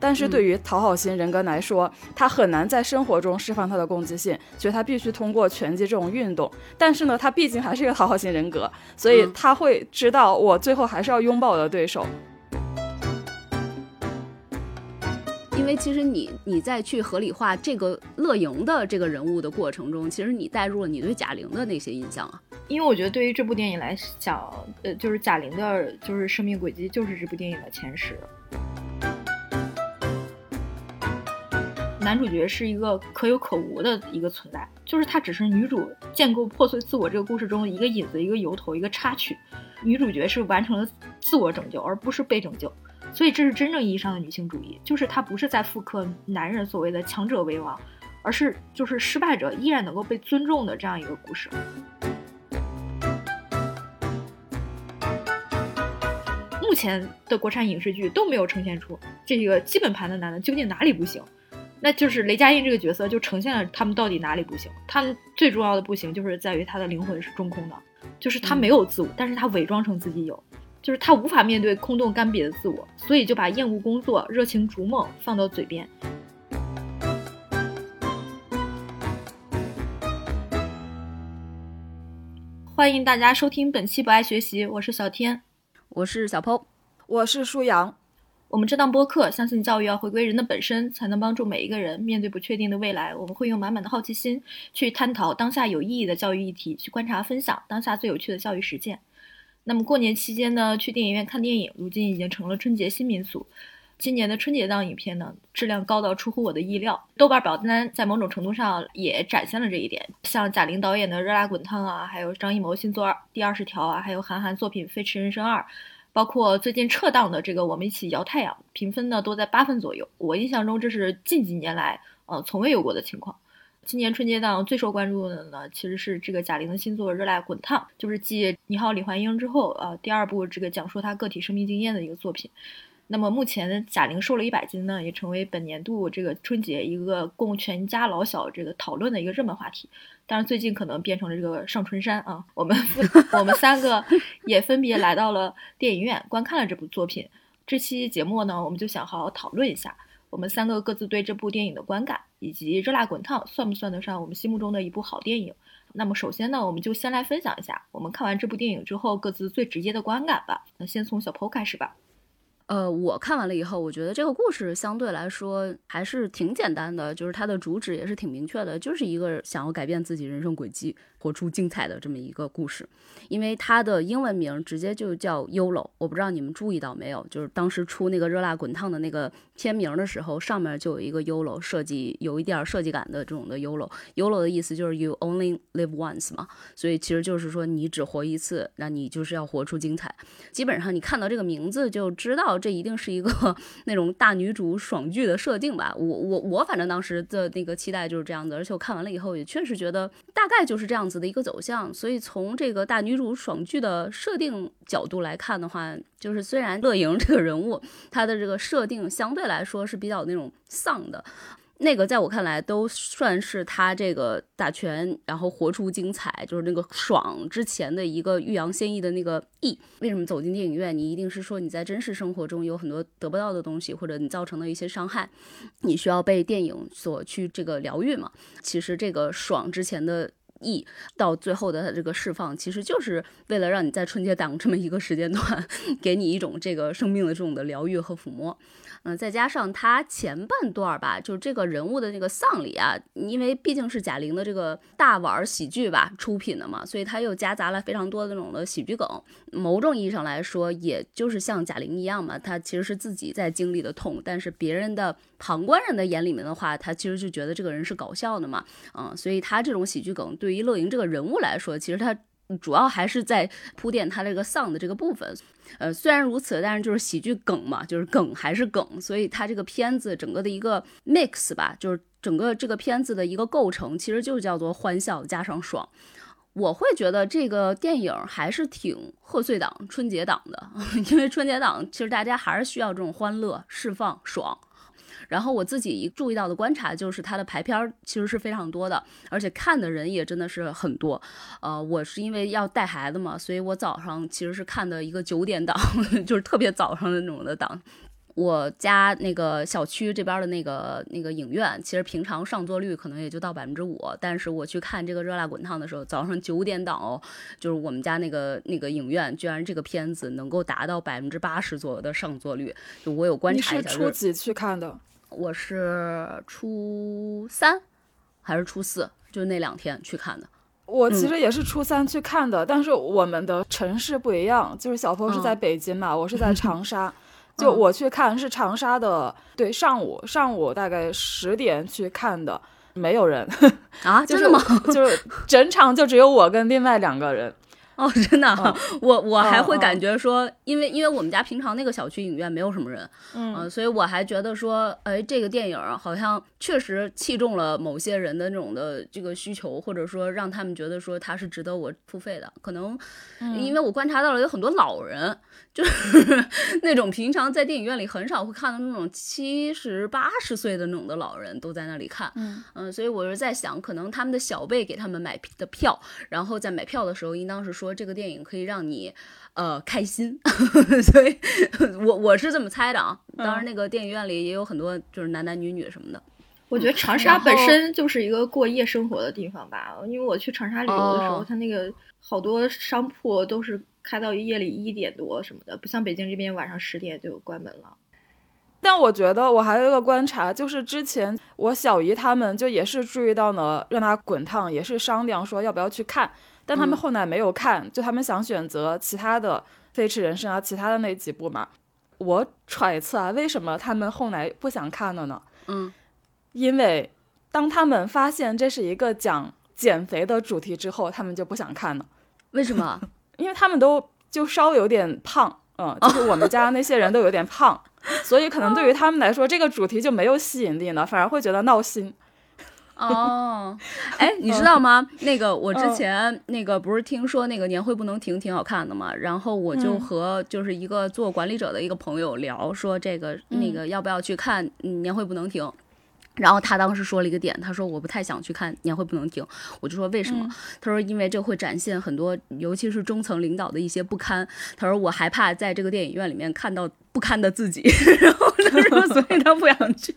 但是对于讨好型人格来说，他很难在生活中释放他的攻击性，所以他必须通过拳击这种运动。但是呢，他毕竟还是一个讨好型人格，所以他会知道我最后还是要拥抱我的对手。因为其实你你在去合理化这个乐莹的这个人物的过程中，其实你带入了你对贾玲的那些印象啊。因为我觉得对于这部电影来讲，呃，就是贾玲的，就是生命轨迹就是这部电影的前十。男主角是一个可有可无的一个存在，就是他只是女主建构破碎自我这个故事中的一个引子、一个由头、一个插曲。女主角是完成了自我拯救，而不是被拯救。所以这是真正意义上的女性主义，就是她不是在复刻男人所谓的强者为王，而是就是失败者依然能够被尊重的这样一个故事。目前的国产影视剧都没有呈现出这个基本盘的男的究竟哪里不行，那就是雷佳音这个角色就呈现了他们到底哪里不行。他们最重要的不行就是在于他的灵魂是中空的，就是他没有自我，但是他伪装成自己有。就是他无法面对空洞干瘪的自我，所以就把厌恶工作、热情逐梦放到嘴边。欢迎大家收听本期不爱学习，我是小天，我是小 Po，我是舒阳。我们这档播客相信教育要回归人的本身，才能帮助每一个人面对不确定的未来。我们会用满满的好奇心去探讨当下有意义的教育议题，去观察分享当下最有趣的教育实践。那么过年期间呢，去电影院看电影，如今已经成了春节新民俗。今年的春节档影片呢，质量高到出乎我的意料。豆瓣榜单在某种程度上也展现了这一点，像贾玲导演的《热辣滚烫》啊，还有张艺谋新作《第二十条》啊，还有韩寒作品《飞驰人生二》，包括最近撤档的这个《我们一起摇太阳》，评分呢都在八分左右。我印象中这是近几年来呃从未有过的情况。今年春节档最受关注的呢，其实是这个贾玲的新作《热辣滚烫》，就是继《你好，李焕英》之后，呃，第二部这个讲述她个体生命经验的一个作品。那么目前贾玲瘦了一百斤呢，也成为本年度这个春节一个供全家老小这个讨论的一个热门话题。当然，最近可能变成了这个上春山啊。我们 我们三个也分别来到了电影院观看了这部作品。这期节目呢，我们就想好好讨论一下。我们三个各自对这部电影的观感，以及《热辣滚烫》算不算得上我们心目中的一部好电影？那么首先呢，我们就先来分享一下我们看完这部电影之后各自最直接的观感吧。那先从小 Po 开始吧。呃，我看完了以后，我觉得这个故事相对来说还是挺简单的，就是它的主旨也是挺明确的，就是一个想要改变自己人生轨迹。活出精彩的这么一个故事，因为它的英文名直接就叫 YOLO，我不知道你们注意到没有，就是当时出那个热辣滚烫的那个片名的时候，上面就有一个 YOLO 设计，有一点设计感的这种的 YOLO，YOLO 的意思就是 You only live once 嘛，所以其实就是说你只活一次，那你就是要活出精彩。基本上你看到这个名字就知道这一定是一个 那种大女主爽剧的设定吧。我我我反正当时的那个期待就是这样子，而且我看完了以后也确实觉得大概就是这样。子的一个走向，所以从这个大女主爽剧的设定角度来看的话，就是虽然乐莹这个人物她的这个设定相对来说是比较那种丧的。那个在我看来都算是他这个打拳，然后活出精彩，就是那个爽之前的一个欲扬先抑的那个意。为什么走进电影院？你一定是说你在真实生活中有很多得不到的东西，或者你造成的一些伤害，你需要被电影所去这个疗愈嘛？其实这个爽之前的。意到最后的这个释放，其实就是为了让你在春节档这么一个时间段，给你一种这个生命的这种的疗愈和抚摸。嗯，再加上他前半段吧，就是这个人物的那个丧礼啊，因为毕竟是贾玲的这个大碗喜剧吧出品的嘛，所以他又夹杂了非常多的那种的喜剧梗。某种意义上来说，也就是像贾玲一样嘛，他其实是自己在经历的痛，但是别人的旁观人的眼里面的话，他其实就觉得这个人是搞笑的嘛。嗯，所以他这种喜剧梗对于乐莹这个人物来说，其实他主要还是在铺垫他这个丧的这个部分。呃，虽然如此，但是就是喜剧梗嘛，就是梗还是梗，所以它这个片子整个的一个 mix 吧，就是整个这个片子的一个构成，其实就叫做欢笑加上爽。我会觉得这个电影还是挺贺岁档、春节档的，因为春节档其实大家还是需要这种欢乐、释放、爽。然后我自己注意到的观察就是，它的排片其实是非常多的，而且看的人也真的是很多。呃，我是因为要带孩子嘛，所以我早上其实是看的一个九点档，就是特别早上的那种的档。我家那个小区这边的那个那个影院，其实平常上座率可能也就到百分之五，但是我去看这个《热辣滚烫》的时候，早上九点档哦，就是我们家那个那个影院，居然这个片子能够达到百分之八十左右的上座率，就我有观察一下。你是初几去看的？我是初三还是初四？就那两天去看的。我其实也是初三去看的，但是我们的城市不一样，就是小峰是在北京嘛，我是在长沙。就我去看是长沙的，对，上午上午大概十点去看的，没有人 啊，真的吗？就是整场就只有我跟另外两个人。哦，真的，我我还会感觉说，因为因为我们家平常那个小区影院没有什么人，嗯，所以我还觉得说，哎，这个电影好像确实器重了某些人的那种的这个需求，或者说让他们觉得说它是值得我付费的。可能因为我观察到了有很多老人，就是 那种平常在电影院里很少会看到那种七十八十岁的那种的老人都在那里看，嗯嗯，所以我是在想，可能他们的小辈给他们买的票，然后在买票的时候应当是说。这个电影可以让你，呃，开心，所以我我是这么猜的啊。当然，那个电影院里也有很多就是男男女女什么的。我觉得长沙本身就是一个过夜生活的地方吧，因为我去长沙旅游的时候，它那个好多商铺都是开到夜里一点多什么的，不像北京这边晚上十点就关门了。但我觉得我还有一个观察，就是之前我小姨他们就也是注意到呢，让他滚烫，也是商量说要不要去看。但他们后来没有看，就他们想选择其他的《飞驰人生》啊，其他的那几部嘛。我揣测啊，为什么他们后来不想看了呢？嗯，因为当他们发现这是一个讲减肥的主题之后，他们就不想看了。为什么？因为他们都就稍微有点胖，嗯，就是我们家那些人都有点胖，所以可能对于他们来说，这个主题就没有吸引力了，反而会觉得闹心。哦，哎，你知道吗？那个我之前那个不是听说那个年会不能停挺好看的嘛，然后我就和就是一个做管理者的一个朋友聊，说这个那个要不要去看年会不能停，然后他当时说了一个点，他说我不太想去看年会不能停，我就说为什么？他说因为这会展现很多，尤其是中层领导的一些不堪，他说我害怕在这个电影院里面看到不堪的自己，然后他说 所以他不想去。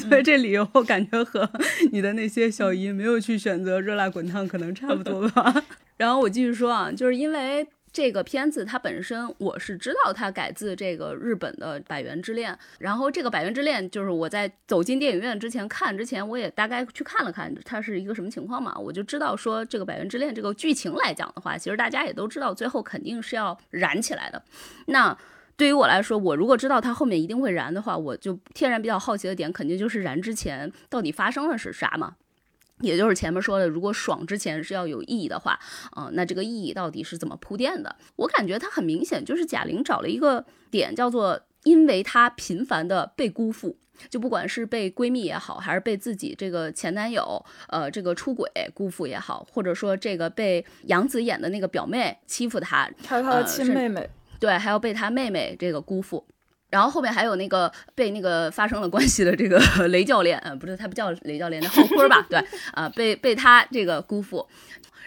所以这理由感觉和你的那些小姨没有去选择热辣滚烫可能差不多吧。然后我继续说啊，就是因为这个片子它本身我是知道它改自这个日本的《百元之恋》，然后这个《百元之恋》就是我在走进电影院之前看之前，我也大概去看了看它是一个什么情况嘛，我就知道说这个《百元之恋》这个剧情来讲的话，其实大家也都知道最后肯定是要燃起来的。那对于我来说，我如果知道它后面一定会燃的话，我就天然比较好奇的点，肯定就是燃之前到底发生了是啥嘛？也就是前面说的，如果爽之前是要有意义的话，嗯，那这个意义到底是怎么铺垫的？我感觉它很明显就是贾玲找了一个点，叫做因为她频繁的被辜负，就不管是被闺蜜也好，还是被自己这个前男友，呃，这个出轨辜负也好，或者说这个被杨紫演的那个表妹欺负她，还有她的亲妹妹。对，还要被她妹妹这个辜负，然后后面还有那个被那个发生了关系的这个 雷教练，呃，不是他不叫雷教练，那浩坤吧？对，啊，被被他这个辜负。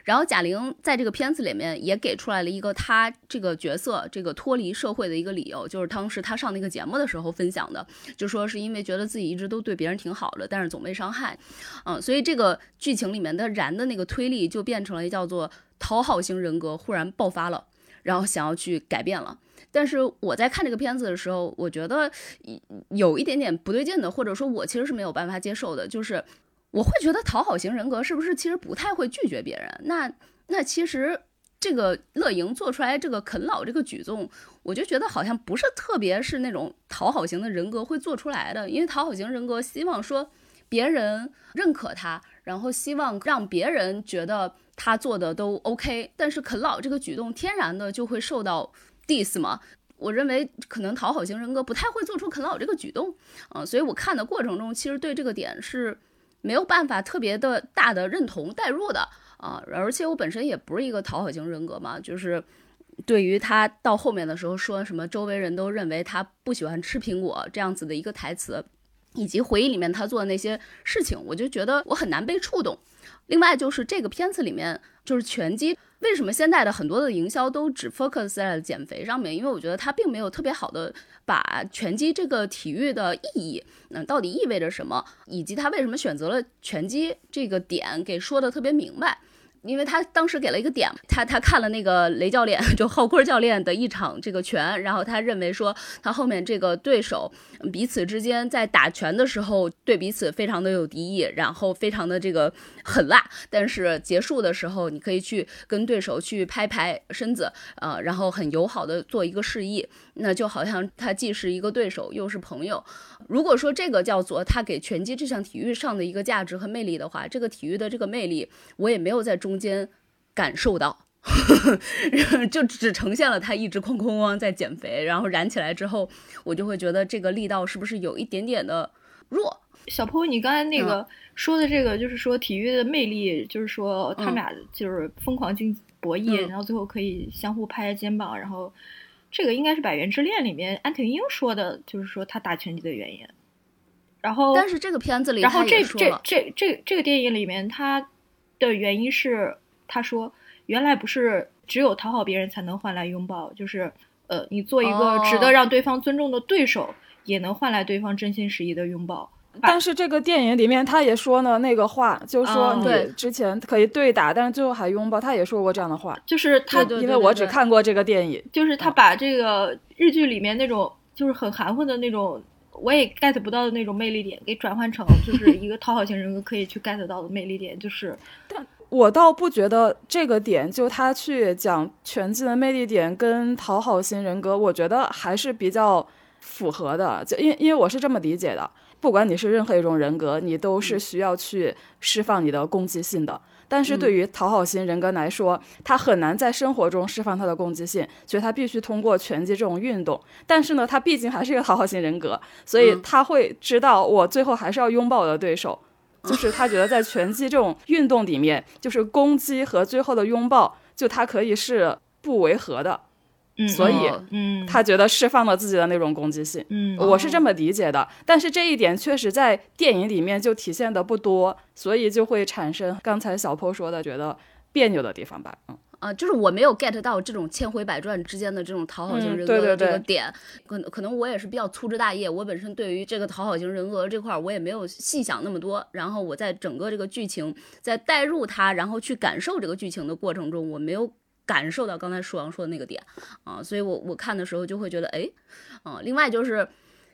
然后贾玲在这个片子里面也给出来了一个她这个角色这个脱离社会的一个理由，就是当时她上那个节目的时候分享的，就说是因为觉得自己一直都对别人挺好的，但是总被伤害，嗯，所以这个剧情里面的燃的那个推力就变成了叫做讨好型人格忽然爆发了。然后想要去改变了，但是我在看这个片子的时候，我觉得有一点点不对劲的，或者说，我其实是没有办法接受的，就是我会觉得讨好型人格是不是其实不太会拒绝别人？那那其实这个乐莹做出来这个啃老这个举动，我就觉得好像不是特别是那种讨好型的人格会做出来的，因为讨好型人格希望说别人认可他，然后希望让别人觉得。他做的都 OK，但是啃老这个举动天然的就会受到 diss 嘛？我认为可能讨好型人格不太会做出啃老这个举动，啊，所以我看的过程中其实对这个点是没有办法特别的大的认同代入的啊，而且我本身也不是一个讨好型人格嘛，就是对于他到后面的时候说什么周围人都认为他不喜欢吃苹果这样子的一个台词，以及回忆里面他做的那些事情，我就觉得我很难被触动。另外就是这个片子里面，就是拳击为什么现在的很多的营销都只 focus 在减肥上面？因为我觉得它并没有特别好的把拳击这个体育的意义，嗯，到底意味着什么，以及他为什么选择了拳击这个点给说的特别明白。因为他当时给了一个点，他他看了那个雷教练就浩坤教练的一场这个拳，然后他认为说他后面这个对手彼此之间在打拳的时候对彼此非常的有敌意，然后非常的这个狠辣，但是结束的时候你可以去跟对手去拍拍身子，呃，然后很友好的做一个示意，那就好像他既是一个对手又是朋友。如果说这个叫做他给拳击这项体育上的一个价值和魅力的话，这个体育的这个魅力我也没有在中间感受到，就只呈现了他一直哐哐哐在减肥，然后燃起来之后，我就会觉得这个力道是不是有一点点的弱？小朋友，你刚才那个说的这个，就是说体育的魅力，就是说他们俩就是疯狂竞博弈，然后最后可以相互拍肩膀，然后。这个应该是《百元之恋》里面安藤英说的，就是说他打拳击的原因。然后，但是这个片子里，然后这这这这这个电影里面，他的原因是他说，原来不是只有讨好别人才能换来拥抱，就是呃，你做一个值得让对方尊重的对手，也能换来对方真心实意的拥抱。但是这个电影里面，他也说呢那个话，就说你之前可以对打，但是最后还拥抱。他也说过这样的话，就是他，因为我只看过这个电影，就是他把这个日剧里面那种就是很含混的那种，我也 get 不到的那种魅力点，给转换成就是一个讨好型人格可以去 get 到的魅力点，就是。但我倒不觉得这个点，就他去讲拳击的魅力点跟讨好型人格，我觉得还是比较符合的，就因因为我是这么理解的。不管你是任何一种人格，你都是需要去释放你的攻击性的。但是对于讨好型人格来说，他很难在生活中释放他的攻击性，所以他必须通过拳击这种运动。但是呢，他毕竟还是一个讨好型人格，所以他会知道我最后还是要拥抱我的对手。就是他觉得在拳击这种运动里面，就是攻击和最后的拥抱，就他可以是不违和的。所以，嗯，他觉得释放了自己的那种攻击性，嗯，我是这么理解的。但是这一点确实在电影里面就体现的不多，所以就会产生刚才小坡说的觉得别扭的地方吧。嗯，啊，就是我没有 get 到这种千回百转之间的这种讨好型人格的这个点。可能可能我也是比较粗枝大叶，我本身对于这个讨好型人格这块我也没有细想那么多。然后我在整个这个剧情在带入他，然后去感受这个剧情的过程中，我没有。感受到刚才舒阳说的那个点啊，所以我我看的时候就会觉得，哎，嗯，另外就是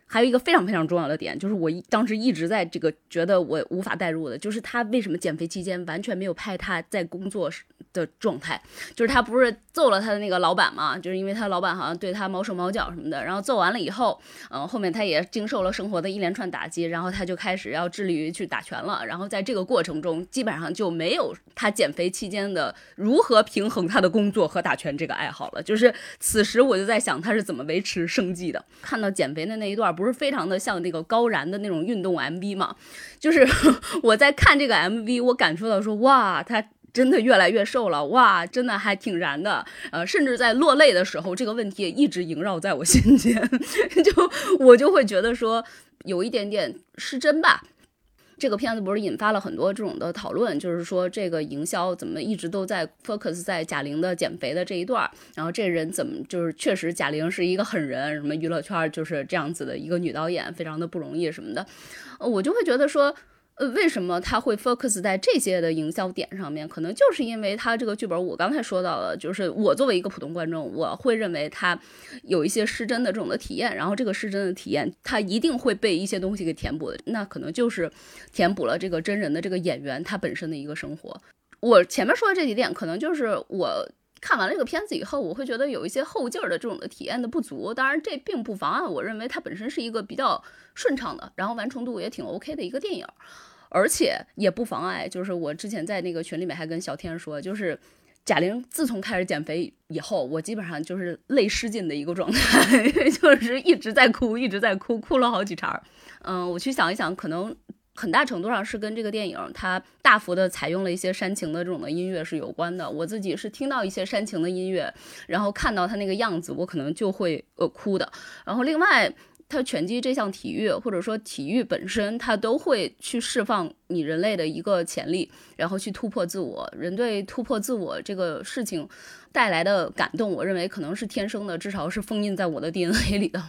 还有一个非常非常重要的点，就是我当时一直在这个觉得我无法代入的，就是他为什么减肥期间完全没有拍他在工作。的状态，就是他不是揍了他的那个老板嘛？就是因为他老板好像对他毛手毛脚什么的。然后揍完了以后，嗯，后面他也经受了生活的一连串打击，然后他就开始要致力于去打拳了。然后在这个过程中，基本上就没有他减肥期间的如何平衡他的工作和打拳这个爱好了。就是此时我就在想，他是怎么维持生计的？看到减肥的那一段，不是非常的像那个高燃的那种运动 MV 嘛？就是 我在看这个 MV，我感受到说，哇，他。真的越来越瘦了哇，真的还挺燃的，呃，甚至在落泪的时候，这个问题也一直萦绕在我心间，就我就会觉得说有一点点失真吧。这个片子不是引发了很多这种的讨论，就是说这个营销怎么一直都在 focus 在贾玲的减肥的这一段，然后这人怎么就是确实贾玲是一个狠人，什么娱乐圈就是这样子的一个女导演，非常的不容易什么的，我就会觉得说。呃，为什么他会 focus 在这些的营销点上面？可能就是因为他这个剧本，我刚才说到了，就是我作为一个普通观众，我会认为他有一些失真的这种的体验，然后这个失真的体验，他一定会被一些东西给填补的，那可能就是填补了这个真人的这个演员他本身的一个生活。我前面说的这几点，可能就是我看完了这个片子以后，我会觉得有一些后劲儿的这种的体验的不足。当然，这并不妨碍我认为它本身是一个比较顺畅的，然后完成度也挺 OK 的一个电影。而且也不妨碍，就是我之前在那个群里面还跟小天说，就是贾玲自从开始减肥以后，我基本上就是泪失禁的一个状态，就是一直在哭，一直在哭，哭了好几茬。嗯，我去想一想，可能很大程度上是跟这个电影它大幅的采用了一些煽情的这种的音乐是有关的。我自己是听到一些煽情的音乐，然后看到他那个样子，我可能就会呃哭的。然后另外。它拳击这项体育，或者说体育本身，它都会去释放你人类的一个潜力，然后去突破自我。人对突破自我这个事情带来的感动，我认为可能是天生的，至少是封印在我的 DNA 里的。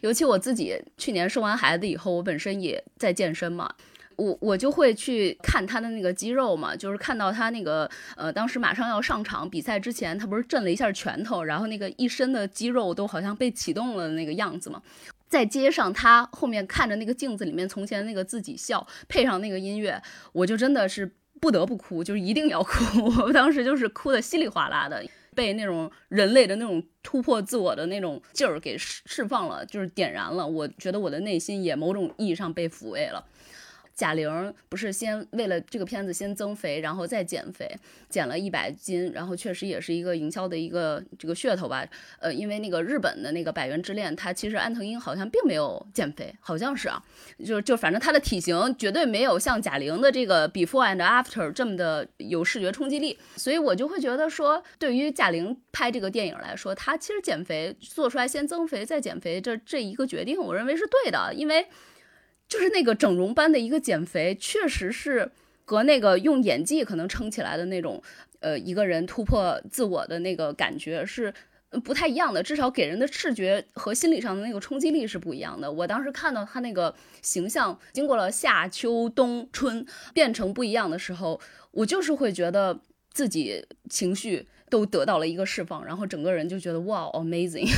尤其我自己去年生完孩子以后，我本身也在健身嘛。我我就会去看他的那个肌肉嘛，就是看到他那个呃，当时马上要上场比赛之前，他不是震了一下拳头，然后那个一身的肌肉都好像被启动了那个样子嘛。在街上，他后面看着那个镜子里面从前那个自己笑，配上那个音乐，我就真的是不得不哭，就是一定要哭。我当时就是哭的稀里哗啦的，被那种人类的那种突破自我的那种劲儿给释释放了，就是点燃了。我觉得我的内心也某种意义上被抚慰了。贾玲不是先为了这个片子先增肥，然后再减肥，减了一百斤，然后确实也是一个营销的一个这个噱头吧。呃，因为那个日本的那个《百元之恋》，它其实安藤英好像并没有减肥，好像是啊，就就反正她的体型绝对没有像贾玲的这个 Before and After 这么的有视觉冲击力，所以我就会觉得说，对于贾玲拍这个电影来说，她其实减肥做出来先增肥再减肥这这一个决定，我认为是对的，因为。就是那个整容般的一个减肥，确实是和那个用演技可能撑起来的那种，呃，一个人突破自我的那个感觉是不太一样的。至少给人的视觉和心理上的那个冲击力是不一样的。我当时看到他那个形象，经过了夏秋冬春变成不一样的时候，我就是会觉得自己情绪都得到了一个释放，然后整个人就觉得哇，amazing。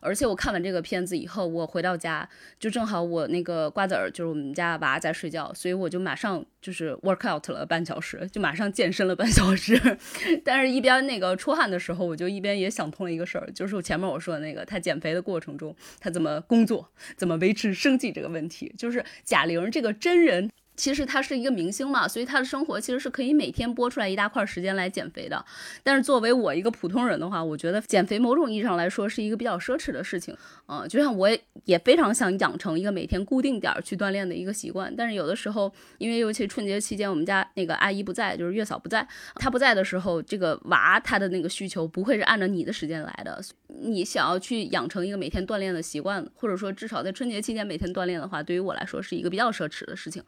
而且我看完这个片子以后，我回到家就正好我那个瓜子儿就是我们家娃在睡觉，所以我就马上就是 work out 了半小时，就马上健身了半小时。但是，一边那个出汗的时候，我就一边也想通了一个事儿，就是我前面我说的那个他减肥的过程中，他怎么工作，怎么维持生计这个问题，就是贾玲这个真人。其实他是一个明星嘛，所以他的生活其实是可以每天播出来一大块时间来减肥的。但是作为我一个普通人的话，我觉得减肥某种意义上来说是一个比较奢侈的事情。嗯，就像我也非常想养成一个每天固定点儿去锻炼的一个习惯。但是有的时候，因为尤其春节期间我们家那个阿姨不在，就是月嫂不在，她不在的时候，这个娃他的那个需求不会是按照你的时间来的。你想要去养成一个每天锻炼的习惯，或者说至少在春节期间每天锻炼的话，对于我来说是一个比较奢侈的事情。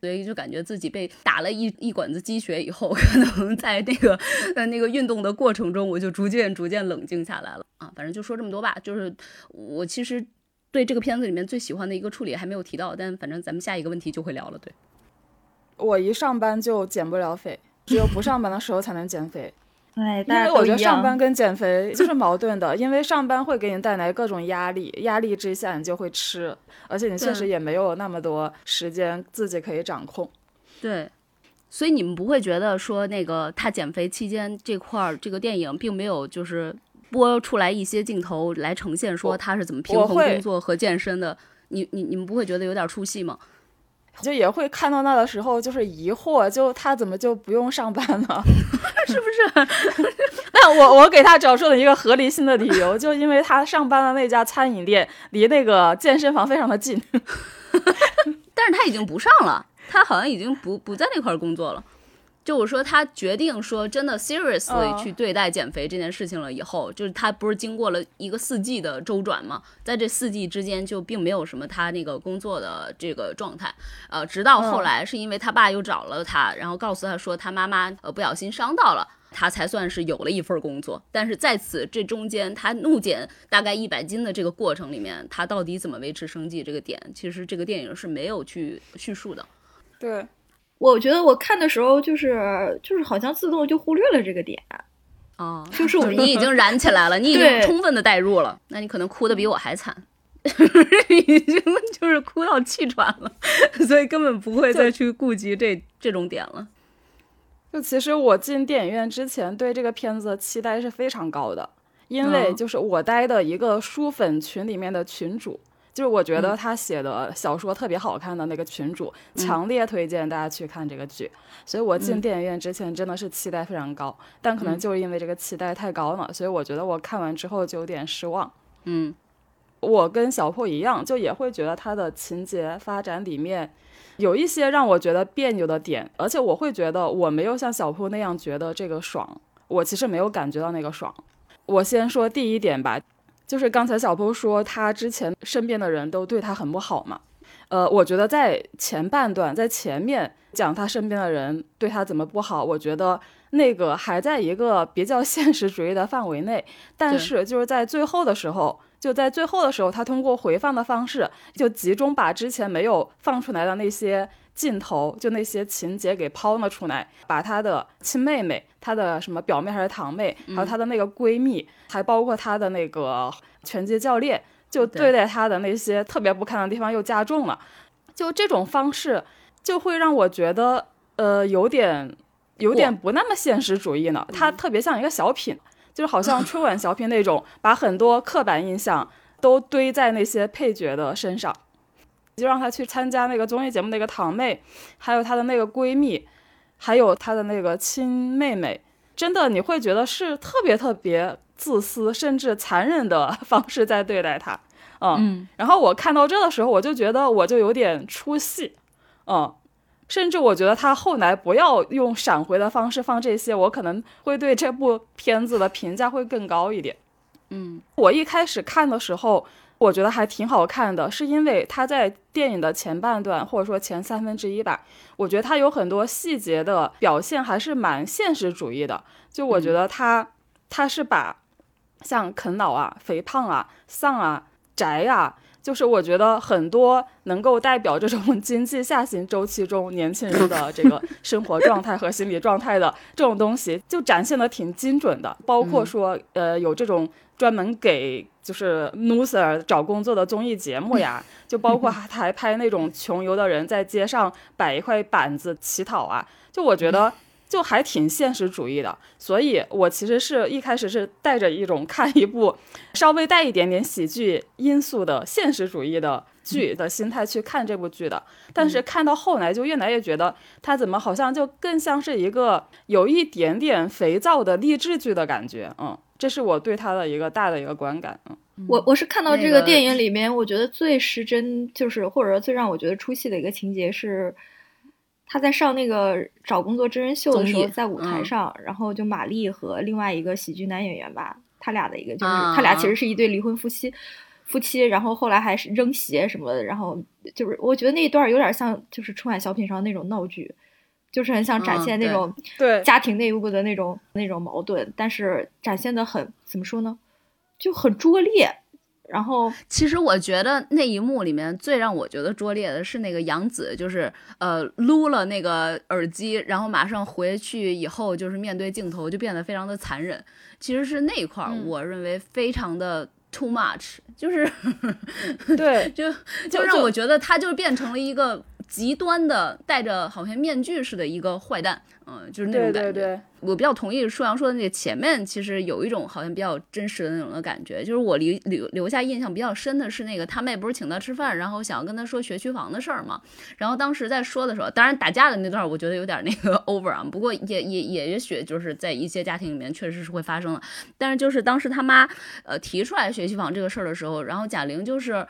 所以就感觉自己被打了一一管子鸡血以后，可能在那个在那个运动的过程中，我就逐渐逐渐冷静下来了啊。反正就说这么多吧。就是我其实对这个片子里面最喜欢的一个处理还没有提到，但反正咱们下一个问题就会聊了。对，我一上班就减不了肥，只有不上班的时候才能减肥。哎，因为我觉得上班跟减肥 就是矛盾的，因为上班会给你带来各种压力，压力之下你就会吃，而且你确实也没有那么多时间自己可以掌控。对，所以你们不会觉得说那个他减肥期间这块儿，这个电影并没有就是播出来一些镜头来呈现说他是怎么平衡工作和健身的？你你你们不会觉得有点出戏吗？就也会看到那的时候，就是疑惑，就他怎么就不用上班了？是不是？那我我给他找出了一个合理性的理由，就因为他上班的那家餐饮店离那个健身房非常的近。但是他已经不上了，他好像已经不不在那块工作了。就我说，他决定说真的 seriously 去对待减肥这件事情了以后，就是他不是经过了一个四季的周转嘛，在这四季之间就并没有什么他那个工作的这个状态，呃，直到后来是因为他爸又找了他，然后告诉他说他妈妈呃不小心伤到了，他才算是有了一份工作。但是在此这中间，他怒减大概一百斤的这个过程里面，他到底怎么维持生计这个点，其实这个电影是没有去叙述的。对。我觉得我看的时候，就是就是好像自动就忽略了这个点，哦，就是你已经燃起来了，你已经充分的代入了，那你可能哭的比我还惨，已经就是哭到气喘了，所以根本不会再去顾及这这种点了。就其实我进电影院之前对这个片子的期待是非常高的，因为就是我待的一个书粉群里面的群主。就是我觉得他写的小说特别好看的那个群主，强烈推荐大家去看这个剧。所以我进电影院之前真的是期待非常高，但可能就是因为这个期待太高了，所以我觉得我看完之后就有点失望。嗯，我跟小破一样，就也会觉得他的情节发展里面有一些让我觉得别扭的点，而且我会觉得我没有像小破那样觉得这个爽，我其实没有感觉到那个爽。我先说第一点吧。就是刚才小波说他之前身边的人都对他很不好嘛。呃，我觉得在前半段，在前面讲他身边的人对他怎么不好，我觉得那个还在一个比较 现实主义的范围内。但是就是在最后的时候，就在最后的时候，他通过回放的方式，就集中把之前没有放出来的那些镜头，就那些情节给抛了出来，把他的亲妹妹、她的什么表妹还是堂妹，还有她的那个闺蜜，还包括她的那个拳击教练。就对待她的那些特别不堪的地方又加重了，就这种方式就会让我觉得，呃，有点有点不那么现实主义呢。它特别像一个小品，就是好像春晚小品那种，把很多刻板印象都堆在那些配角的身上，就让他去参加那个综艺节目那个堂妹，还有她的那个闺蜜，还有她的那个亲妹妹，真的你会觉得是特别特别。自私甚至残忍的方式在对待他，嗯，然后我看到这的时候，我就觉得我就有点出戏，嗯，甚至我觉得他后来不要用闪回的方式放这些，我可能会对这部片子的评价会更高一点，嗯，我一开始看的时候，我觉得还挺好看的，是因为他在电影的前半段或者说前三分之一吧，我觉得他有很多细节的表现还是蛮现实主义的，就我觉得他他是把。像啃老啊、肥胖啊、丧啊、宅啊，就是我觉得很多能够代表这种 经济下行周期中年轻人的 这个生活状态和心理状态的这种东西，就展现的挺精准的。包括说，呃，有这种专门给就是 loser 找工作的综艺节目呀，就包括还拍那种穷游的人在街上摆一块板子乞讨啊，就我觉得。就还挺现实主义的，所以我其实是一开始是带着一种看一部 稍微带一点点喜剧因素的现实主义的剧的心态去看这部剧的。但是看到后来就越来越觉得它怎么好像就更像是一个有一点点肥皂的励志剧的感觉。嗯，这是我对它的一个大的一个观感。嗯，我我是看到这个电影里面，我觉得最失真就是或者说最让我觉得出戏的一个情节是。他在上那个找工作真人秀的时候，在舞台上，然后就马丽和另外一个喜剧男演员吧，他俩的一个就是他俩其实是一对离婚夫妻，夫妻，然后后来还是扔鞋什么的，然后就是我觉得那一段有点像就是春晚小品上那种闹剧，就是很想展现那种对家庭内部的那种那种矛盾，但是展现的很怎么说呢，就很拙劣。然后，其实我觉得那一幕里面最让我觉得拙劣的是那个杨紫，就是呃撸了那个耳机，然后马上回去以后，就是面对镜头就变得非常的残忍。其实是那一块儿，我认为非常的 too much，就是对，就就让我觉得他就变成了一个极端的戴着好像面具似的一个坏蛋。嗯，就是那种感觉。我比较同意舒阳说的那个前面，其实有一种好像比较真实的那种的感觉。就是我留留留下印象比较深的是那个他妹不是请他吃饭，然后想要跟他说学区房的事儿嘛。然后当时在说的时候，当然打架的那段我觉得有点那个 over 啊。不过也也也也许就是在一些家庭里面确实是会发生的。但是就是当时他妈呃提出来学区房这个事儿的时候，然后贾玲就是。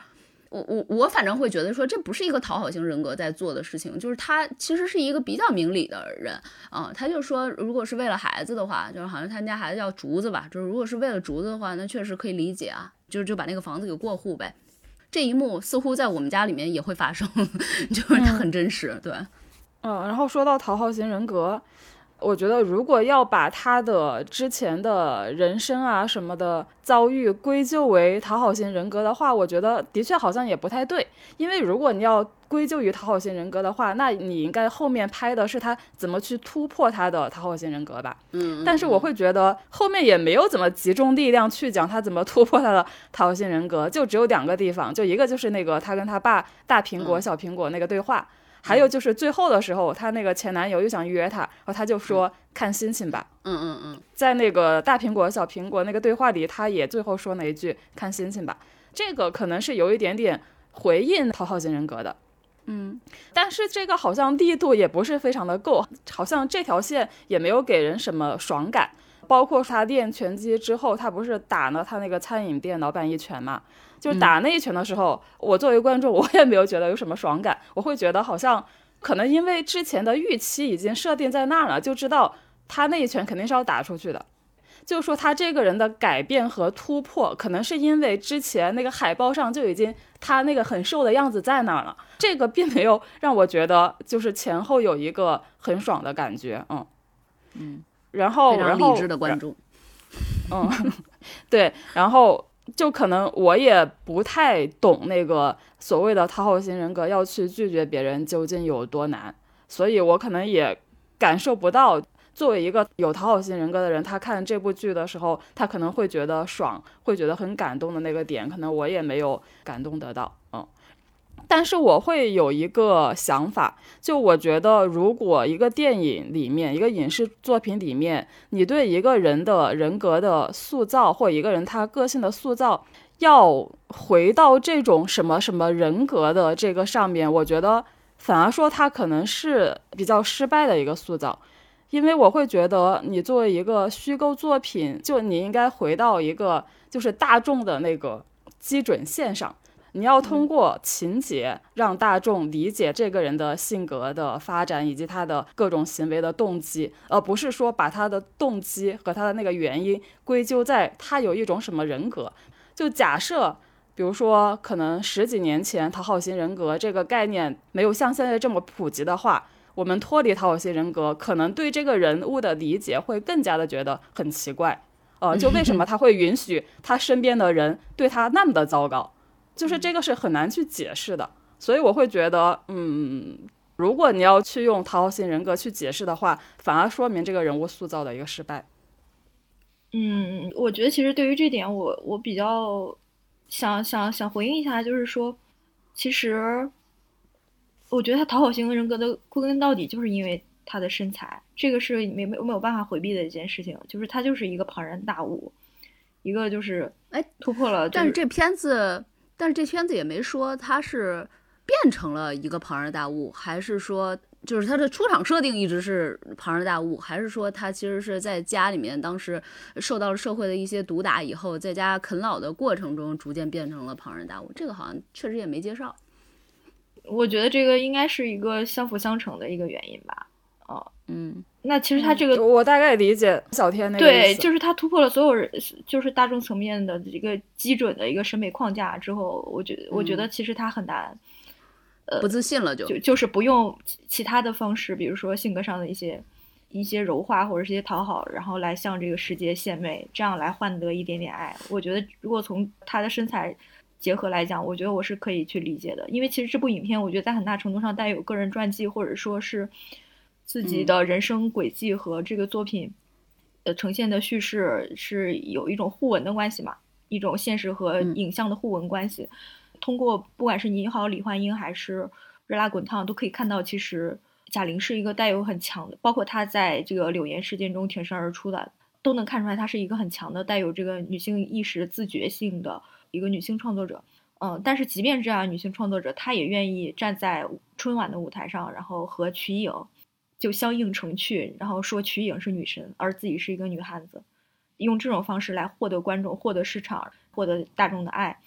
我我我反正会觉得说这不是一个讨好型人格在做的事情，就是他其实是一个比较明理的人啊。他就说，如果是为了孩子的话，就是好像他们家孩子叫竹子吧，就是如果是为了竹子的话，那确实可以理解啊，就是就把那个房子给过户呗。这一幕似乎在我们家里面也会发生，就是很真实，对。嗯，然后说到讨好型人格。我觉得，如果要把他的之前的人生啊什么的遭遇归咎为讨好型人格的话，我觉得的确好像也不太对。因为如果你要归咎于讨好型人格的话，那你应该后面拍的是他怎么去突破他的讨好型人格吧。嗯。但是我会觉得后面也没有怎么集中力量去讲他怎么突破他的讨好型人格，就只有两个地方，就一个就是那个他跟他爸大苹果小苹果那个对话。还有就是最后的时候，她那个前男友又想约她，然后她就说看心情吧。嗯嗯嗯，在那个大苹果小苹果那个对话里，她也最后说了一句看心情吧。这个可能是有一点点回应讨好型人格的。嗯，但是这个好像力度也不是非常的够，好像这条线也没有给人什么爽感。包括他练拳击之后，他不是打了他那个餐饮店老板一拳嘛？就是打那一拳的时候，我作为观众，我也没有觉得有什么爽感。我会觉得好像可能因为之前的预期已经设定在那儿了，就知道他那一拳肯定是要打出去的。就是说他这个人的改变和突破，可能是因为之前那个海报上就已经他那个很瘦的样子在那儿了，这个并没有让我觉得就是前后有一个很爽的感觉，嗯嗯，然后然后理智的观众，嗯，对，然后就可能我也不太懂那个所谓的讨好型人格要去拒绝别人究竟有多难，所以我可能也感受不到。作为一个有讨好型人格的人，他看这部剧的时候，他可能会觉得爽，会觉得很感动的那个点，可能我也没有感动得到，嗯。但是我会有一个想法，就我觉得，如果一个电影里面，一个影视作品里面，你对一个人的人格的塑造，或一个人他个性的塑造，要回到这种什么什么人格的这个上面，我觉得反而说他可能是比较失败的一个塑造。因为我会觉得，你作为一个虚构作品，就你应该回到一个就是大众的那个基准线上，你要通过情节让大众理解这个人的性格的发展以及他的各种行为的动机，而不是说把他的动机和他的那个原因归咎在他有一种什么人格。就假设，比如说，可能十几年前讨好型人格这个概念没有像现在这么普及的话。我们脱离讨好型人格，可能对这个人物的理解会更加的觉得很奇怪，呃，就为什么他会允许他身边的人对他那么的糟糕，就是这个是很难去解释的。所以我会觉得，嗯，如果你要去用讨好型人格去解释的话，反而说明这个人物塑造的一个失败。嗯，我觉得其实对于这点，我我比较想想想回应一下，就是说，其实。我觉得他讨好型人格的归根到底就是因为他的身材，这个是没没没有办法回避的一件事情，就是他就是一个庞然大物，一个就是哎突破了。但是这片子，但是这片子也没说他是变成了一个庞然大物，还是说就是他的出场设定一直是庞然大物，还是说他其实是在家里面当时受到了社会的一些毒打以后，在家啃老的过程中逐渐变成了庞然大物？这个好像确实也没介绍。我觉得这个应该是一个相辅相成的一个原因吧，嗯，那其实他这个我大概理解小天那个对，就是他突破了所有人，就是大众层面的一个基准的一个审美框架之后，我觉得我觉得其实他很难，呃，不自信了就就就是不用其他的方式，比如说性格上的一些一些柔化或者是一些讨好，然后来向这个世界献媚，这样来换得一点点爱。我觉得如果从他的身材。结合来讲，我觉得我是可以去理解的，因为其实这部影片，我觉得在很大程度上带有个人传记，或者说是自己的人生轨迹和这个作品呃呈现的叙事是有一种互文的关系嘛，一种现实和影像的互文关系。通过不管是你好李焕英还是热辣滚烫，都可以看到，其实贾玲是一个带有很强的，包括她在这个柳岩事件中挺身而出的，都能看出来她是一个很强的带有这个女性意识自觉性的。一个女性创作者，嗯，但是即便这样，女性创作者她也愿意站在春晚的舞台上，然后和瞿颖就相映成趣，然后说瞿颖是女神，而自己是一个女汉子，用这种方式来获得观众、获得市场、获得大众的爱。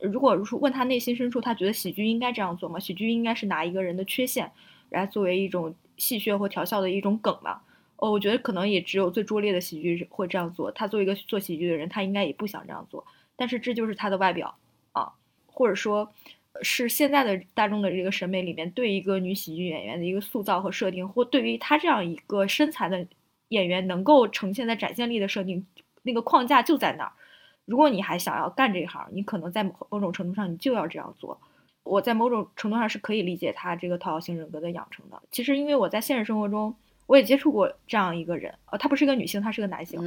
如果说问他内心深处，他觉得喜剧应该这样做吗？喜剧应该是拿一个人的缺陷来作为一种戏谑或调笑的一种梗吗？哦，我觉得可能也只有最拙劣的喜剧会这样做。他作为一个做喜剧的人，他应该也不想这样做。但是这就是他的外表啊，或者说，是现在的大众的这个审美里面对一个女喜剧演员的一个塑造和设定，或对于她这样一个身材的演员能够呈现的展现力的设定，那个框架就在那儿。如果你还想要干这一行，你可能在某种程度上你就要这样做。我在某种程度上是可以理解他这个讨好型人格的养成的。其实因为我在现实生活中我也接触过这样一个人，呃，他不是一个女性，他是个男性，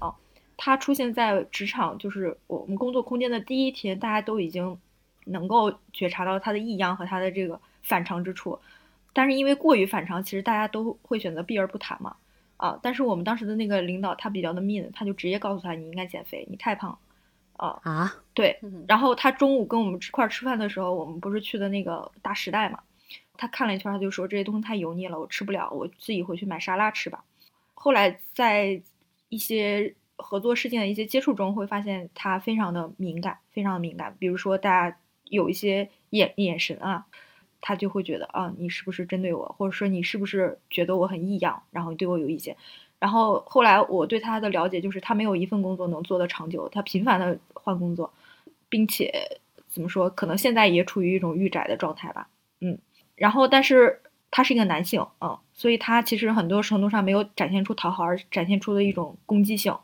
啊。他出现在职场，就是我们工作空间的第一天，大家都已经能够觉察到他的异样和他的这个反常之处，但是因为过于反常，其实大家都会选择避而不谈嘛。啊，但是我们当时的那个领导他比较的 mean，他就直接告诉他你应该减肥，你太胖。啊啊，对。然后他中午跟我们一块吃饭的时候，我们不是去的那个大时代嘛，他看了一圈，他就说这些东西太油腻了，我吃不了，我自己回去买沙拉吃吧。后来在一些。合作事件的一些接触中，会发现他非常的敏感，非常的敏感。比如说，大家有一些眼眼神啊，他就会觉得啊，你是不是针对我，或者说你是不是觉得我很异样，然后对我有意见。然后后来我对他的了解就是他没有一份工作能做得长久，他频繁的换工作，并且怎么说，可能现在也处于一种御宅的状态吧。嗯，然后但是他是一个男性，嗯，所以他其实很多程度上没有展现出讨好，而展现出的一种攻击性。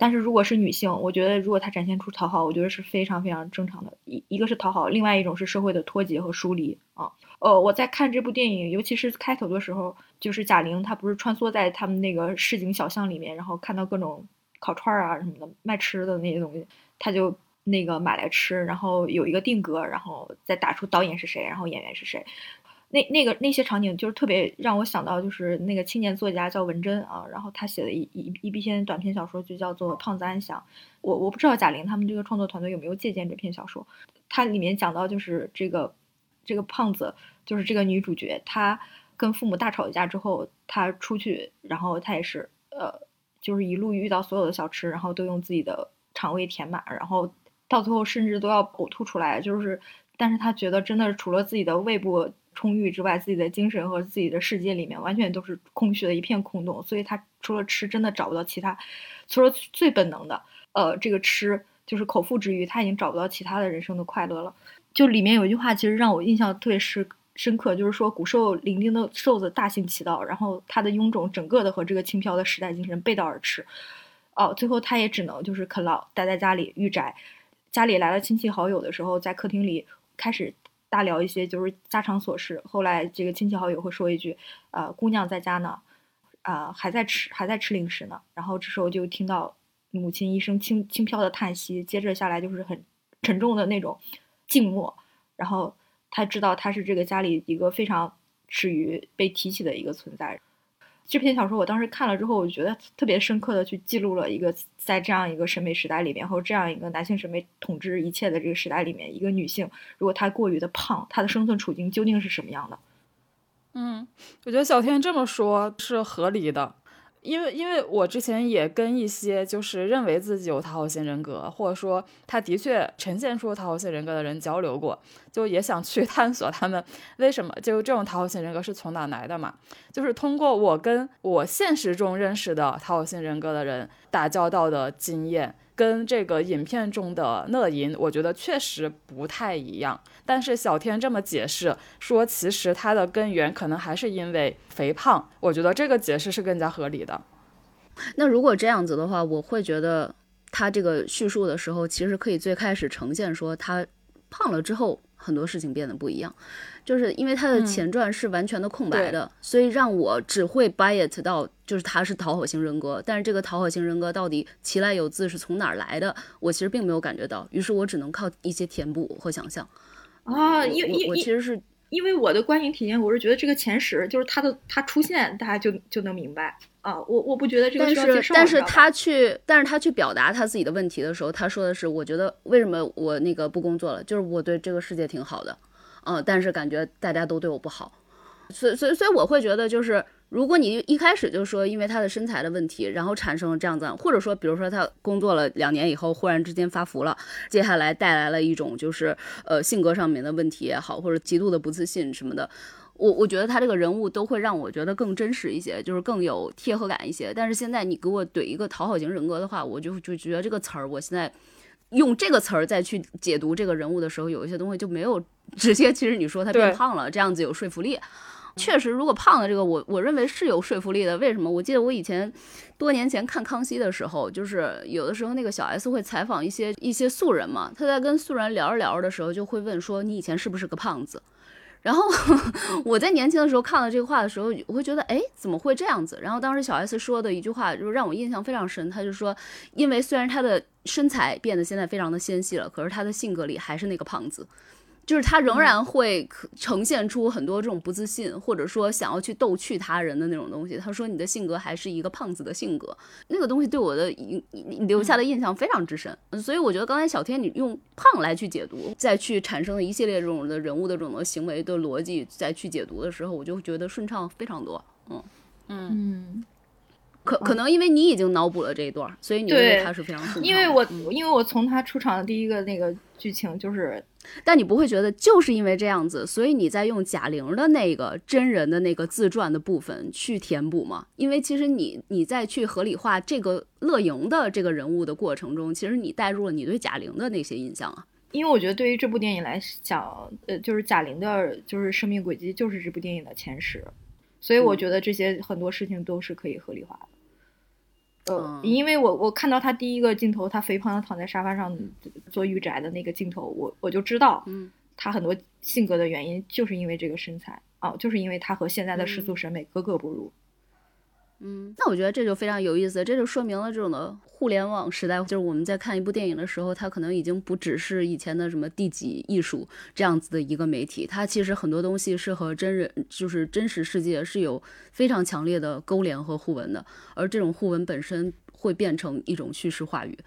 但是如果是女性，我觉得如果她展现出讨好，我觉得是非常非常正常的。一一个是讨好，另外一种是社会的脱节和疏离啊。呃，我在看这部电影，尤其是开头的时候，就是贾玲她不是穿梭在他们那个市井小巷里面，然后看到各种烤串啊什么的卖吃的那些东西，她就那个买来吃，然后有一个定格，然后再打出导演是谁，然后演员是谁。那那个那些场景就是特别让我想到，就是那个青年作家叫文珍啊，然后他写的一一一篇短篇小说就叫做《胖子安详》。我我不知道贾玲他们这个创作团队有没有借鉴这篇小说，它里面讲到就是这个这个胖子。就是这个女主角，她跟父母大吵一架之后，她出去，然后她也是，呃，就是一路遇到所有的小吃，然后都用自己的肠胃填满，然后到最后甚至都要呕吐出来。就是，但是她觉得真的除了自己的胃部充裕之外，自己的精神和自己的世界里面完全都是空虚的一片空洞。所以他除了吃，真的找不到其他，除了最本能的，呃，这个吃就是口腹之欲，他已经找不到其他的人生的快乐了。就里面有一句话，其实让我印象特别深。深刻就是说，古兽伶仃的瘦子大行其道，然后他的臃肿整个的和这个轻飘的时代精神背道而驰。哦，最后他也只能就是啃老，待在家里御宅。家里来了亲戚好友的时候，在客厅里开始大聊一些就是家常琐事。后来这个亲戚好友会说一句：“呃，姑娘在家呢，啊，还在吃还在吃零食呢。”然后这时候就听到母亲一声轻轻飘的叹息，接着下来就是很沉重的那种静默，然后。他知道他是这个家里一个非常耻于被提起的一个存在。这篇小说我当时看了之后，我觉得特别深刻的去记录了一个在这样一个审美时代里面，或者这样一个男性审美统治一切的这个时代里面，一个女性如果她过于的胖，她的生存处境究竟是什么样的？嗯，我觉得小天这么说是合理的。因为，因为我之前也跟一些就是认为自己有讨好型人格，或者说他的确呈现出讨好型人格的人交流过，就也想去 探索他们为什么就这种讨好型人格是从哪来的嘛？就是通过我跟我现实中认识的讨好型人格的人打交道的经验。跟这个影片中的乐莹，我觉得确实不太一样。但是小天这么解释说，其实他的根源可能还是因为肥胖。我觉得这个解释是更加合理的。那如果这样子的话，我会觉得他这个叙述的时候，其实可以最开始呈现说他胖了之后。很多事情变得不一样，就是因为他的前传是完全的空白的，所以让我只会 buy it 到就是他是讨好型人格，但是这个讨好型人格到底其来有自是从哪儿来的，我其实并没有感觉到，于是我只能靠一些填补和想象。啊，因为我其实是因为我的观影体验，我是觉得这个前十就是他的他出现，大家就就能明白。啊，我我不觉得这个但是但是他去，但是他去表达他自己的问题的时候，他说的是，我觉得为什么我那个不工作了，就是我对这个世界挺好的，嗯，但是感觉大家都对我不好，所以所以所以我会觉得，就是如果你一开始就说因为他的身材的问题，然后产生了这样子，或者说比如说他工作了两年以后忽然之间发福了，接下来带来了一种就是呃性格上面的问题也好，或者极度的不自信什么的。我我觉得他这个人物都会让我觉得更真实一些，就是更有贴合感一些。但是现在你给我怼一个讨好型人格的话，我就就觉得这个词儿，我现在用这个词儿再去解读这个人物的时候，有一些东西就没有直接。其实你说他变胖了，这样子有说服力。确实，如果胖的这个，我我认为是有说服力的。为什么？我记得我以前多年前看康熙的时候，就是有的时候那个小 S 会采访一些一些素人嘛，他在跟素人聊着聊着的时候，就会问说：“你以前是不是个胖子？”然后 我在年轻的时候看到这个话的时候，我会觉得，哎，怎么会这样子？然后当时小 S 说的一句话，就让我印象非常深。他就说，因为虽然他的身材变得现在非常的纤细了，可是他的性格里还是那个胖子。就是他仍然会呈现出很多这种不自信，或者说想要去逗趣他人的那种东西。他说你的性格还是一个胖子的性格，那个东西对我的印留下的印象非常之深。所以我觉得刚才小天你用胖来去解读，再去产生的一系列这种的人物的这种行为的逻辑再去解读的时候，我就觉得顺畅非常多。嗯嗯。可可能因为你已经脑补了这一段，所以你认为他是非常顺畅的。因为我、嗯因为我从他出场的第一个那个剧情就是但你不会觉得就是因为这样子，所以你在用贾玲的那个真人的那个自传的部分去填补吗？因为其实你你在去合理化这个乐莹的这个人物的过程中，其实你带入了你对贾玲的那些印象啊。因为我觉得对于这部电影来讲，呃，就是贾玲的，就是生命轨迹就是这部电影的前十，所以我嗯觉得这些很多事情都是可以合理化的。因为我我看到他第一个镜头，他肥胖的躺在沙发上做御宅的那个镜头，我我就知道，嗯，他很多性格的原因就是因为这个身材啊，就是因为他和现在的世俗审美格格不入。嗯，那我觉得这就非常有意思，这就说明了这种的互联网时代，就是我们在看一部电影的时候，它可能已经不只是以前的什么第几艺术这样子的一个媒体，它其实很多东西是和真人，就是真实世界是有非常强烈的勾连和互文的，而这种互文本身会变成一种叙事话语。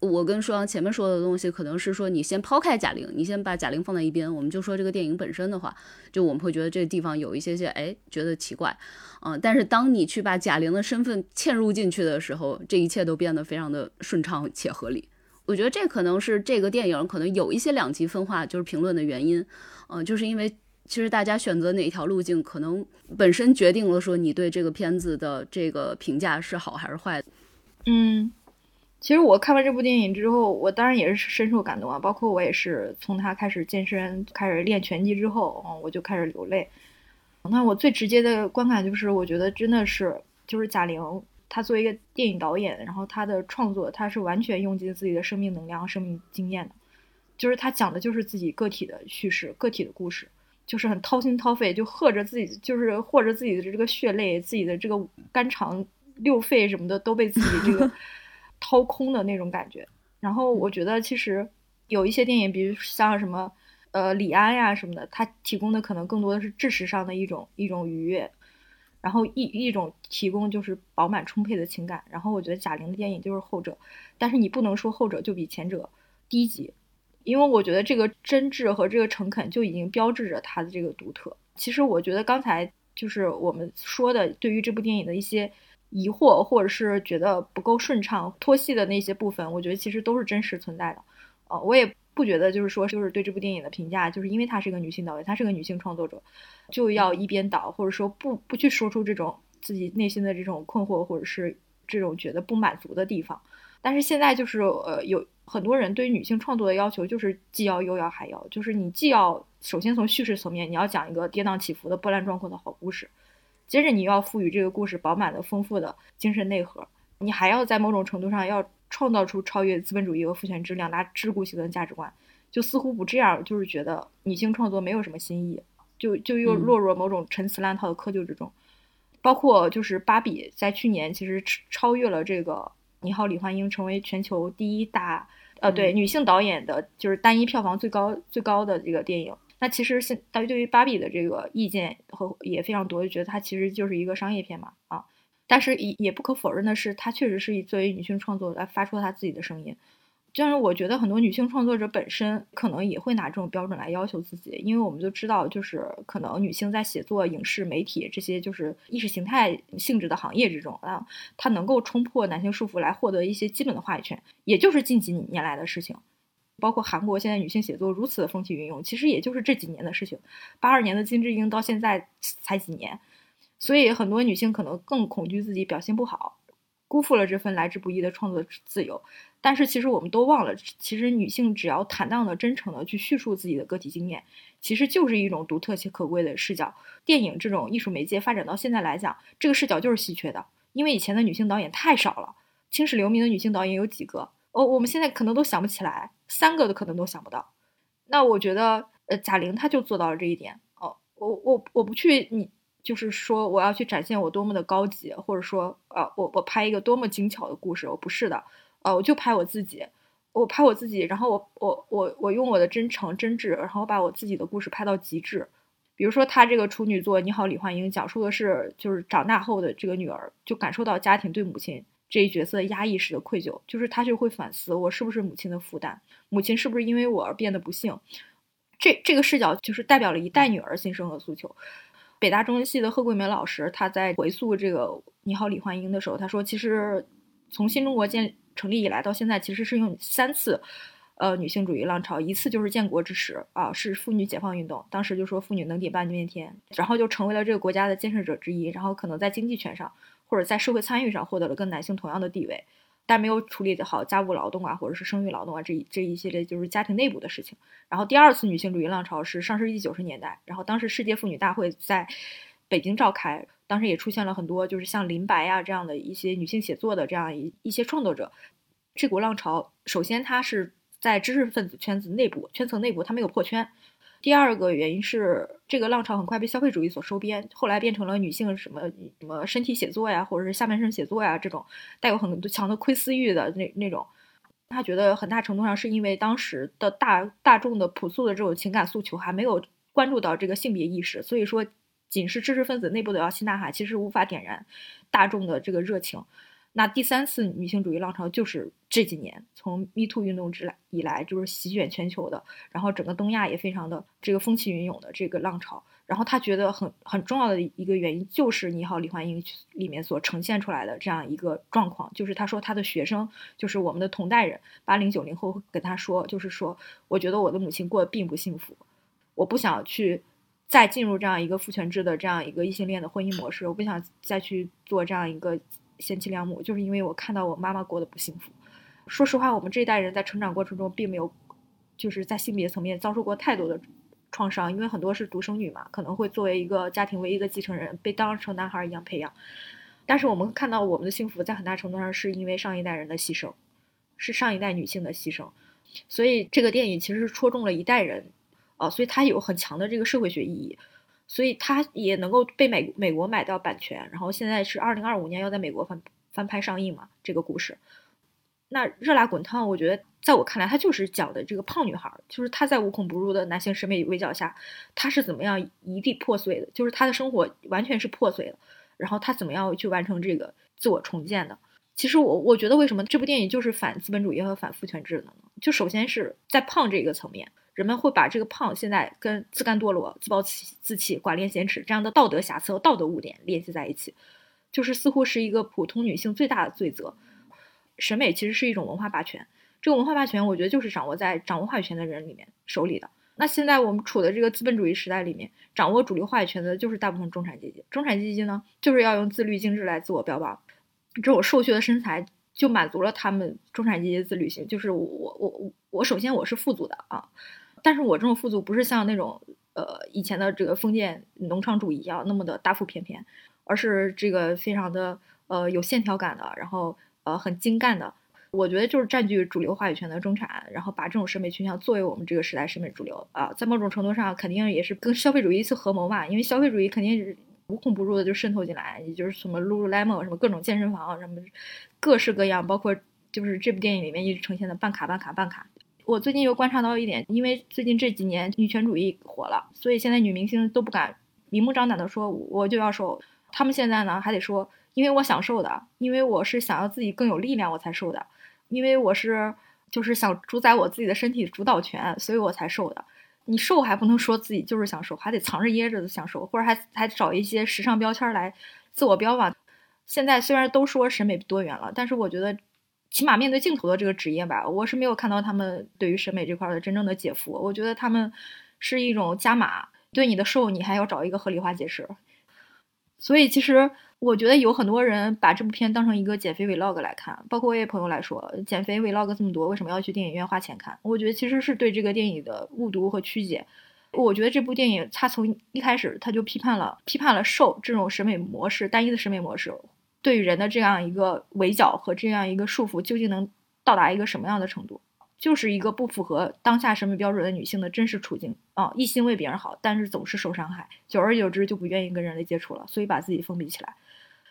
我跟舒阳前面说的东西，可能是说你先抛开贾玲，你先把贾玲放在一边，我们就说这个电影本身的话，就我们会觉得这个地方有一些些哎觉得奇怪，嗯、但是当你去把贾玲的身份嵌入进去的时候，这一切都变得非常的顺畅且合理。我觉得这可能是这个电影可能有一些两极分化，就是评论的原因，嗯、就是因为其实大家选择哪条路径，可能本身决定了说你对这个片子的这个评价是好还是坏。嗯，其实我看完这部电影之后，我当然也是深受感动啊。包括我也是从他开始健身、开始练拳击之后，嗯，我就开始流泪。那我最直接的观感就是，我觉得真的是，就是贾玲，她作为一个电影导演，然后她的创作，她是完全用尽自己的生命能量、生命经验的，就是她讲的就是自己个体的叙事、个体的故事，就是很掏心掏肺，就喝着自己，就是和着自己的这个血泪、自己的这个肝肠、六肺什么的都被自己这个掏空的那种感觉。然后我觉得其实有一些电影，比如像什么呃李安呀什么的，他提供的可能更多的是知识上的一种一种愉悦，然后一一种提供就是饱满充沛的情感。然后我觉得贾玲的电影就是后者，但是你不能说后者就比前者低级，因为我觉得这个真挚和这个诚恳就已经标志着它的这个独特。其实我觉得刚才就是我们说的对于这部电影的一些疑惑，或者是觉得不够顺畅、脱戏的那些部分，我觉得其实都是真实存在的。呃，我也不觉得就是说，就是对这部电影的评价，就是因为她是一个女性导演，她是个女性创作者，就要一边倒，或者说不不去说出这种自己内心的这种困惑，或者是这种觉得不满足的地方。但是现在就是呃，有很多人对于女性创作的要求就是既要又要还要，就是你既要首先从叙事层面，你要讲一个跌宕起伏的波澜壮阔的好故事，接着你又要赋予这个故事饱满的、丰富的精神内核，你还要在某种程度上要创造出超越资本主义和父权制两大桎梏性的价值观。就似乎不这样，就是觉得女性创作没有什么新意，就就又嗯落入某种陈词滥套的窠臼之中。包括就是芭比在去年其实超超越了这个《你好，李焕英》，成为全球第一大呃对女性导演的就是单一票房最高最高的这个电影。那其实现大家对于芭比的这个意见和也非常多，就觉得它其实就是一个商业片嘛啊。但是也也不可否认的是，它确实是以作为女性创作来发出她自己的声音。但是我觉得很多女性创作者本身可能也会拿这种标准来要求自己，因为我们就知道，就是可能女性在写作、影视、媒体这些就是意识形态性质的行业之中啊，她能够冲破男性束缚来获得一些基本的话语权，也就是近几年来的事情。包括韩国现在女性写作如此的风起云涌，其实也就是这几年的事情。八二年的金智英到现在才几年，所以很多女性可能更恐惧自己表现不好，辜负了这份来之不易的创作自由。但是其实我们都忘了，其实女性只要坦荡的、真诚的去叙述自己的个体经验，其实就是一种独特且可贵的视角。电影这种艺术媒介发展到现在来讲，这个视角就是稀缺的，因为以前的女性导演太少了，青史留名的女性导演有几个？哦，我们现在可能都想不起来，三个都可能都想不到。那我觉得，呃，贾玲她就做到了这一点。哦，我我我不去你。就是说，我要去展现我多么的高级，或者说，呃，我我拍一个多么精巧的故事，我不是的，呃，我就拍我自己，我拍我自己，然后我我我我用我的真诚真挚，然后把我自己的故事拍到极致。比如说，他这个处女座《你好，李焕英》，讲述的是就是长大后的这个女儿，就感受到家庭对母亲这一角色压抑时的愧疚，就是他就会反思，我是不是母亲的负担，母亲是不是因为我而变得不幸。这这个视角就是代表了一代女儿心声和诉求。北大中文系的贺桂梅老师，他在回溯这个《你好，李焕英》的时候，他说，其实从新中国建成立以来到现在，其实是用三次，呃，女性主义浪潮，一次就是建国之时啊，是妇女解放运动，当时就说妇女能顶半边天，然后就成为了这个国家的建设者之一，然后可能在经济权上或者在社会参与上获得了跟男性同样的地位。但没有处理好家务劳动啊，或者是生育劳动啊，这一这一系列就是家庭内部的事情。然后第二次女性主义浪潮是上世纪九十年代，然后当时世界妇女大会在北京召开，当时也出现了很多就是像林白啊这样的一些女性写作的这样一一些创作者。这股浪潮首先它是在知识分子圈子内部圈层内部，它没有破圈。第二个原因是，这个浪潮很快被消费主义所收编，后来变成了女性什么什么身体写作呀，或者是下半身写作呀这种带有很多强的窥私欲的那那种。他觉得很大程度上是因为当时的大大众的朴素的这种情感诉求还没有关注到这个性别意识，所以说仅是知识分子内部的摇旗呐喊，其实无法点燃大众的这个热情。那第三次女性主义浪潮就是这几年从 Me Too 运动之来以来，就是席卷全球的，然后整个东亚也非常的这个风起云涌的这个浪潮。然后他觉得很很重要的一个原因就是《你好，李焕英》里面所呈现出来的这样一个状况，就是他说他的学生就是我们的同代人，八零九零后跟他说，就是说我觉得我的母亲过得并不幸福，我不想去再进入这样一个父权制的这样一个异性恋的婚姻模式，我不想再去做这样一个。贤妻良母，就是因为我看到我妈妈过得不幸福。说实话，我们这一代人在成长过程中并没有，就是在性别层面遭受过太多的创伤，因为很多是独生女嘛，可能会作为一个家庭唯一的继承人，被当成男孩一样培养。但是我们看到我们的幸福，在很大程度上是因为上一代人的牺牲，是上一代女性的牺牲。所以这个电影其实是戳中了一代人，啊，所以它有很强的这个社会学意义。所以它也能够被美美国买到版权，然后现在是二零二五年要在美国翻翻拍上映嘛？这个故事，那热辣滚烫，我觉得在我看来，它就是讲的这个胖女孩，就是她在无孔不入的男性审美围剿下，她是怎么样一地破碎的，就是她的生活完全是破碎的，然后她怎么样去完成这个自我重建的？其实我我觉得为什么这部电影就是反资本主义和反父权制的呢？就首先是在胖这个层面。人们会把这个胖现在跟自甘堕落、自暴自弃、寡廉鲜耻这样的道德瑕疵和道德污点联系在一起，就是似乎是一个普通女性最大的罪责。审美其实是一种文化霸权，这个文化霸权我觉得就是掌握在掌握话语权的人里面手里的。那现在我们处的这个资本主义时代里面，掌握主流话语权的就是大部分中产阶级。中产阶级呢，就是要用自律、精致来自我标榜，这种瘦削的身材就满足了他们中产阶级的自律性。就是我我我我首先我是富足的啊。但是我这种富足不是像那种呃以前的这个封建农场主一样那么的大腹便便，而是这个非常的呃有线条感的，然后呃很精干的。我觉得就是占据主流话语权的中产，然后把这种审美倾向作为我们这个时代审美主流啊，在某种程度上肯定也是跟消费主义一次合谋嘛，因为消费主义肯定是无孔不入的就渗透进来，也就是什么 Lululemon 什么各种健身房什么各式各样，包括就是这部电影里面一直呈现的办卡办卡办卡。我最近又观察到一点，因为最近这几年女权主义火了，所以现在女明星都不敢明目张胆的说我就要瘦。她们现在呢还得说，因为我想瘦的，因为我是想要自己更有力量我才瘦的，因为我是就是想主宰我自己的身体主导权，所以我才瘦的。你瘦还不能说自己就是想瘦，还得藏着掖着的想瘦，或者还还找一些时尚标签来自我标榜。现在虽然都说审美多元了，但是我觉得。起码面对镜头的这个职业吧，我是没有看到他们对于审美这块的真正的解服。我觉得他们是一种加码，对你的瘦，你还要找一个合理化解释。所以其实我觉得有很多人把这部片当成一个减肥 vlog 来看，包括我也朋友来说，减肥 vlog 这么多，为什么要去电影院花钱看？我觉得其实是对这个电影的误读和曲解。我觉得这部电影它从一开始他就批判了批判了瘦这种审美模式，单一的审美模式。对于人的这样一个围剿和这样一个束缚，究竟能到达一个什么样的程度？就是一个不符合当下审美标准的女性的真实处境啊！一心为别人好，但是总是受伤害，久而久之就不愿意跟人类接触了，所以把自己封闭起来。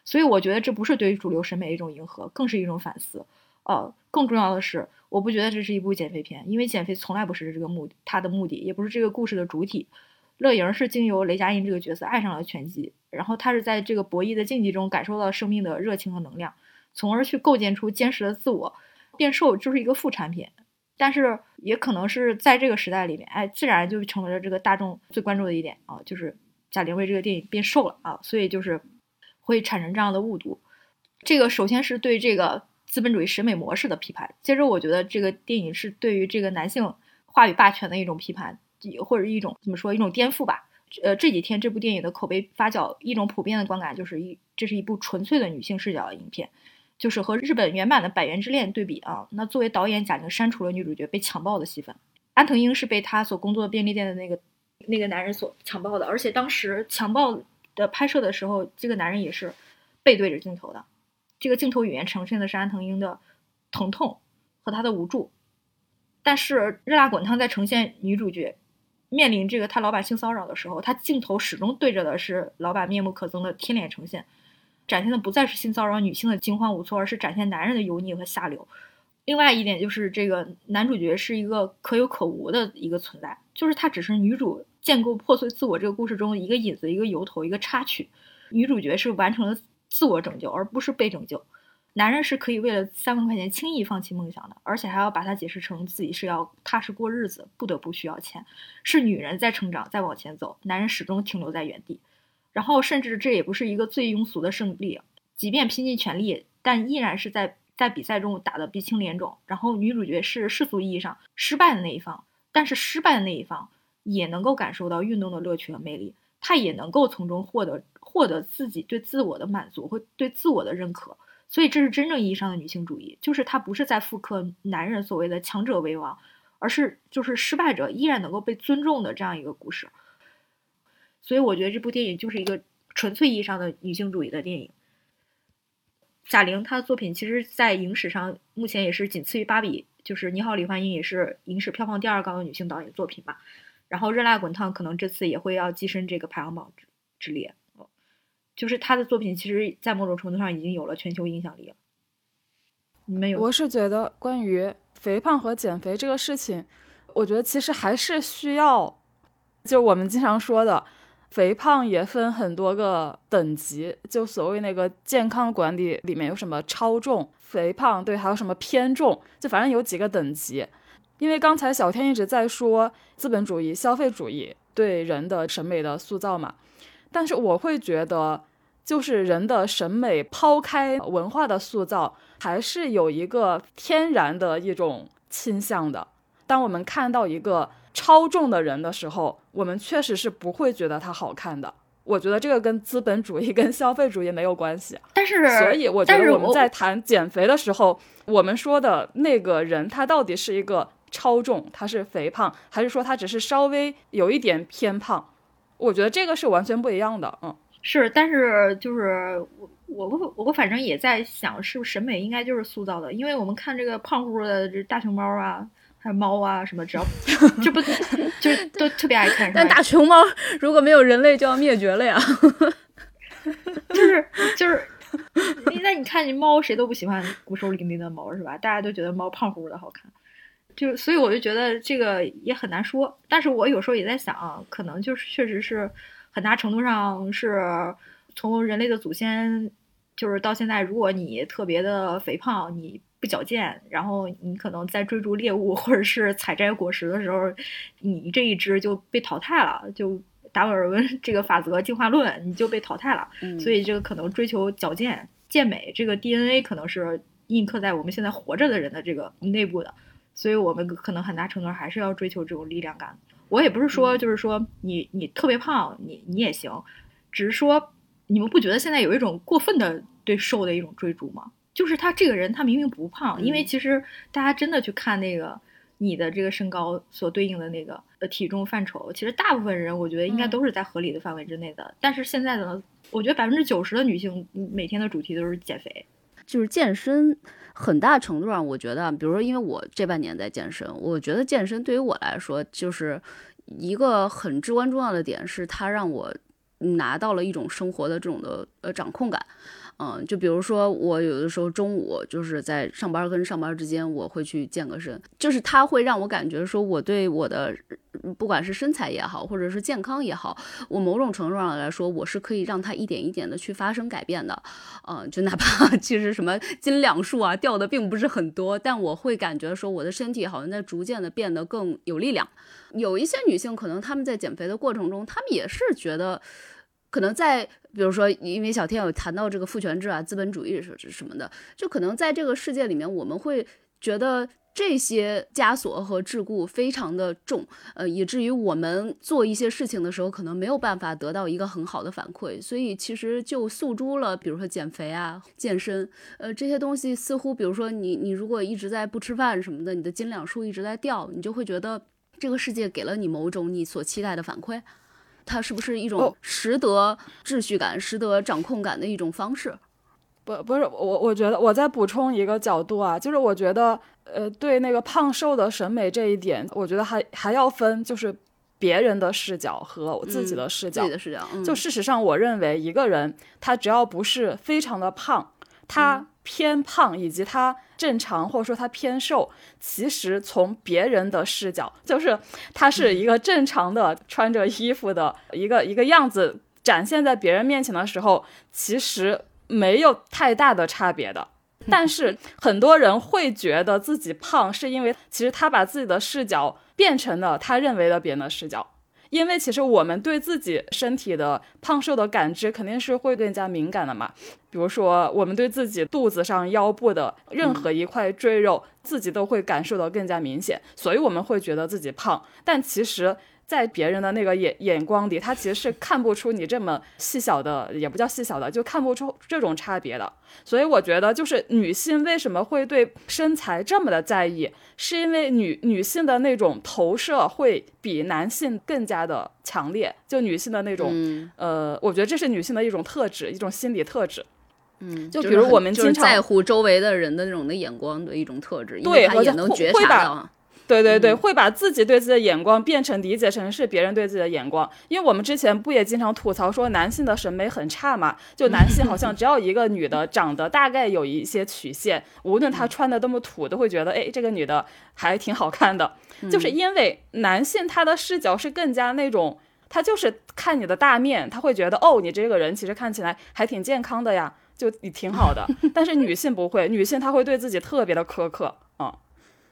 所以我觉得这不是对于主流审美一种迎合，更是一种反思。呃，更重要的是，我不觉得这是一部减肥片，因为减肥从来不是这个目的，它的目的也不是这个故事的主体。乐莹是经由雷佳音这个角色爱上了拳击，然后他是在这个博弈的竞技中感受到生命的热情和能量，从而去构建出坚实的自我。变瘦就是一个副产品，但是也可能是在这个时代里面，哎，自然就成为了这个大众最关注的一点啊，就是贾玲为这个电影变瘦了啊，所以就是会产生这样的误读。这个首先是对这个资本主义审美模式的批判，接着我觉得这个电影是对于这个男性话语霸权的一种批判，或者一种怎么说一种颠覆吧。呃，这几天这部电影的口碑发酵，一种普遍的观感就是一这是一部纯粹的女性视角的影片，就是和日本原版的《百元之恋》对比啊。那作为导演，贾玲删除了女主角被强暴的戏份，安藤英是被她所工作的便利店的那个那个男人所强暴的，而且当时强暴的拍摄的时候，这个男人也是背对着镜头的，这个镜头语言呈现的是安藤英的疼痛和她的无助，但是《热辣滚烫》在呈现女主角。面临这个他老板性骚扰的时候，他镜头始终对着的是老板面目可憎的天脸呈现，展现的不再是性骚扰女性的惊慌无措，而是展现男人的油腻和下流。另外一点就是这个男主角是一个可有可无的一个存在，就是他只是女主建构破碎自我这个故事中一个引子、一个由头、一个插曲。女主角是完成了自我拯救，而不是被拯救。男人是可以为了三万块钱轻易放弃梦想的，而且还要把它解释成自己是要踏实过日子，不得不需要钱。是女人在成长，在往前走，男人始终停留在原地。然后，甚至这也不是一个最庸俗的胜利，即便拼尽全力，但依然是在在比赛中打得鼻青脸肿。然后，女主角是世俗意义上失败的那一方，但是失败的那一方也能够感受到运动的乐趣和魅力，她也能够从中获得获得自己对自我的满足和对自我的认可。所以，这是真正意义上的女性主义，就是她不是在复刻男人所谓的强者为王，而是就是失败者依然能够被尊重的这样一个故事。所以，我觉得这部电影就是一个纯粹意义上的女性主义的电影。贾玲她的作品，其实，在影史上目前也是仅次于芭比，就是《你好，李焕英》也是影史票房第二高的女性导演作品吧。然后，《热辣滚烫》可能这次也会要跻身这个排行榜之之列。就是他的作品，其实，在某种程度上已经有了全球影响力了。你们有？我是觉得，关于肥胖和减肥这个事情，我觉得其实还是需要，就我们经常说的，肥胖也分很多个等级。就所谓那个健康管理里面有什么超重、肥胖，对，还有什么偏重，就反正有几个等级。因为刚才小天一直在说资本主义、消费主义对人的审美的塑造嘛。但是我会觉得，就是人的审美，抛开文化的塑造，还是有一个天然的一种倾向的。当我们看到一个超重的人的时候，我们确实是不会觉得他好看的。我觉得这个跟资本主义、跟消费主义没有关系。但是，所以我觉得我们在谈减肥的时候，我们说的那个人，他到底是一个超重，他是肥胖，还是说他只是稍微有一点偏胖？我觉得这个是完全不一样的，嗯，是，但是就是我我我我反正也在想，是不是审美应该就是塑造的？因为我们看这个胖乎乎的这大熊猫啊，还有猫啊什么，只要 这不就是 都特别爱看。但大熊猫如果没有人类就要灭绝了呀，就是就是，那你看你猫谁都不喜欢骨瘦伶仃的猫是吧？大家都觉得猫胖乎乎的好看。就所以我就觉得这个也很难说，但是我有时候也在想，可能就是确实是很大程度上是从人类的祖先，就是到现在，如果你特别的肥胖，你不矫健，然后你可能在追逐猎物或者是采摘果实的时候，你这一只就被淘汰了，就达尔文 这个法则进化论你就被淘汰了，所以这个可能追求矫健健美这个 DNA 可能是印刻在我们现在活着的人的这个内部的。所以，我们可能很大程度上还是要追求这种力量感。我也不是说，就是说你你特别胖，你你也行，只是说你们不觉得现在有一种过分的对瘦的一种追逐吗？就是他这个人，他明明不胖，因为其实大家真的去看那个你的这个身高所对应的那个呃体重范畴，其实大部分人我觉得应该都是在合理的范围之内的。但是现在呢，我觉得百分之九十的女性每天的主题都是减肥，就是健身。很大程度上，我觉得，比如说，因为我这半年在健身，我觉得健身对于我来说，就是一个很至关重要的点，是它让我拿到了一种生活的这种的呃掌控感。嗯，就比如说，我有的时候中午就是在上班跟上班之间，我会去健个身，就是它会让我感觉说，我对我的不管是身材也好，或者是健康也好，我某种程度上来说，我是可以让它一点一点的去发生改变的。嗯，就哪怕 其实什么斤两数啊掉的并不是很多，但我会感觉说我的身体好像在逐渐的变得更有力量。有一些女性可能她们在减肥的过程中，她们也是觉得。可能在，比如说，因为小天有谈到这个父权制啊、资本主义是什么的，就可能在这个世界里面，我们会觉得这些枷锁和桎梏非常的重，呃，以至于我们做一些事情的时候，可能没有办法得到一个很好的反馈。所以其实就诉诸了，比如说减肥啊、健身，呃，这些东西似乎，比如说你你如果一直在不吃饭什么的，你的斤两数一直在掉，你就会觉得这个世界给了你某种你所期待的反馈。它是不是一种识得秩序感、识得掌控感的一种方式？不，不是我，我觉得我再补充一个角度啊，就是我觉得，呃，对那个胖瘦的审美这一点，我觉得还还要分，就是别人的视角和我自己的视角。自己的视角。就事实上，我认为一个人他只要不是非常的胖，他。偏胖以及他正常或者说他偏瘦，其实从别人的视角，就是他是一个正常的穿着衣服的一个一个样子展现在别人面前的时候，其实没有太大的差别的。但是很多人会觉得自己胖，是因为其实他把自己的视角变成了他认为的别人的视角。因为其实我们对自己身体的胖瘦的感知肯定是会更加敏感的嘛。比如说，我们对自己肚子上、腰部的任何一块赘肉，自己都会感受到更加明显，所以我们会觉得自己胖。但其实。在别人的那个眼眼光里，他其实是看不出你这么细小的，也不叫细小的，就看不出这种差别的。所以我觉得，就是女性为什么会对身材这么的在意，是因为女女性的那种投射会比男性更加的强烈。就女性的那种，呃，我觉得这是女性的一种特质，一种心理特质。嗯，就比如我们经常在乎周围的人的那种的眼光的一种特质，对，他也能觉察到。对对对，会把自己对自己的眼光变成理解成是别人对自己的眼光，因为我们之前不也经常吐槽说男性的审美很差嘛？就男性好像 只要一个女的长得大概有一些曲线，无论她穿的多么土，都会觉得哎，这个女的还挺好看的。就是因为男性他的视角是更加那种，他就是看你的大面，他会觉得哦，你这个人其实看起来还挺健康的呀，就你挺好的。但是女性不会，女性她会对自己特别的苛刻啊。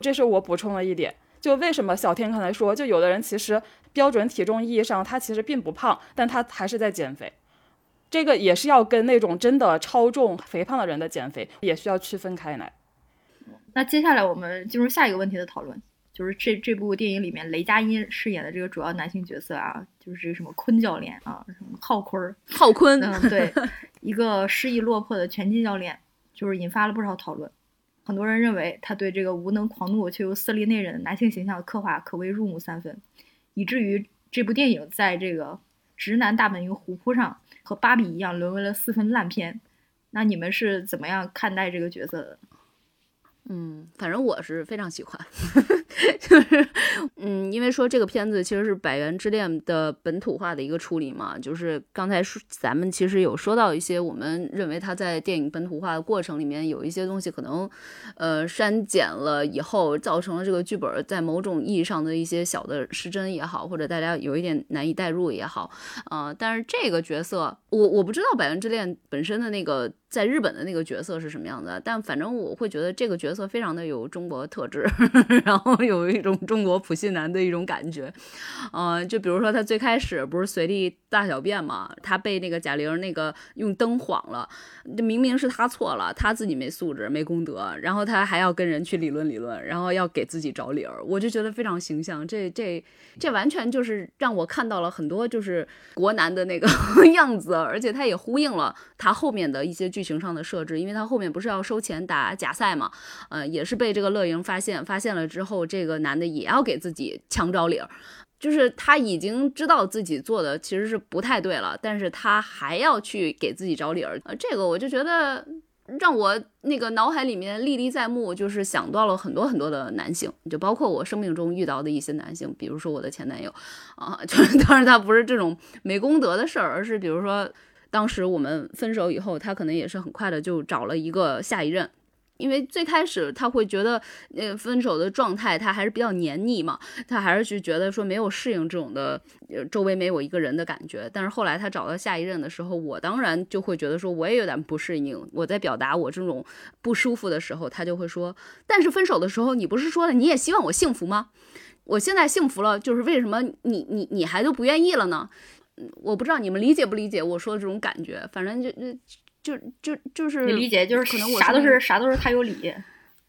这是我补充了一点，就为什么小天刚才说，就有的人其实标准体重意义上他其实并不胖，但他还是在减肥，这个也是要跟那种真的超重肥胖的人的减肥也需要区分开来。那接下来我们进入下一个问题的讨论，就是这这部电影里面雷佳音饰演的这个主要男性角色啊，就是这个什么坤教练啊，什么浩坤，浩坤，嗯，对，一个失意落魄的拳击教练，就是引发了不少讨论。很多人认为他对这个无能狂怒却又色厉内荏的男性形象的刻画可谓入木三分，以至于这部电影在这个直男大本营湖泊上和芭比一样沦为了四分烂片。那你们是怎么样看待这个角色的？嗯，反正我是非常喜欢，就是嗯，因为说这个片子其实是《百元之恋》的本土化的一个处理嘛，就是刚才说咱们其实有说到一些，我们认为它在电影本土化的过程里面有一些东西可能呃删减了以后，造成了这个剧本在某种意义上的一些小的失真也好，或者大家有一点难以代入也好，呃，但是这个角色我我不知道《百元之恋》本身的那个。在日本的那个角色是什么样的？但反正我会觉得这个角色非常的有中国特质，然后有一种中国普信男的一种感觉。嗯，就比如说他最开始不是随地大小便嘛，他被那个贾玲那个用灯晃了，明明是他错了，他自己没素质没功德，然后他还要跟人去理论理论，然后要给自己找理儿，我就觉得非常形象。这这这完全就是让我看到了很多就是国男的那个 样子，而且他也呼应了他后面的一些剧。剧情上的设置，因为他后面不是要收钱打假赛嘛，呃，也是被这个乐莹发现，发现了之后，这个男的也要给自己强找理儿，就是他已经知道自己做的其实是不太对了，但是他还要去给自己找理儿，呃，这个我就觉得让我那个脑海里面历历在目，就是想到了很多很多的男性，就包括我生命中遇到的一些男性，比如说我的前男友，啊，就是当然他不是这种没功德的事儿，而是比如说。当时我们分手以后，他可能也是很快的就找了一个下一任，因为最开始他会觉得，呃，分手的状态他还是比较黏腻嘛，他还是去觉得说没有适应这种的，呃，周围没有一个人的感觉。但是后来他找到下一任的时候，我当然就会觉得说我也有点不适应。我在表达我这种不舒服的时候，他就会说，但是分手的时候你不是说了你也希望我幸福吗？我现在幸福了，就是为什么你你你还都不愿意了呢？我不知道你们理解不理解我说的这种感觉，反正就就就就就是理解，就是可能我啥都是啥都是他有理。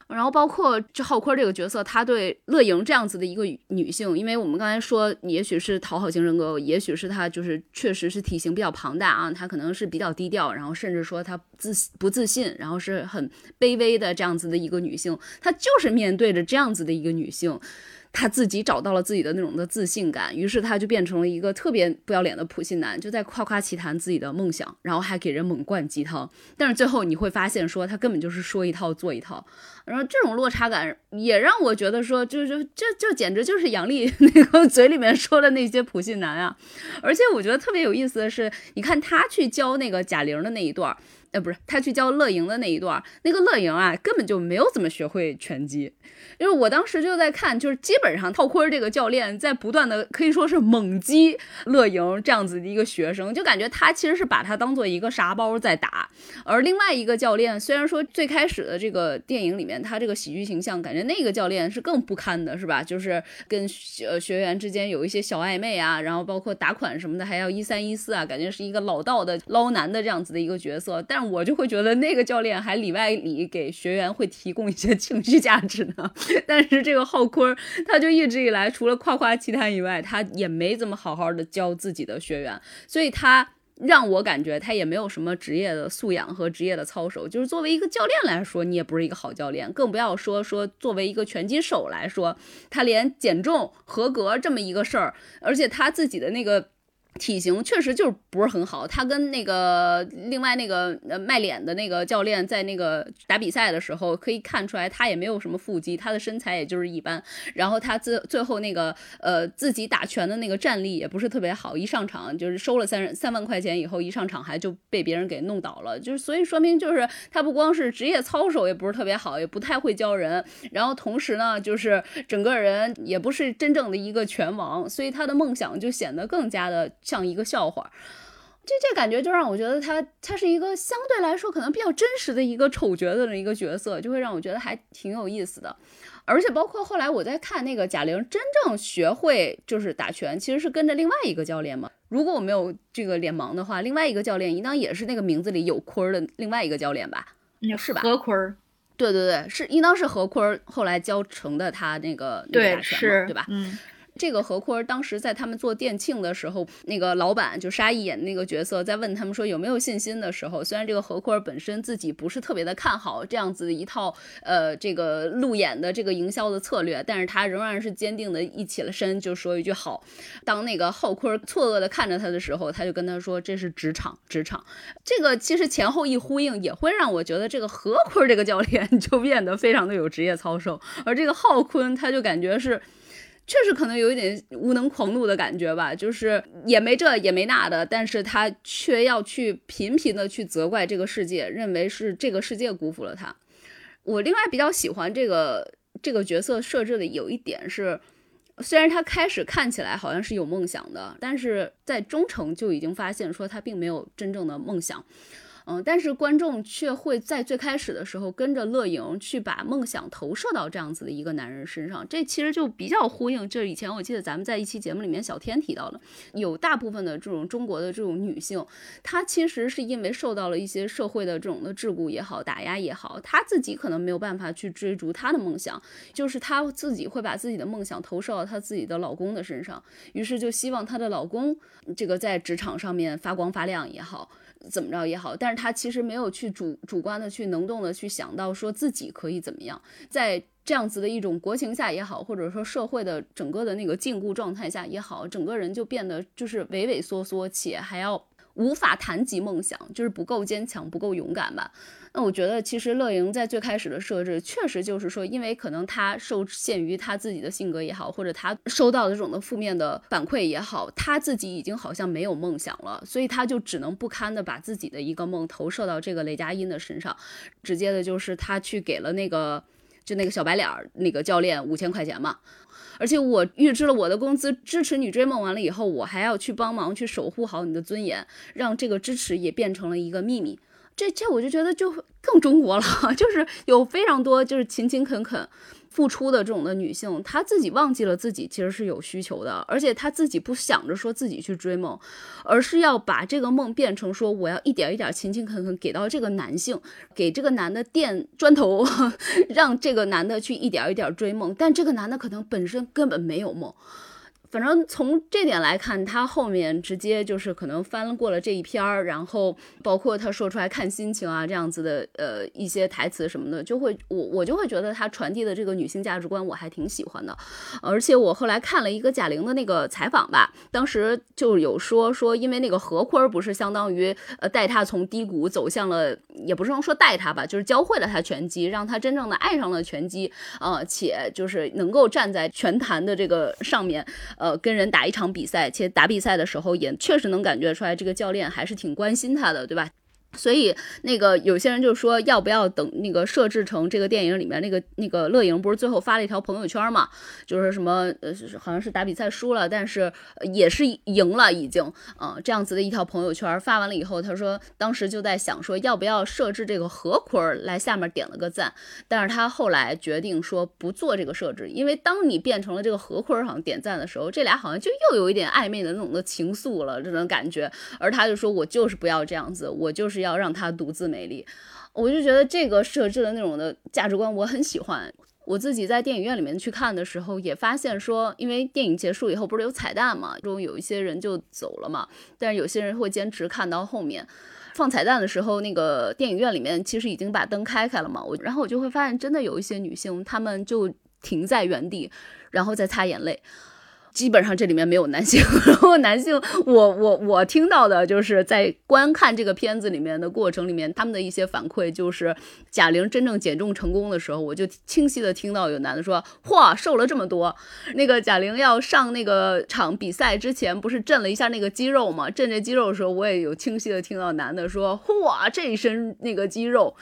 然后包括这浩坤这个角色，他对乐莹这样子的一个女性，因为我们刚才说，也许是讨好型人格，也许是她就是确实是体型比较庞大啊，她可能是比较低调，然后甚至说她自不自信，然后是很卑微的这样子的一个女性，他就是面对着这样子的一个女性。他自己找到了自己的那种的自信感，于是他就变成了一个特别不要脸的普信男，就在夸夸其谈自己的梦想，然后还给人猛灌鸡汤。但是最后你会发现，说他根本就是说一套做一套。然后这种落差感也让我觉得说，就就就就简直就是杨丽 那个嘴里面说的那些普信男啊。而且我觉得特别有意思的是，你看他去教那个贾玲的那一段。呃，不是，他去教乐莹的那一段，那个乐莹啊，根本就没有怎么学会拳击。因为我当时就在看，就是基本上套坤这个教练在不断的可以说是猛击乐莹这样子的一个学生，就感觉他其实是把他当做一个沙包在打。而另外一个教练，虽然说最开始的这个电影里面他这个喜剧形象，感觉那个教练是更不堪的，是吧？就是跟呃学员之间有一些小暧昧啊，然后包括打款什么的还要一三一四啊，感觉是一个老道的捞男的这样子的一个角色，但。我就会觉得那个教练还里外里给学员会提供一些 情绪价值呢，但是这个浩坤他就一直以来除了夸夸其谈以外，他也没怎么好好的教自己的学员，所以他让我感觉他也没有什么职业的素养和职业的操守，就是作为一个教练来说，你也不是一个好教练，更不要说说作为一个拳击手来说，他连减重合格这么一个事儿，而且他自己的那个。体型确实就是不是很好，他跟那个另外那个呃卖脸的那个教练在那个打比赛的时候，可以看出来他也没有什么腹肌，他的身材也就是一般。然后他最最后那个呃自己打拳的那个战力也不是特别好，一上场就是收了三三万块钱以后，一上场还就被别人给弄倒了。就是所以说明就是他不光是职业操守也不是特别好，也不太会教人。然后同时呢，就是整个人也不是真正的一个拳王，所以他的梦想就显得更加的。像一个笑话，这这感觉就让我觉得他他是一个相对来说可能比较真实的一个丑角的一个角色，就会让我觉得还挺有意思的。而且包括后来我在看那个贾玲真正学会就是打拳，其实是跟着另外一个教练嘛。如果我没有这个脸盲的话，另外一个教练应当也是那个名字里有坤儿的另外一个教练吧？是吧？何坤儿？对对对，是应当是何坤儿后来教成的他那个对是，对吧？嗯。这个何坤当时在他们做店庆的时候，那个老板就沙溢演那个角色，在问他们说有没有信心的时候，虽然这个何坤本身自己不是特别的看好这样子一套呃这个路演的这个营销的策略，但是他仍然是坚定的一起了身，就说一句好。当那个浩坤错愕的看着他的时候，他就跟他说这是职场，职场。这个其实前后一呼应，也会让我觉得这个何坤这个教练 就变得非常的有职业操守，而这个浩坤他就感觉是。确实可能有一点无能狂怒的感觉吧，就是也没这也没那的，但是他却要去频频的去责怪这个世界，认为是这个世界辜负了他。我另外比较喜欢这个这个角色设置的有一点是，虽然他开始看起来好像是有梦想的，但是在中程就已经发现说他并没有真正的梦想。嗯，但是观众却会在最开始的时候跟着乐莹去把梦想投射到这样子的一个男人身上，这其实就比较呼应。这以前我记得咱们在一期节目里面，小天提到的，有大部分的这种中国的这种女性，她其实是因为受到了一些社会的这种的桎梏也好，打压也好，她自己可能没有办法去追逐她的梦想，就是她自己会把自己的梦想投射到她自己的老公的身上，于是就希望她的老公这个在职场上面发光发亮也好。怎么着也好，但是他其实没有去主主观的去能动的去想到说自己可以怎么样，在这样子的一种国情下也好，或者说社会的整个的那个禁锢状态下也好，整个人就变得就是畏畏缩缩，且还要无法谈及梦想，就是不够坚强，不够勇敢吧。那我觉得其实乐莹在最开始的设置，确实就是说，因为可能他受限于他自己的性格也好，或者他收到的这种的负面的反馈也好，他自己已经好像没有梦想了，所以他就只能不堪的把自己的一个梦投射到这个雷佳音的身上，直接的就是他去给了那个就那个小白脸儿那个教练五千块钱嘛。而且我预支了我的工资，支持你追梦完了以后，我还要去帮忙去守护好你的尊严，让这个支持也变成了一个秘密。这这我就觉得就更中国了，就是有非常多就是勤勤恳恳付出的这种的女性，她自己忘记了自己其实是有需求的，而且她自己不想着说自己去追梦，而是要把这个梦变成说我要一点一点勤勤恳恳给到这个男性，给这个男的垫砖头，让这个男的去一点一点追梦，但这个男的可能本身根本没有梦。反正从这点来看，他后面直接就是可能翻过了这一篇儿，然后包括他说出来看心情啊这样子的呃一些台词什么的，就会我我就会觉得他传递的这个女性价值观我还挺喜欢的。而且我后来看了一个贾玲的那个采访吧，当时就有说说，因为那个何坤不是相当于呃带他从低谷走向了，也不是能说带他吧，就是教会了他拳击，让他真正的爱上了拳击，呃，且就是能够站在拳坛的这个上面。呃跟人打一场比赛，且打比赛的时候也确实能感觉出来，这个教练还是挺关心他的，对吧？所以那个有些人就说，要不要等那个设置成这个电影里面那个那个乐莹不是最后发了一条朋友圈嘛？就是什么呃，好像是打比赛输了，但是也是赢了已经，嗯，这样子的一条朋友圈发完了以后，他说当时就在想说要不要设置这个何坤来下面点了个赞，但是他后来决定说不做这个设置，因为当你变成了这个何坤好像点赞的时候，这俩好像就又有一点暧昧的那种的情愫了这种感觉，而他就说我就是不要这样子，我就是。要让她独自美丽，我就觉得这个设置的那种的价值观我很喜欢。我自己在电影院里面去看的时候，也发现说，因为电影结束以后不是有彩蛋嘛，中有一些人就走了嘛，但是有些人会坚持看到后面。放彩蛋的时候，那个电影院里面其实已经把灯开开了嘛，我然后我就会发现，真的有一些女性，她们就停在原地，然后再擦眼泪。基本上这里面没有男性，然后男性，我我我听到的就是在观看这个片子里面的过程里面，他们的一些反馈就是贾玲真正减重成功的时候，我就清晰的听到有男的说：“嚯，瘦了这么多。”那个贾玲要上那个场比赛之前，不是震了一下那个肌肉吗？震这肌肉的时候，我也有清晰的听到男的说：“嚯，这一身那个肌肉。”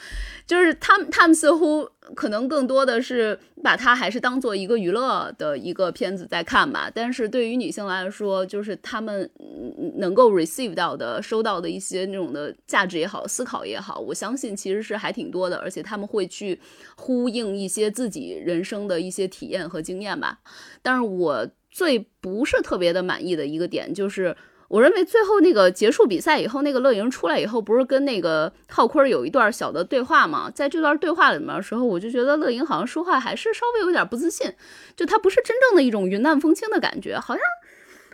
就是他们，他们似乎。可能更多的是把它还是当做一个娱乐的一个片子在看吧，但是对于女性来说，就是她们能够 receive 到的、收到的一些那种的价值也好、思考也好，我相信其实是还挺多的，而且他们会去呼应一些自己人生的一些体验和经验吧。但是我最不是特别的满意的一个点就是。我认为最后那个结束比赛以后，那个乐莹出来以后，不是跟那个浩坤有一段小的对话吗？在这段对话里面的时候，我就觉得乐莹好像说话还是稍微有点不自信，就她不是真正的一种云淡风轻的感觉，好像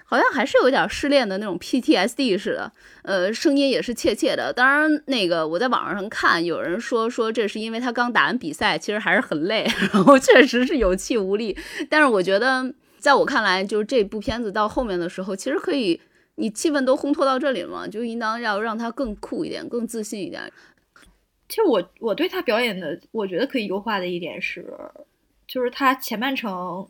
好像还是有点失恋的那种 PTSD 似的。呃，声音也是怯怯的。当然，那个我在网上看有人说说这是因为他刚打完比赛，其实还是很累，然后确实是有气无力。但是我觉得，在我看来，就是这部片子到后面的时候，其实可以。你气氛都烘托到这里了嘛，就应当要让他更酷一点，更自信一点。其实我我对他表演的，我觉得可以优化的一点是，就是他前半程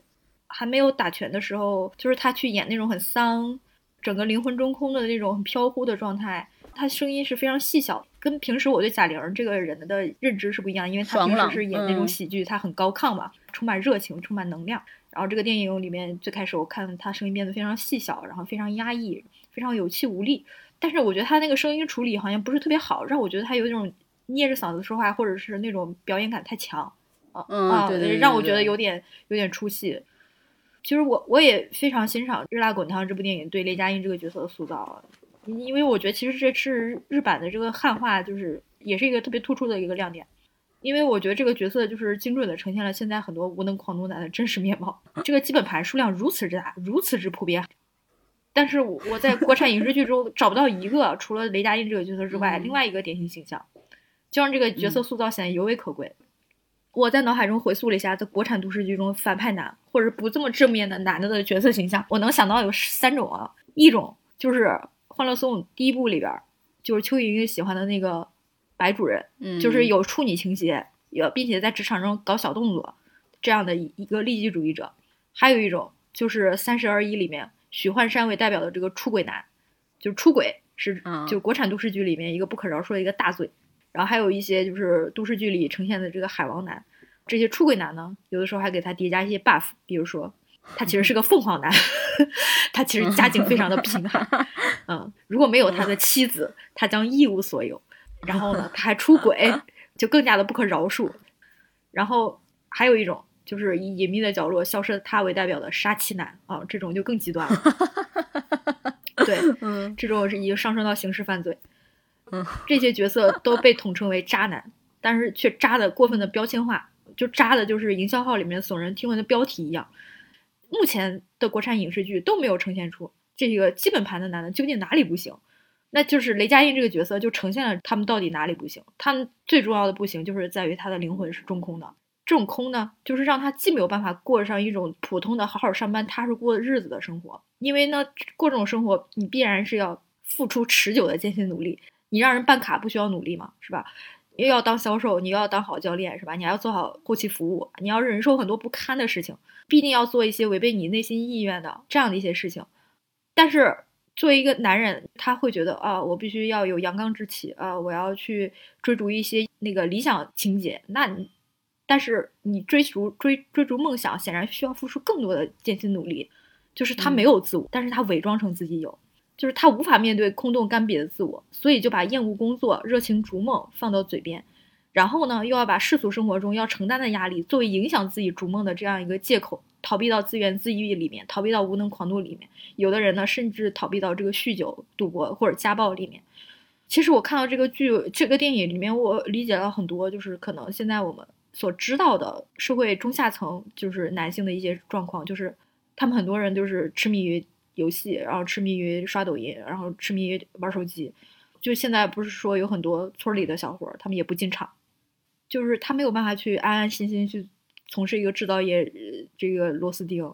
还没有打拳的时候，就是他去演那种很丧、整个灵魂中空的那种很飘忽的状态，他声音是非常细小，跟平时我对贾玲这个人的认知是不一样，因为他平时是演那种喜剧，他很高亢嘛，充满热情，充满能量。然后这个电影里面最开始我看他声音变得非常细小，然后非常压抑。非常有气无力，但是我觉得他那个声音处理好像不是特别好，让我觉得他有一种捏着嗓子说话，或者是那种表演感太强，啊啊，让我觉得有点有点出戏。其实我我也非常欣赏《热辣滚烫》这部电影对雷佳音这个角色的塑造，因为我觉得其实这是日版的这个汉化，就是也是一个特别突出的一个亮点，因为我觉得这个角色就是精准的呈现了现在很多无能狂怒男的真实面貌。这个基本盘数量如此之大，如此之普遍。但是我在国产影视剧中 找不到一个除了雷佳音这个角色之外，另外一个典型形象，就让这个角色塑造显得尤为可贵。我在脑海中回溯了一下，在国产都市剧中反派男或者不这么正面的男的的角色形象，我能想到有三种啊。一种就是《欢乐颂》第一部里边，就是邱莹莹喜欢的那个白主任，嗯，就是有处女情节，也并且在职场中搞小动作这样的一一个利己主义者。还有一种就是《三十而已》里面许幻山为代表的这个出轨男，就是出轨是嗯就国产都市剧里面一个不可饶恕的一个大罪。然后还有一些就是都市剧里呈现的这个海王男，这些出轨男呢，有的时候还给他叠加一些 buff，比如说他其实是个凤凰男，他其实家境非常的贫寒，嗯，如果没有他的妻子，他将一无所有。然后呢，他还出轨，就更加的不可饶恕。然后还有一种就是以隐秘的角落消失的他为代表的杀妻男啊，这种就更极端了。对，嗯这种是已经上升到刑事犯罪。嗯，这些角色都被统称为渣男，但是却渣的过分的标签化，就渣的就是营销号里面耸人听闻的标题一样。目前的国产影视剧都没有呈现出这个基本盘的男的究竟哪里不行，那就是雷佳音这个角色就呈现了他们到底哪里不行。他们最重要的不行就是在于他的灵魂是中空的，这种空呢，就是让他既没有办法过上一种普通的好好上班、踏实过日子的生活，因为呢，过这种生活你必然是要付出持久的艰辛努力。你让人办卡不需要努力吗？是吧？又要当销售，你又要当好教练，是吧？你还要做好后期服务，你要忍受很多不堪的事情，必定要做一些违背你内心意愿的这样的一些事情。但是作为一个男人，他会觉得啊，我必须要有阳刚之气啊，我要去追逐一些那个理想情节。那，但是你追逐追追逐梦想，显然需要付出更多的艰辛努力。就是他没有自我，但是他伪装成自己有。就是他无法面对空洞干瘪的自我，所以就把厌恶工作、热情逐梦放到嘴边，然后呢，又要把世俗生活中要承担的压力作为影响自己逐梦的这样一个借口，逃避到自怨自艾里面，逃避到无能狂怒里面。有的人呢，甚至逃避到这个酗酒、赌博或者家暴里面。其实我看到这个剧、这个电影里面，我理解了很多，就是可能现在我们所知道的社会中下层，就是男性的一些状况，就是他们很多人就是痴迷于。游戏，然后痴迷于刷抖音，然后痴迷于玩手机。就现在不是说有很多村里的小伙，他们也不进厂，就是他没有办法去安安心心去从事一个制造业这个螺丝钉。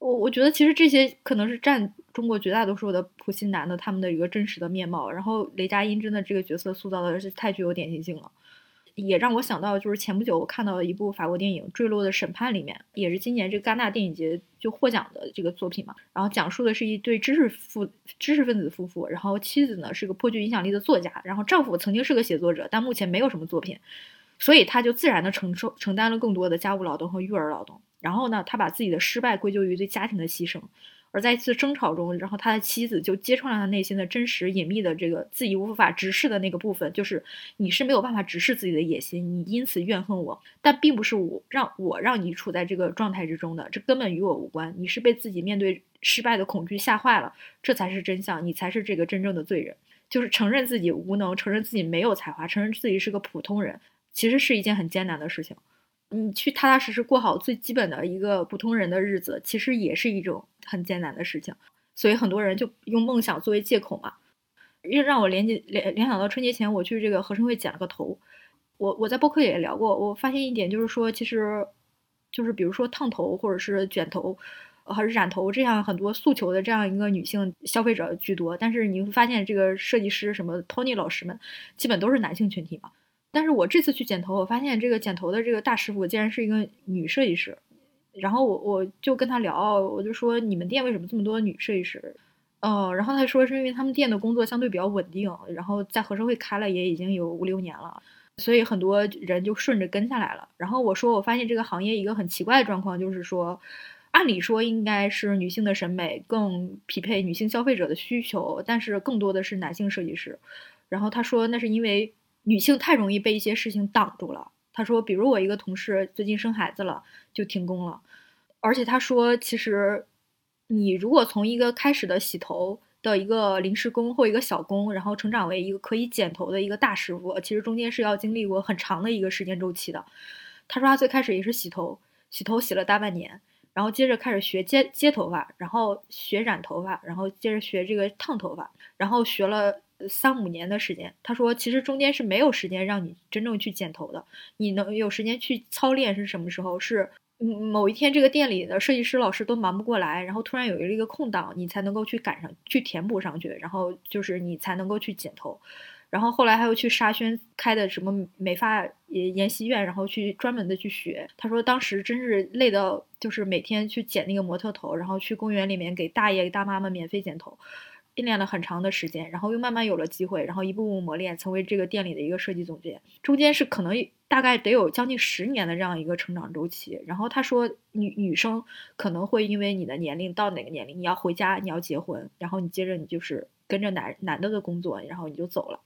我我觉得其实这些可能是占中国绝大多数的普信男的他们的一个真实的面貌。然后雷佳音真的这个角色塑造的是太具有典型性了。也让我想到，就是前不久我看到一部法国电影《坠落的审判》里面，也是今年这戛纳电影节就获奖的这个作品嘛。然后讲述的是一对知识夫知识分子夫妇，然后妻子呢是个颇具影响力的作家，然后丈夫曾经是个写作者，但目前没有什么作品，所以他就自然的承受承担了更多的家务劳动和育儿劳动。然后呢，他把自己的失败归咎于对家庭的牺牲。而在一次争吵中，然后他的妻子就揭穿了他内心的真实隐秘的这个自己无法直视的那个部分，就是你是没有办法直视自己的野心，你因此怨恨我，但并不是我让我让你处在这个状态之中的，这根本与我无关，你是被自己面对失败的恐惧吓坏了，这才是真相，你才是这个真正的罪人，就是承认自己无能，承认自己没有才华，承认自己是个普通人，其实是一件很艰难的事情。你去踏踏实实过好最基本的一个普通人的日子，其实也是一种很艰难的事情。所以很多人就用梦想作为借口嘛，又让我联结联联想到春节前我去这个合生汇剪了个头。我我在播客也聊过，我发现一点就是说，其实就是比如说烫头或者是卷头，还是染头这样很多诉求的这样一个女性消费者居多。但是你会发现，这个设计师什么 Tony 老师们，基本都是男性群体嘛。但是我这次去剪头，我发现这个剪头的这个大师傅竟然是一个女设计师，然后我我就跟他聊，我就说你们店为什么这么多女设计师？哦，然后他说是因为他们店的工作相对比较稳定，然后在合生汇开了也已经有五六年了，所以很多人就顺着跟下来了。然后我说我发现这个行业一个很奇怪的状况就是说，按理说应该是女性的审美更匹配女性消费者的需求，但是更多的是男性设计师。然后他说那是因为。女性太容易被一些事情挡住了。他说，比如我一个同事最近生孩子了，就停工了。而且他说，其实你如果从一个开始的洗头的一个临时工或一个小工，然后成长为一个可以剪头的一个大师傅，其实中间是要经历过很长的一个时间周期的。他说他最开始也是洗头，洗头洗了大半年，然后接着开始学接接头发，然后学染头发，然后接着学这个烫头发，然后学了。三五年的时间，他说其实中间是没有时间让你真正去剪头的。你能有时间去操练是什么时候？是某一天这个店里的设计师老师都忙不过来，然后突然有一个空档，你才能够去赶上去填补上去，然后就是你才能够去剪头。然后后来他又去沙宣开的什么美发研习院，然后去专门的去学。他说当时真是累到，就是每天去剪那个模特头，然后去公园里面给大爷大妈们免费剪头，训练了很长的时间，然后又慢慢有了机会，然后一步步磨练，成为这个店里的一个设计总监。中间是可能大概得有将近十年的这样一个成长周期。然后他说，女女生可能会因为你的年龄到哪个年龄，你要回家，你要结婚，然后你接着你就是跟着男男的的工作，然后你就走了。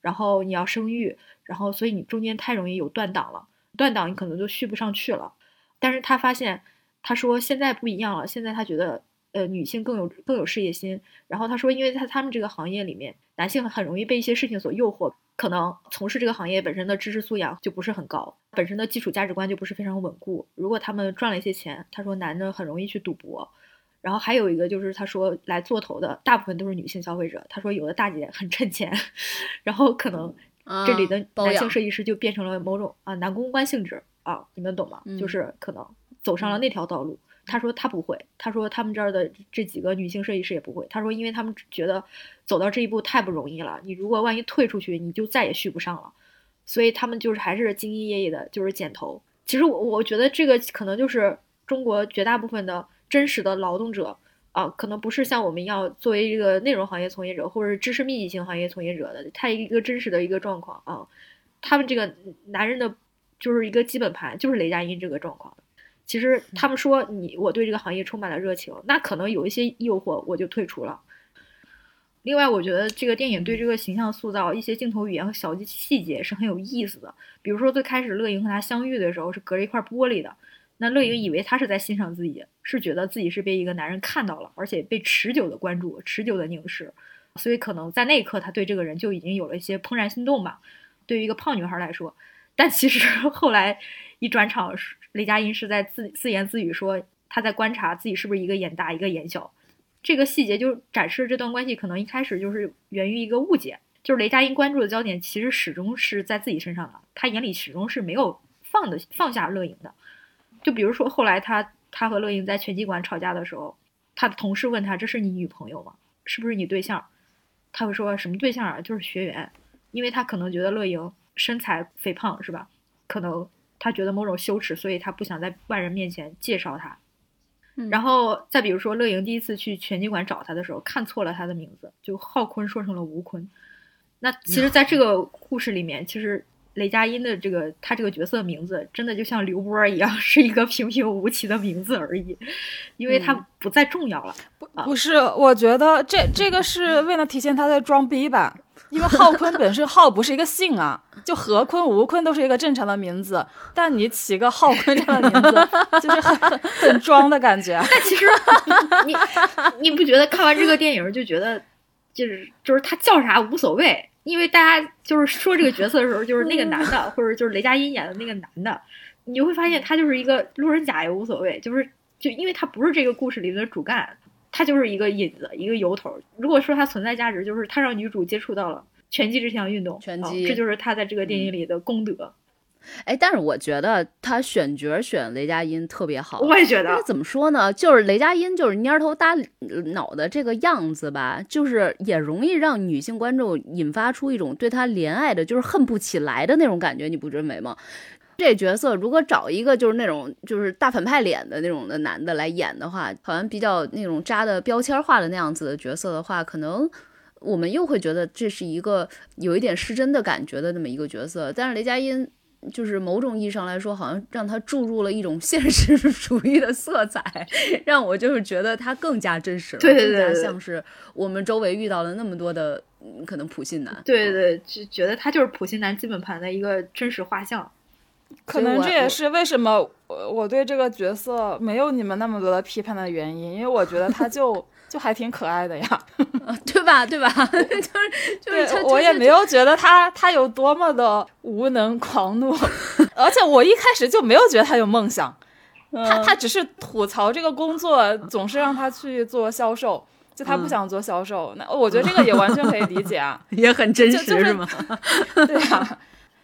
然后你要生育，然后所以你中间太容易有断档了，断档你可能就续不上去了。但是他发现，他说现在不一样了，现在他觉得，呃，女性更有更有事业心。然后他说，因为在他们这个行业里面，男性很容易被一些事情所诱惑，可能从事这个行业本身的知识素养就不是很高，本身的基础价值观就不是非常稳固。如果他们赚了一些钱，他说男的很容易去赌博。然后还有一个就是，他说来做头的大部分都是女性消费者。他说有的大姐很趁钱，然后可能这里的男性设计师就变成了某种啊男公关性质啊，你们懂吗？就是可能走上了那条道路。他说他不会，他说他们这儿的这几个女性设计师也不会。他说因为他们觉得走到这一步太不容易了，你如果万一退出去，你就再也续不上了。所以他们就是还是兢兢业业的，就是剪头。其实我我觉得这个可能就是中国绝大部分的。真实的劳动者啊，可能不是像我们一样作为一个内容行业从业者，或者知识密集型行业从业者的，他一个真实的一个状况啊。他们这个男人的，就是一个基本盘，就是雷佳音这个状况。其实他们说你我对这个行业充满了热情，那可能有一些诱惑，我就退出了。另外，我觉得这个电影对这个形象塑造，一些镜头语言和小细节是很有意思的。比如说最开始乐莹和他相遇的时候，是隔着一块玻璃的。那乐莹以为他是在欣赏自己，是觉得自己是被一个男人看到了，而且被持久的关注、持久的凝视，所以可能在那一刻，他对这个人就已经有了一些怦然心动吧。对于一个胖女孩来说，但其实后来一转场，雷佳音是在自自言自语说他在观察自己是不是一个眼大一个眼小。这个细节就展示这段关系可能一开始就是源于一个误解，就是雷佳音关注的焦点其实始终是在自己身上的，他眼里始终是没有放的放下乐莹的。就比如说，后来他他和乐莹在拳击馆吵架的时候，他的同事问他：“这是你女朋友吗？是不是你对象？”他会说什么对象啊？就是学员，因为他可能觉得乐莹身材肥胖，是吧？可能他觉得某种羞耻，所以他不想在外人面前介绍他。然后再比如说，乐莹第一次去拳击馆找他的时候，看错了他的名字，就浩坤说成了吴坤。那其实，在这个故事里面，其实。雷佳音的这个他这个角色名字真的就像刘波一样，是一个平平无奇的名字而已，因为他不再重要了。不不是，我觉得这这个是为了体现他在装逼吧？因为浩坤本身浩不是一个姓啊，就何坤、吴坤都是一个正常的名字，但你起个浩坤这样的名字，就是很 很装的感觉。但其实你你不觉得看完这个电影就觉得，就是就是他叫啥无所谓。因为大家就是说这个角色的时候，就是那个男的，或者就是雷佳音演的那个男的，你会发现他就是一个路人甲也无所谓，就是就因为他不是这个故事里的主干，他就是一个引子，一个由头。如果说他存在价值，就是他让女主接触到了拳击这项运动，拳击，这就是他在这个电影里的功德。哎，但是我觉得他选角选雷佳音特别好。我也觉得。怎么说呢？就是雷佳音就是蔫头耷脑的这个样子吧，就是也容易让女性观众引发出一种对他怜爱的，就是恨不起来的那种感觉，你不认为吗？这角色如果找一个就是那种就是大反派脸的那种的男的来演的话，好像比较那种扎的标签化的那样子的角色的话，可能我们又会觉得这是一个有一点失真的感觉的那么一个角色。但是雷佳音。就是某种意义上来说，好像让他注入了一种现实主义的色彩，让我就是觉得他更加真实了，对对对，像是我们周围遇到了那么多的可能普信男，对对，就觉得他就是普信男基本盘的一个真实画像。可能这也是为什么我我对这个角色没有你们那么多的批判的原因，因为我觉得他就。就还挺可爱的呀，对吧？对吧？就是 就是，我也没有觉得他他有多么的无能狂怒，而且我一开始就没有觉得他有梦想，他他只是吐槽这个工作总是让他去做销售，就他不想做销售。那我觉得这个也完全可以理解啊，也很真实，是吗？对呀，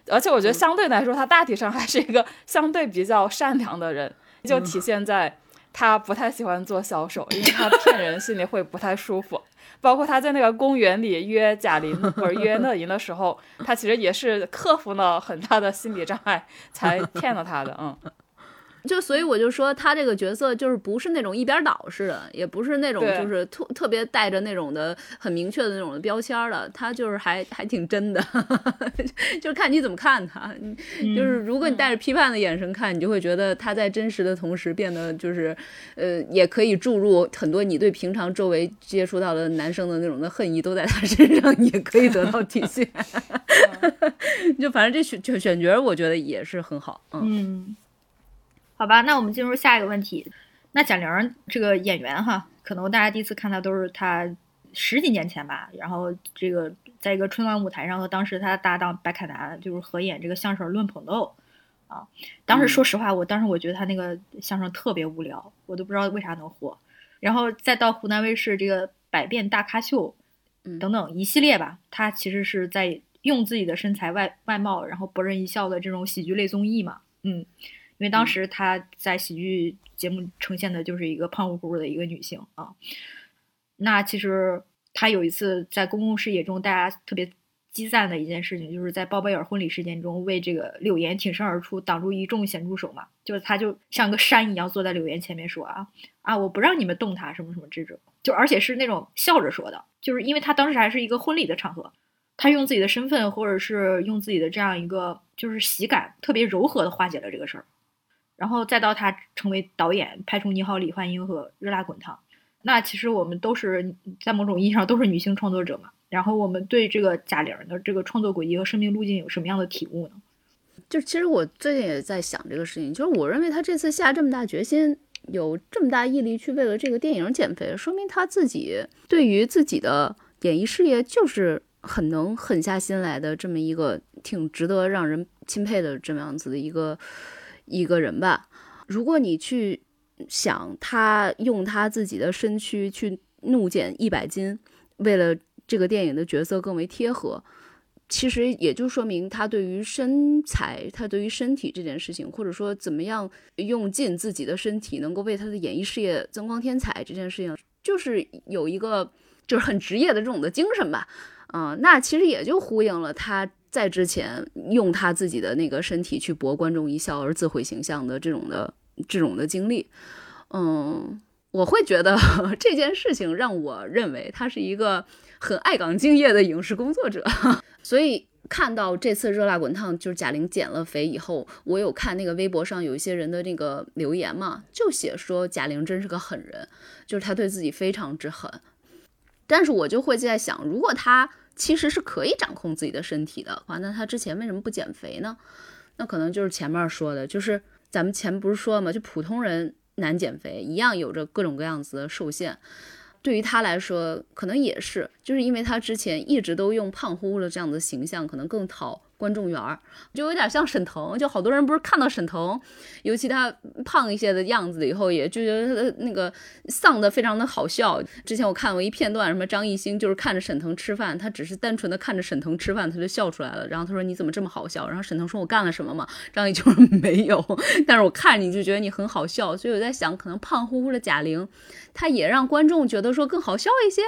而且我觉得相对来说，他大体上还是一个相对比较善良的人，就体现在。他不太喜欢做销售，因为他骗人心里会不太舒服。包括他在那个公园里约贾玲 或者约乐莹的时候，他其实也是克服了很大的心理障碍才骗了她的。嗯。就所以我就说他这个角色就是不是那种一边倒似的，也不是那种就是特特别带着那种的很明确的那种的标签的，他就是还还挺真的，就是看你怎么看他。就是如果你带着批判的眼神看，你就会觉得他在真实的同时变得就是呃，也可以注入很多你对平常周围接触到的男生的那种的恨意都在他 身上也可以得到体现。就反正这选选选角我觉得也是很好，嗯。好吧，那我们进入下一个问题。那贾玲这个演员哈，可能大家第一次看她都是她十几年前吧，然后这个在一个春晚舞台上和当时她的搭档白凯南就是合演这个相声《论捧逗》啊。当时说实话，我当时我觉得她那个相声特别无聊，我都不知道为啥能火。然后再到湖南卫视这个《百变大咖秀》等等一系列吧，她其实是在用自己的身材外外貌，然后博人一笑的这种喜剧类综艺嘛，嗯。因为当时她在喜剧节目呈现的就是一个胖乎乎的一个女性啊，那其实她有一次在公共视野中，大家特别激赞的一件事情，就是在包贝尔婚礼事件中为这个柳岩挺身而出，挡住一众咸猪手嘛，就是她就像个山一样坐在柳岩前面说啊啊，我不让你们动她什么什么这种，就而且是那种笑着说的，就是因为她当时还是一个婚礼的场合，她用自己的身份或者是用自己的这样一个就是喜感，特别柔和的化解了这个事儿。然后再到他成为导演，拍出《你好，李焕英》和《热辣滚烫》，那其实我们都是在某种意义上都是女性创作者嘛。然后我们对这个贾玲的这个创作轨迹和生命路径有什么样的体悟呢？就其实我最近也在想这个事情，就是我认为他这次下这么大决心，有这么大毅力去为了这个电影减肥，说明他自己对于自己的演艺事业就是很能狠下心来的这么一个挺值得让人钦佩的这么样子的一个。一个人吧，如果你去想他用他自己的身躯去怒减一百斤，为了这个电影的角色更为贴合，其实也就说明他对于身材，他对于身体这件事情，或者说怎么样用尽自己的身体能够为他的演艺事业增光添彩这件事情，就是有一个就是很职业的这种的精神吧。嗯，那其实也就呼应了他。在之前用他自己的那个身体去博观众一笑而自毁形象的这种的这种的经历，嗯，我会觉得 这件事情让我认为他是一个很爱岗敬业的影视工作者。所以看到这次热辣滚烫就是贾玲减了肥以后，我有看那个微博上有一些人的那个留言嘛，就写说贾玲真是个狠人，就是她对自己非常之狠。但是我就会在想，如果她。其实是可以掌控自己的身体的话，那他之前为什么不减肥呢？那可能就是前面说的，就是咱们前不是说了吗？就普通人难减肥，一样有着各种各样子的受限。对于他来说，可能也是，就是因为他之前一直都用胖乎乎的这样的形象，可能更讨。观众缘儿就有点像沈腾，就好多人不是看到沈腾，尤其他胖一些的样子以后，也就觉得那个丧的非常的好笑。之前我看过一片段，什么张艺兴就是看着沈腾吃饭，他只是单纯的看着沈腾吃饭，他就笑出来了。然后他说你怎么这么好笑？然后沈腾说我干了什么嘛？张艺兴说没有，但是我看你就觉得你很好笑。所以我在想，可能胖乎乎的贾玲，她也让观众觉得说更好笑一些，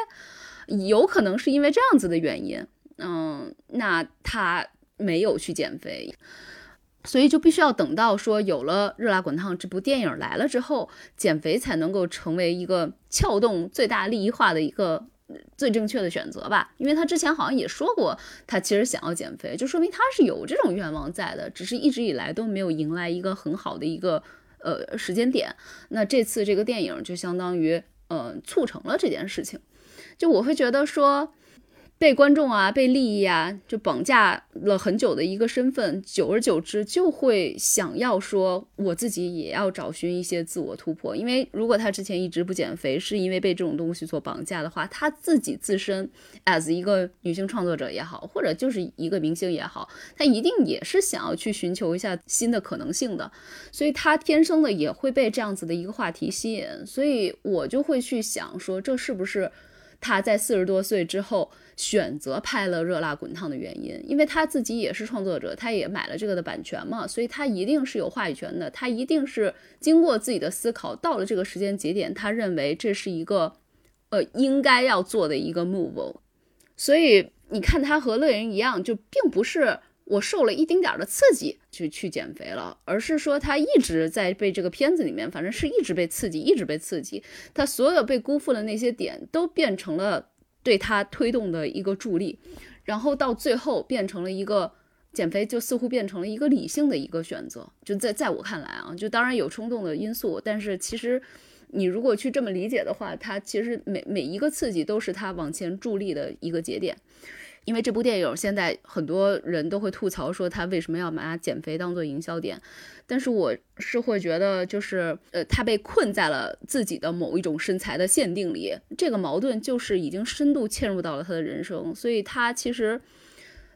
有可能是因为这样子的原因。嗯，那他。没有去减肥，所以就必须要等到说有了《热辣滚烫》这部电影来了之后，减肥才能够成为一个撬动最大利益化的一个最正确的选择吧。因为他之前好像也说过，他其实想要减肥，就说明他是有这种愿望在的，只是一直以来都没有迎来一个很好的一个呃时间点。那这次这个电影就相当于呃促成了这件事情，就我会觉得说。被观众啊，被利益啊，就绑架了很久的一个身份，久而久之就会想要说，我自己也要找寻一些自我突破。因为如果他之前一直不减肥，是因为被这种东西所绑架的话，他自己自身 as 一个女性创作者也好，或者就是一个明星也好，他一定也是想要去寻求一下新的可能性的，所以他天生的也会被这样子的一个话题吸引。所以我就会去想说，这是不是他在四十多岁之后？选择拍了《热辣滚烫》的原因，因为他自己也是创作者，他也买了这个的版权嘛，所以他一定是有话语权的。他一定是经过自己的思考，到了这个时间节点，他认为这是一个呃应该要做的一个 move。所以你看他和乐莹一样，就并不是我受了一丁点儿的刺激去去减肥了，而是说他一直在被这个片子里面，反正是一直被刺激，一直被刺激，他所有被辜负的那些点都变成了对他推动的一个助力，然后到最后变成了一个。减肥就似乎变成了一个理性的一个选择，就在在我看来啊，就当然有冲动的因素，但是其实你如果去这么理解的话，他其实每每一个刺激都是他往前助力的一个节点。因为这部电影现在很多人都会吐槽说他为什么要把减肥当做营销点，但是我是会觉得就是呃他被困在了自己的某一种身材的限定里，这个矛盾就是已经深度嵌入到了他的人生，所以他其实。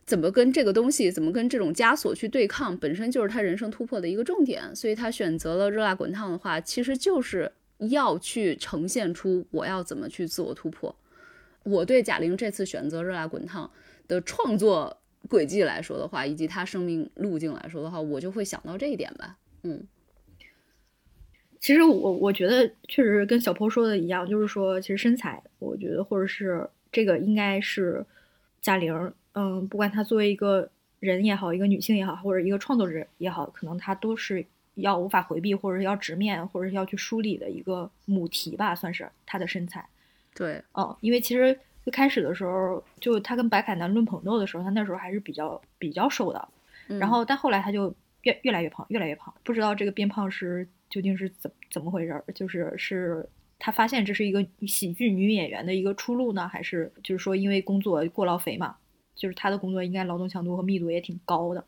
怎么跟这个东西，怎么跟这种枷锁去对抗，本身就是他人生突破的一个重点。所以他选择了热辣滚烫的话，其实就是要去呈现出我要怎么去自我突破。我对贾玲这次选择热辣滚烫的创作轨迹来说的话，以及她生命路径来说的话，我就会想到这一点吧。嗯，其实我我觉得确实跟小坡说的一样，就是说，其实身材，我觉得或者是这个应该是贾玲。嗯，不管她作为一个人也好，一个女性也好，或者一个创作者也好，可能她都是要无法回避，或者是要直面，或者是要去梳理的一个母题吧，算是她的身材。对，哦，因为其实最开始的时候，就他跟白凯南论捧逗的时候，他那时候还是比较比较瘦的，然后但后来他就越越来越胖，越来越胖，不知道这个变胖是究竟是怎怎么回事儿，就是是他发现这是一个喜剧女演员的一个出路呢，还是就是说因为工作过劳肥嘛？就是他的工作应该劳动强度和密度也挺高的，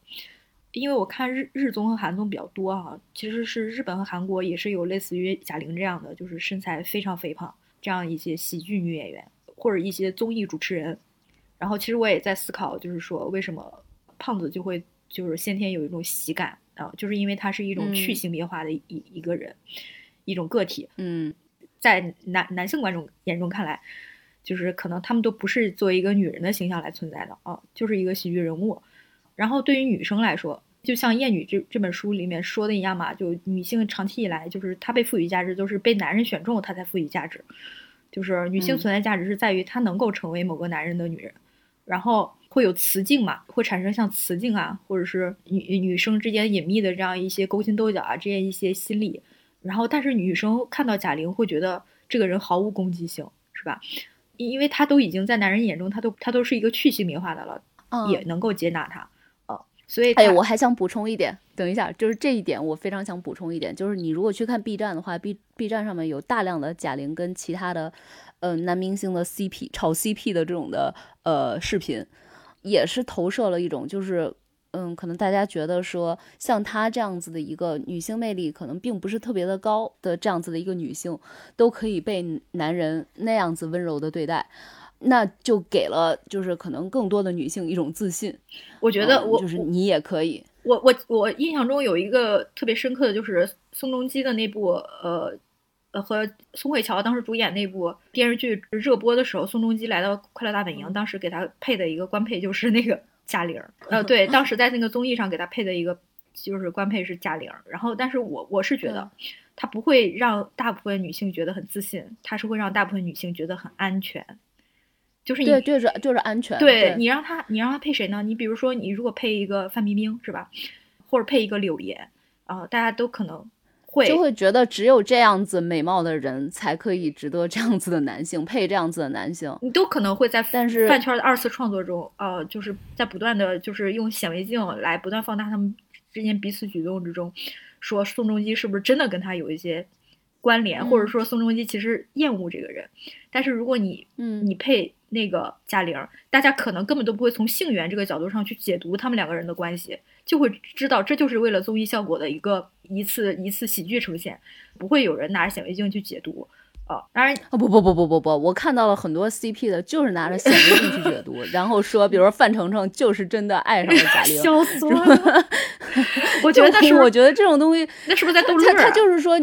因为我看日日综和韩综比较多哈，其实是日本和韩国也是有类似于贾玲这样的，就是身材非常肥胖这样一些喜剧女演员或者一些综艺主持人。然后其实我也在思考，就是说为什么胖子就会就是先天有一种喜感啊，就是因为他是一种去性别化的一一个人，一种个体。嗯，在男男性观众眼中看来。就是可能他们都不是作为一个女人的形象来存在的啊，就是一个喜剧人物。然后对于女生来说，就像《艳女》这这本书里面说的一样嘛，就女性长期以来就是她被赋予价值，都是被男人选中她才赋予价值。就是女性存在价值是在于她能够成为某个男人的女人，然后会有雌竞嘛，会产生像雌竞啊，或者是女女生之间隐秘的这样一些勾心斗角啊，这样一些心理。然后，但是女生看到贾玲会觉得这个人毫无攻击性，是吧？因因为她都已经在男人眼中，她都她都是一个去性别化的了，也能够接纳他，呃，所以，哎，我还想补充一点，等一下，就是这一点我非常想补充一点，就是你如果去看 B 站的话，B B 站上面有大量的贾玲跟其他的，呃，男明星的 CP 炒 CP 的这种的呃视频，也是投射了一种就是。嗯，可能大家觉得说，像她这样子的一个女性魅力，可能并不是特别的高的这样子的一个女性，都可以被男人那样子温柔的对待，那就给了就是可能更多的女性一种自信。我觉得我就是你也可以。我我我印象中有一个特别深刻的就是宋仲基的那部呃呃和宋慧乔当时主演那部电视剧热播的时候，宋仲基来到快乐大本营，当时给他配的一个官配就是那个。贾玲，呃，对，当时在那个综艺上给他配的一个就是官配是贾玲，然后，但是我我是觉得，他不会让大部分女性觉得很自信，他是会让大部分女性觉得很安全，就是对，就是就是安全。对你让他，你让他配谁呢？你比如说，你如果配一个范冰冰是吧，或者配一个柳岩，啊，大家都可能会。就会觉得只有这样子美貌的人才可以值得这样子的男性配这样子的男性，你都可能会在但是饭圈的二次创作中，呃，就是在不断的就是用显微镜来不断放大他们之间彼此举动之中，说宋仲基是不是真的跟他有一些关联，或者说宋仲基其实厌恶这个人，但是如果你嗯你配那个贾玲，大家可能根本都不会从性缘这个角度上去解读他们两个人的关系。就会知道这就是为了综艺效果的一个一次一次喜剧呈现，不会有人拿着显微镜去解读啊。当然，哦不不不不不不，我看到了很多 CP 的，就是拿着显微镜去解读，然后说，比如说范丞丞就是真的爱上了贾玲，笑死我了。我觉得是，我觉得这种东西，那是不是在逗乐？他他就是说，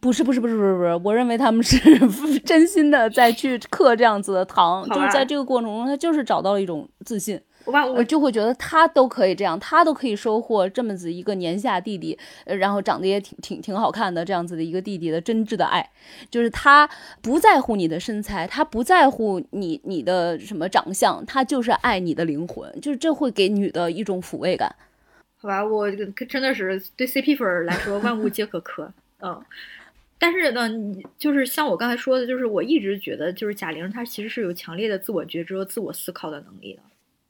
不是不是不是不是不是，我认为他们是 真心的在去嗑这样子的糖，就是在这个过程中，他就是找到了一种自信。万物呃就会觉得他都可以这样，他都可以收获这么子一个年下弟弟，呃然后长得也挺挺挺好看的这样子的一个弟弟的真挚的爱，就是他不在乎你的身材，他不在乎你你的什么长相，他就是爱你的灵魂，就是这会给女的一种抚慰感。好吧，我真的是对 CP 粉来说，万物皆可磕。嗯，但是呢，你就是像我刚才说的，就是我一直觉得，就是贾玲她其实是有强烈的自我觉知和自我思考的能力的。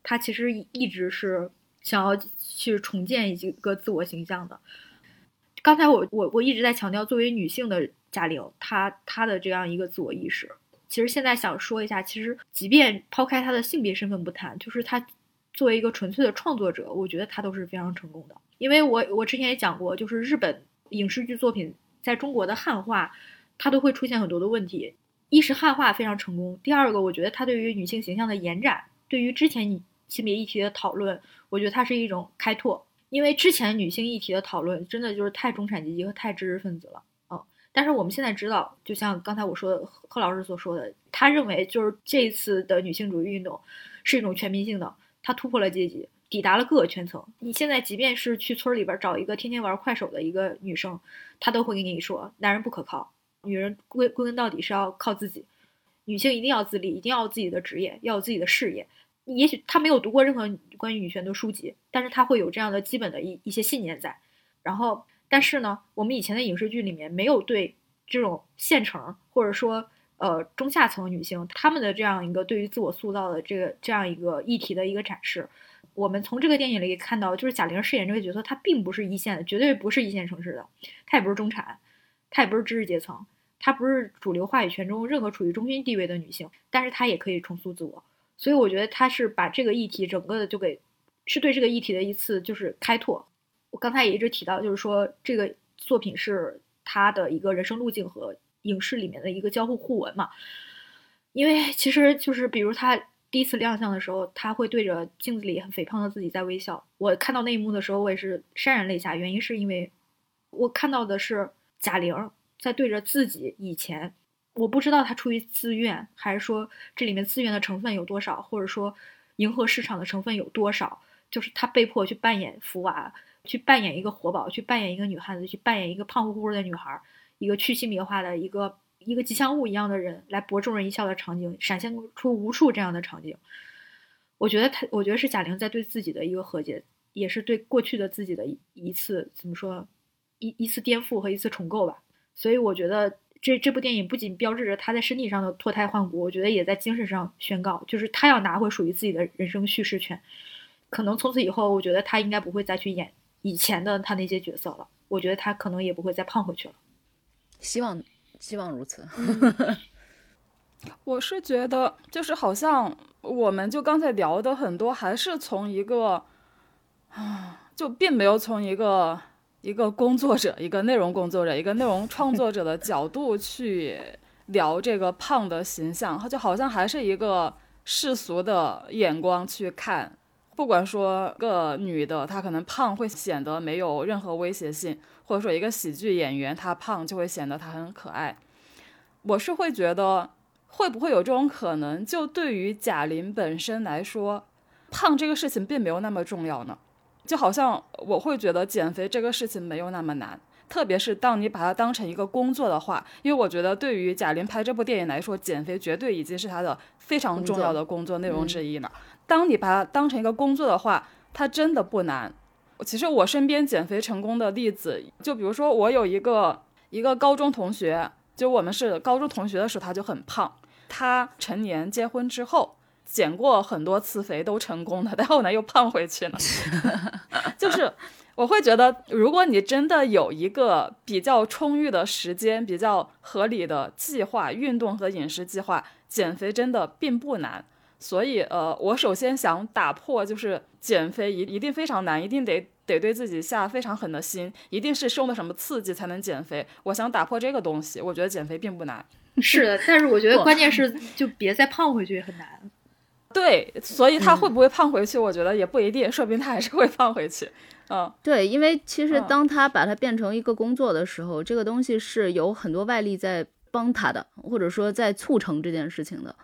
她其实一直是想要去重建一个自我形象的。刚才我我我一直在强调，作为女性的贾玲，她她的这样一个自我意识。其实现在想说一下，其实即便抛开她的性别身份不谈，就是她作为一个纯粹的创作者，我觉得她都是非常成功的。因为我我之前也讲过，就是日本影视剧作品在中国的汉化，它都会出现很多的问题。一是汉化非常成功，第二个我觉得它对于女性形象的延展，对于之前性别议题的讨论，我觉得它是一种开拓。因为之前女性议题的讨论真的就是太中产阶级和太知识分子了，嗯。但是我们现在知道，就像刚才我说的，贺老师所说的，他认为就是这一次的女性主义运动是一种全民性的，它突破了阶级。抵达了各个圈层。你现在即便是去村里边找一个天天玩快手的一个女生，他都会跟你说，男人不可靠，女人归归根到底是要靠自己，女性一定要自立，一定要有自己的职业，要有自己的事业。也许她没有读过任何关于女权的书籍，但是她会有这样的基本的一一些信念在。然后，但是呢，我们以前的影视剧里面没有对这种县城或者说呃中下层女性她们的这样一个对于自我塑造的这个这样一个议题的一个展示。我们从这个电影里看到，就是贾玲饰演这个角色，她并不是一线的，绝对不是一线城市的，她也不是中产，她也不是知识阶层，她不是主流话语权中任何处于中心地位的女性，但是她也可以重塑自我。所以我觉得她是把这个议题整个的就给，是对这个议题的一次就是开拓。我刚才也一直提到，就是说这个作品是她的一个人生路径和影视里面的一个交互互文嘛，因为其实就是比如她。第一次亮相的时候，他会对着镜子里很肥胖的自己在微笑。我看到那一幕的时候，我也是潸然泪下。原因是因为，我看到的是贾玲在对着自己以前，我不知道她出于自愿，还是说这里面自愿的成分有多少，或者说迎合市场的成分有多少，就是她被迫去扮演福娃，去扮演一个活宝，去扮演一个女汉子，去扮演一个胖乎乎的女孩，一个去性别化的一个。一个吉祥物一样的人来博众人一笑的场景，闪现出无数这样的场景。我觉得他，我觉得是贾玲在对自己的一个和解，也是对过去的自己的一一次怎么说，一一次颠覆和一次重构吧。所以我觉得这这部电影不仅标志着他在身体上的脱胎换骨，我觉得也在精神上宣告，就是他要拿回属于自己的人生叙事权。可能从此以后，我觉得他应该不会再去演以前的他那些角色了。我觉得他可能也不会再胖回去了。希望。希望如此。我是觉得，就是好像我们就刚才聊的很多，还是从一个啊，就并没有从一个一个工作者、一个内容工作者、一个内容创作者的角度去聊这个胖的形象，就好像还是一个世俗的眼光去看。不管说个女的，她可能胖会显得没有任何威胁性。或者说，一个喜剧演员他胖就会显得他很可爱。我是会觉得，会不会有这种可能？就对于贾玲本身来说，胖这个事情并没有那么重要呢？就好像我会觉得减肥这个事情没有那么难，特别是当你把它当成一个工作的话。因为我觉得，对于贾玲拍这部电影来说，减肥绝对已经是她的非常重要的工作内容之一了。当你把它当成一个工作的话，它真的不难。其实我身边减肥成功的例子，就比如说我有一个一个高中同学，就我们是高中同学的时候，他就很胖。他成年结婚之后，减过很多次肥都成功了，但后来又胖回去了。就是我会觉得，如果你真的有一个比较充裕的时间、比较合理的计划、运动和饮食计划，减肥真的并不难。所以，呃，我首先想打破，就是减肥一一定非常难，一定得得对自己下非常狠的心，一定是受了什么刺激才能减肥。我想打破这个东西，我觉得减肥并不难。是的，但是我觉得关键是就别再胖回去也很难。对，所以他会不会胖回去？我觉得也不一定，说不定他还是会胖回去。嗯，对，因为其实当他把它变成一个工作的时候，这个东西是有很多外力在帮他的，或者说在促成这件事情的。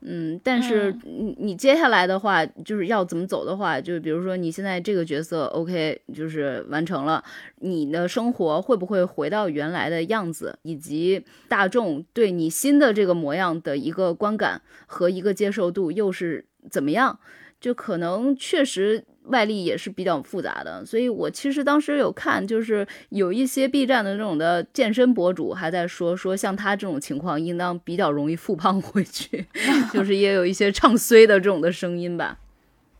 嗯，但是你你接下来的话就是要怎么走的话，就比如说你现在这个角色 OK，就是完成了，你的生活会不会回到原来的样子，以及大众对你新的这个模样的一个观感和一个接受度又是怎么样？就可能确实。外力也是比较复杂的，所以我其实当时有看，就是有一些 B 站的这种的健身博主还在说，说像他这种情况，应当比较容易复胖回去，就是也有一些唱衰的这种的声音吧。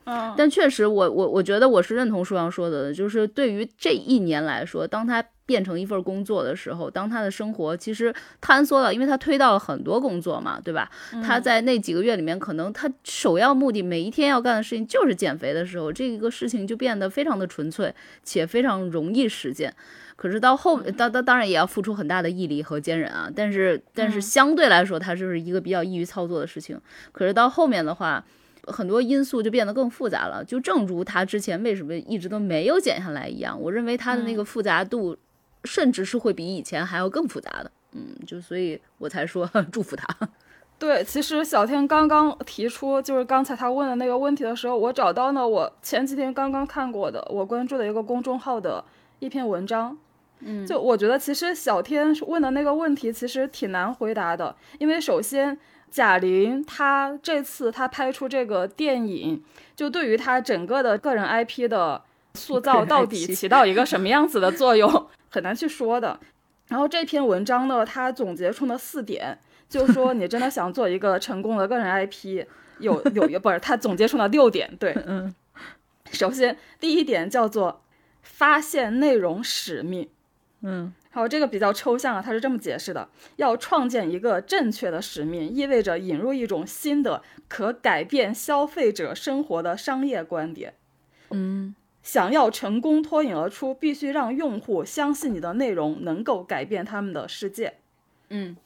嗯，但确实，我我我觉得我是认同舒阳说的，就是对于这一年来说，当他。变成一份工作的时候，当他的生活其实坍缩了，因为他推到了很多工作嘛，对吧？他在那几个月里面，可能他首要目的每一天要干的事情就是减肥的时候，这个事情就变得非常的纯粹且非常容易实现。可是到后，当当当然也要付出很大的毅力和坚韧啊。但是但是相对来说，它就是一个比较易于操作的事情。可是到后面的话，很多因素就变得更复杂了。就正如他之前为什么一直都没有减下来一样，我认为他的那个复杂度。甚至是会比以前还要更复杂的，嗯，就所以我才说 祝福他。对，其实小天刚刚提出就是刚才他问的那个问题的时候，我找到呢，我前几天刚刚看过的，我关注的一个公众号的一篇文章，嗯，就我觉得其实小天问的那个问题其实挺难回答的，因为首先贾玲她这次她拍出这个电影，就对于她整个的个人 IP 的塑造到底 起到一个什么样子的作用？很难去说的。然后这篇文章呢，它总结出了四点，就是说你真的想做一个成功的个人 IP，有有一个不是，它总结出了六点。对，嗯。首先，第一点叫做发现内容使命。嗯。然后这个比较抽象啊，它是这么解释的：要创建一个正确的使命，意味着引入一种新的可改变消费者生活的商业观点。嗯。想要成功脱颖而出，必须让用户相信你的内容能够改变他们的世界。嗯，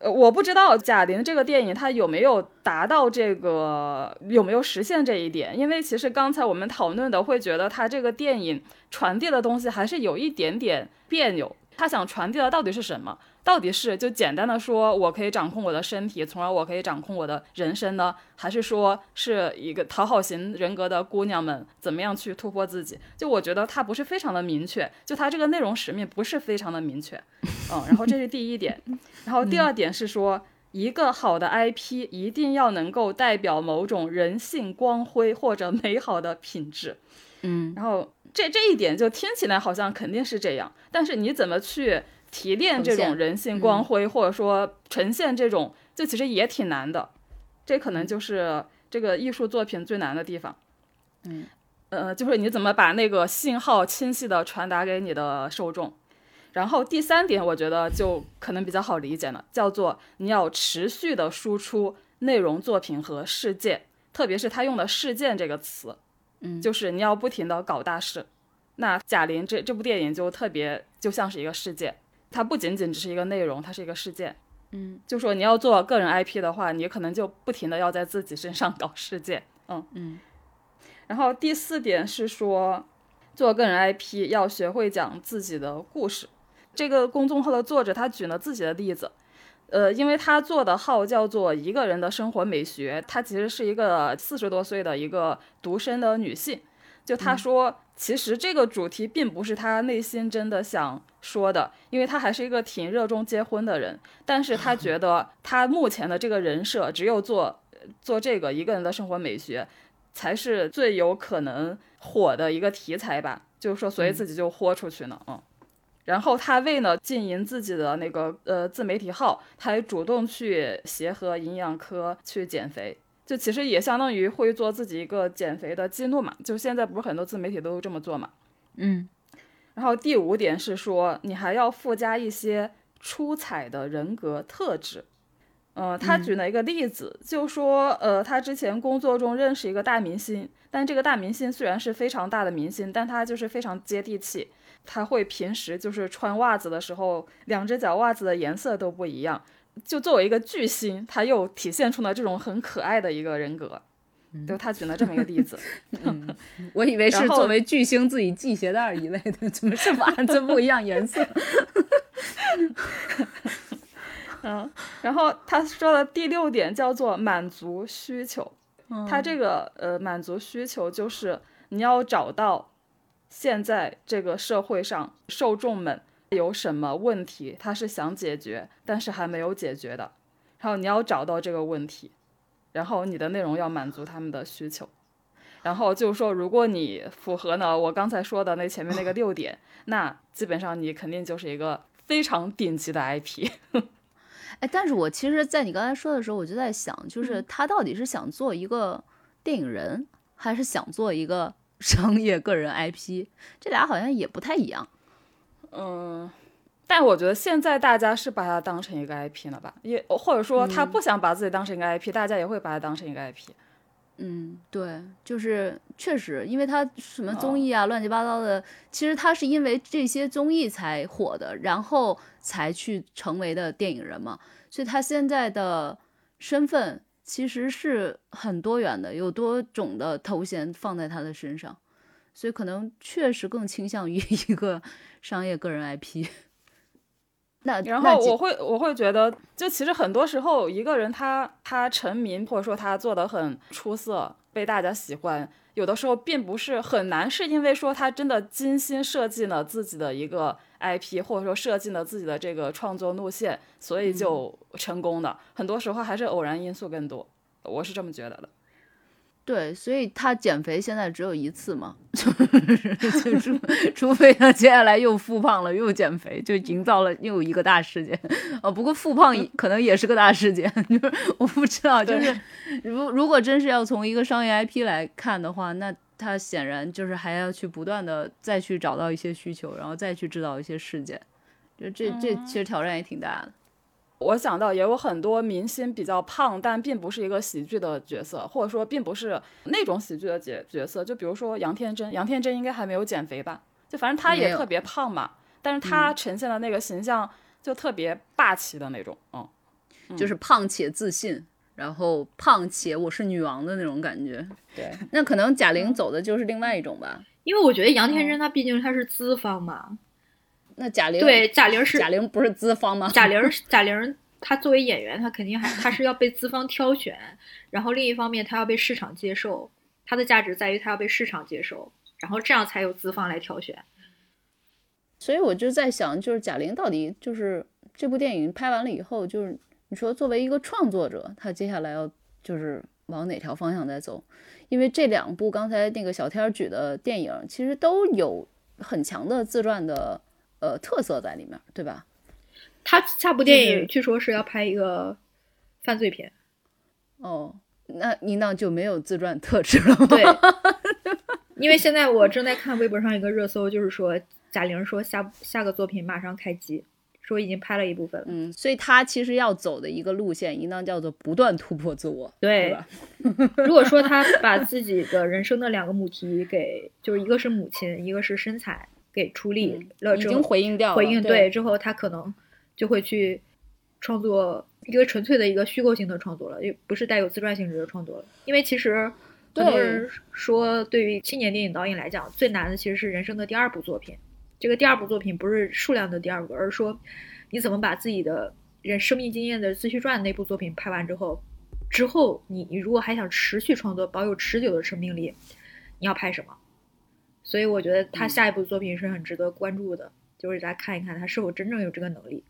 呃，我不知道贾玲这个电影它有没有达到这个，有没有实现这一点？因为其实刚才我们讨论的会觉得它这个电影传递的东西还是有一点点别扭。他想传递的到底是什么？到底是就简单的说，我可以掌控我的身体，从而我可以掌控我的人生呢？还是说是一个讨好型人格的姑娘们怎么样去突破自己？就我觉得它不是非常的明确，就它这个内容使命不是非常的明确。嗯，然后这是第一点，然后第二点是说，一个好的 IP 一定要能够代表某种人性光辉或者美好的品质。嗯，然后这这一点就听起来好像肯定是这样，但是你怎么去？提炼这种人性光辉，或者说呈现这种，这其实也挺难的。这可能就是这个艺术作品最难的地方。嗯，呃，就是你怎么把那个信号清晰的传达给你的受众。然后第三点，我觉得就可能比较好理解了，叫做你要持续的输出内容作品和事件，特别是他用的事件这个词，嗯，就是你要不停的搞大事。那贾玲这这部电影就特别就像是一个事件。它不仅仅只是一个内容，它是一个事件。嗯，就说你要做个人 IP 的话，你可能就不停的要在自己身上搞事件。嗯嗯。然后第四点是说，做个人 IP 要学会讲自己的故事。这个公众号的作者他举了自己的例子，呃，因为他做的号叫做一个人的生活美学，他其实是一个四十多岁的一个独身的女性。就他说，其实这个主题并不是他内心真的想说的，因为他还是一个挺热衷结婚的人。但是他觉得 他目前的这个人设，只有做做这个一个人的生活美学，才是最有可能火的一个题材吧。就是说，所以自己就豁出去了，嗯。然后他为了经营自己的那个呃自媒体号，他还主动去协和营养科去减肥。就其实也相当于会做自己一个减肥的记录嘛，就现在不是很多自媒体都这么做嘛，嗯。然后第五点是说，你还要附加一些出彩的人格特质。呃，他举了一个例子，就说，呃，他之前工作中认识一个大明星，但这个大明星虽然是非常大的明星，但他就是非常接地气，他会平时就是穿袜子的时候，两只脚袜子的颜色都不一样。就作为一个巨星，他又体现出了这种很可爱的一个人格，就他举了这么一个例子。我以为是作为巨星自己系鞋带一类的，怎么是袜子不一样颜色？嗯，然后他说的第六点叫做满足需求。他这个呃满足需求就是你要找到现在这个社会上受众们有什么问题，他是想解决但是还没有解决的，然后你要找到这个问题，然后你的内容要满足他们的需求。然后就是说，如果你符合呢我刚才说的那前面那个六点，那基本上你肯定就是一个非常顶级的 IP。哎，但是我其实，在你刚才说的时候，我就在想，就是他到底是想做一个电影人，还是想做一个商业个人 IP？这俩好像也不太一样。嗯，但我觉得现在大家是把它当成一个 IP 了吧？也或者说他不想把自己当成一个 IP，大家也会把它当成一个 IP。嗯，对，就是确实，因为他什么综艺啊，乱七八糟的，其实他是因为这些综艺才火的，然后才去成为的电影人嘛，所以他现在的身份其实是很多元的，有多种的头衔放在他的身上，所以可能确实更倾向于 一个商业个人 IP。那然后我会我会觉得，就其实很多时候一个人他他成名或者说他做的很出色，被大家喜欢，有的时候并不是很难，是因为说他真的精心设计了自己的一个 IP，或者说设计了自己的这个创作路线，所以就成功的。很多时候还是偶然因素更多，我是这么觉得的。对，所以他减肥现在只有一次嘛，就除除非他接下来又复胖了又减肥，就营造了又一个大事件。哦，不过复胖可能也是个大事件，就是我不知道，就是如如果真是要从一个商业 IP 来看的话，那他显然就是还要去不断的再去找到一些需求，然后再去制造一些事件，就这这其实挑战也挺大的。我想到也有很多明星比较胖，但并不是一个喜剧的角色，或者说并不是那种喜剧的角角色。就比如说杨天真，杨天真应该还没有减肥吧？就反正他也特别胖嘛，但是他呈现的那个形象就特别霸气的那种，嗯，就是胖且自信，然后胖且我是女王的那种感觉。对，那可能贾玲走的就是另外一种吧，因为我觉得杨天真她毕竟她是资方嘛。那贾玲对贾玲是贾玲不是资方吗？贾玲贾玲她作为演员，她肯定还她是要被资方挑选，然后另一方面她要被市场接受，她的价值在于她要被市场接受，然后这样才有资方来挑选。所以我就在想，就是贾玲到底就是这部电影拍完了以后，就是你说作为一个创作者，她接下来要就是往哪条方向在走？因为这两部刚才那个小天举的电影，其实都有很强的自传的。呃，特色在里面，对吧？他下部电影据说是要拍一个犯罪片。哦，那你那就没有自传特质了吗？对，因为现在我正在看微博上一个热搜，就是说贾玲说下下个作品马上开机，说已经拍了一部分了。嗯，所以他其实要走的一个路线，应当叫做不断突破自我，对吧？如果说他把自己的人生的两个母题给，就是一个是母亲，一个是身材。给处理了，已经回应掉了。回应对之后，他可能就会去创作一个纯粹的一个虚构性的创作了，也不是带有自传性质的创作了。因为其实很多人说，对于青年电影导演来讲，最难的其实是人生的第二部作品。这个第二部作品不是数量的第二个，而是说你怎么把自己的人生命经验的自序传那部作品拍完之后，之后你你如果还想持续创作，保有持久的生命力，你要拍什么？所以我觉得他下一部作品是很值得关注的，就是来看一看他是否真正有这个能力。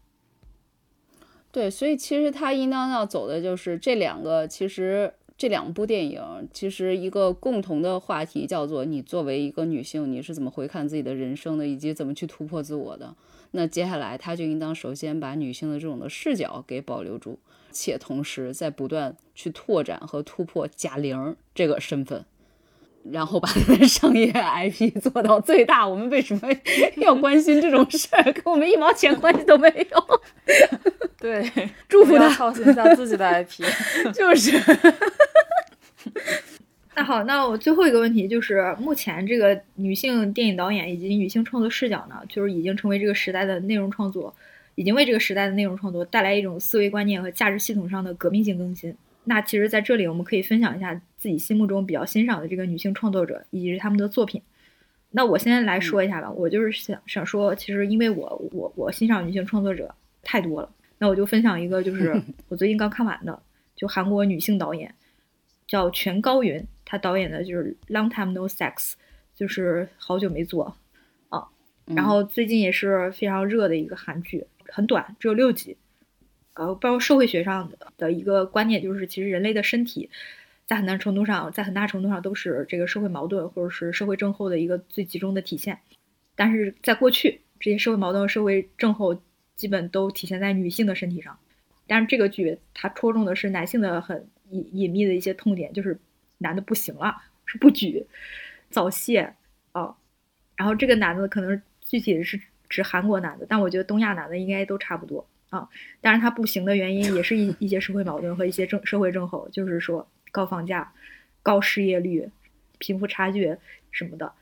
对，所以其实他应当要走的就是这两个，其实这两部电影其实一个共同的话题叫做你作为一个女性，你是怎么回看自己的人生的，以及怎么去突破自我的。那接下来他就应当首先把女性的这种的视角给保留住，且同时在不断去拓展和突破贾玲这个身份。然后把商业 IP 做到最大，我们为什么要关心这种事儿？跟我们一毛钱关系都没有。对，祝福他操心一下自己的 IP，就是。那好，那我最后一个问题就是，目前这个女性电影导演以及女性创作视角呢，就是已经成为这个时代的内容创作，已经为这个时代的内容创作带来一种思维观念和价值系统上的革命性更新。那其实，在这里我们可以分享一下自己心目中比较欣赏的这个女性创作者以及他们的作品。那我先来说一下吧，我就是想想说，其实因为我我我欣赏女性创作者太多了。那我就分享一个，就 是我最近刚看完的，就韩国女性导演叫全高云，她导演的就是《Long Time No Sex》，就是好久没做啊。然后最近也是非常热的一个韩剧，很短，只有六集。呃，包括社会学上的的一个观念，就是其实人类的身体在很大程度上，在很大程度上都是这个社会矛盾或者是社会症候的一个最集中的体现。但是在过去，这些社会矛盾、社会症候基本都体现在女性的身体上。但是这个剧它戳中的是男性的很隐隐秘的一些痛点，就是男的不行了，是不举、早泄啊。然后这个男的可能具体是指韩国男的，但我觉得东亚男的应该都差不多。啊，但是他不行的原因也是一一些社会矛盾和一些政社会症候，就是说高房价、高失业率、贫富差距什么的，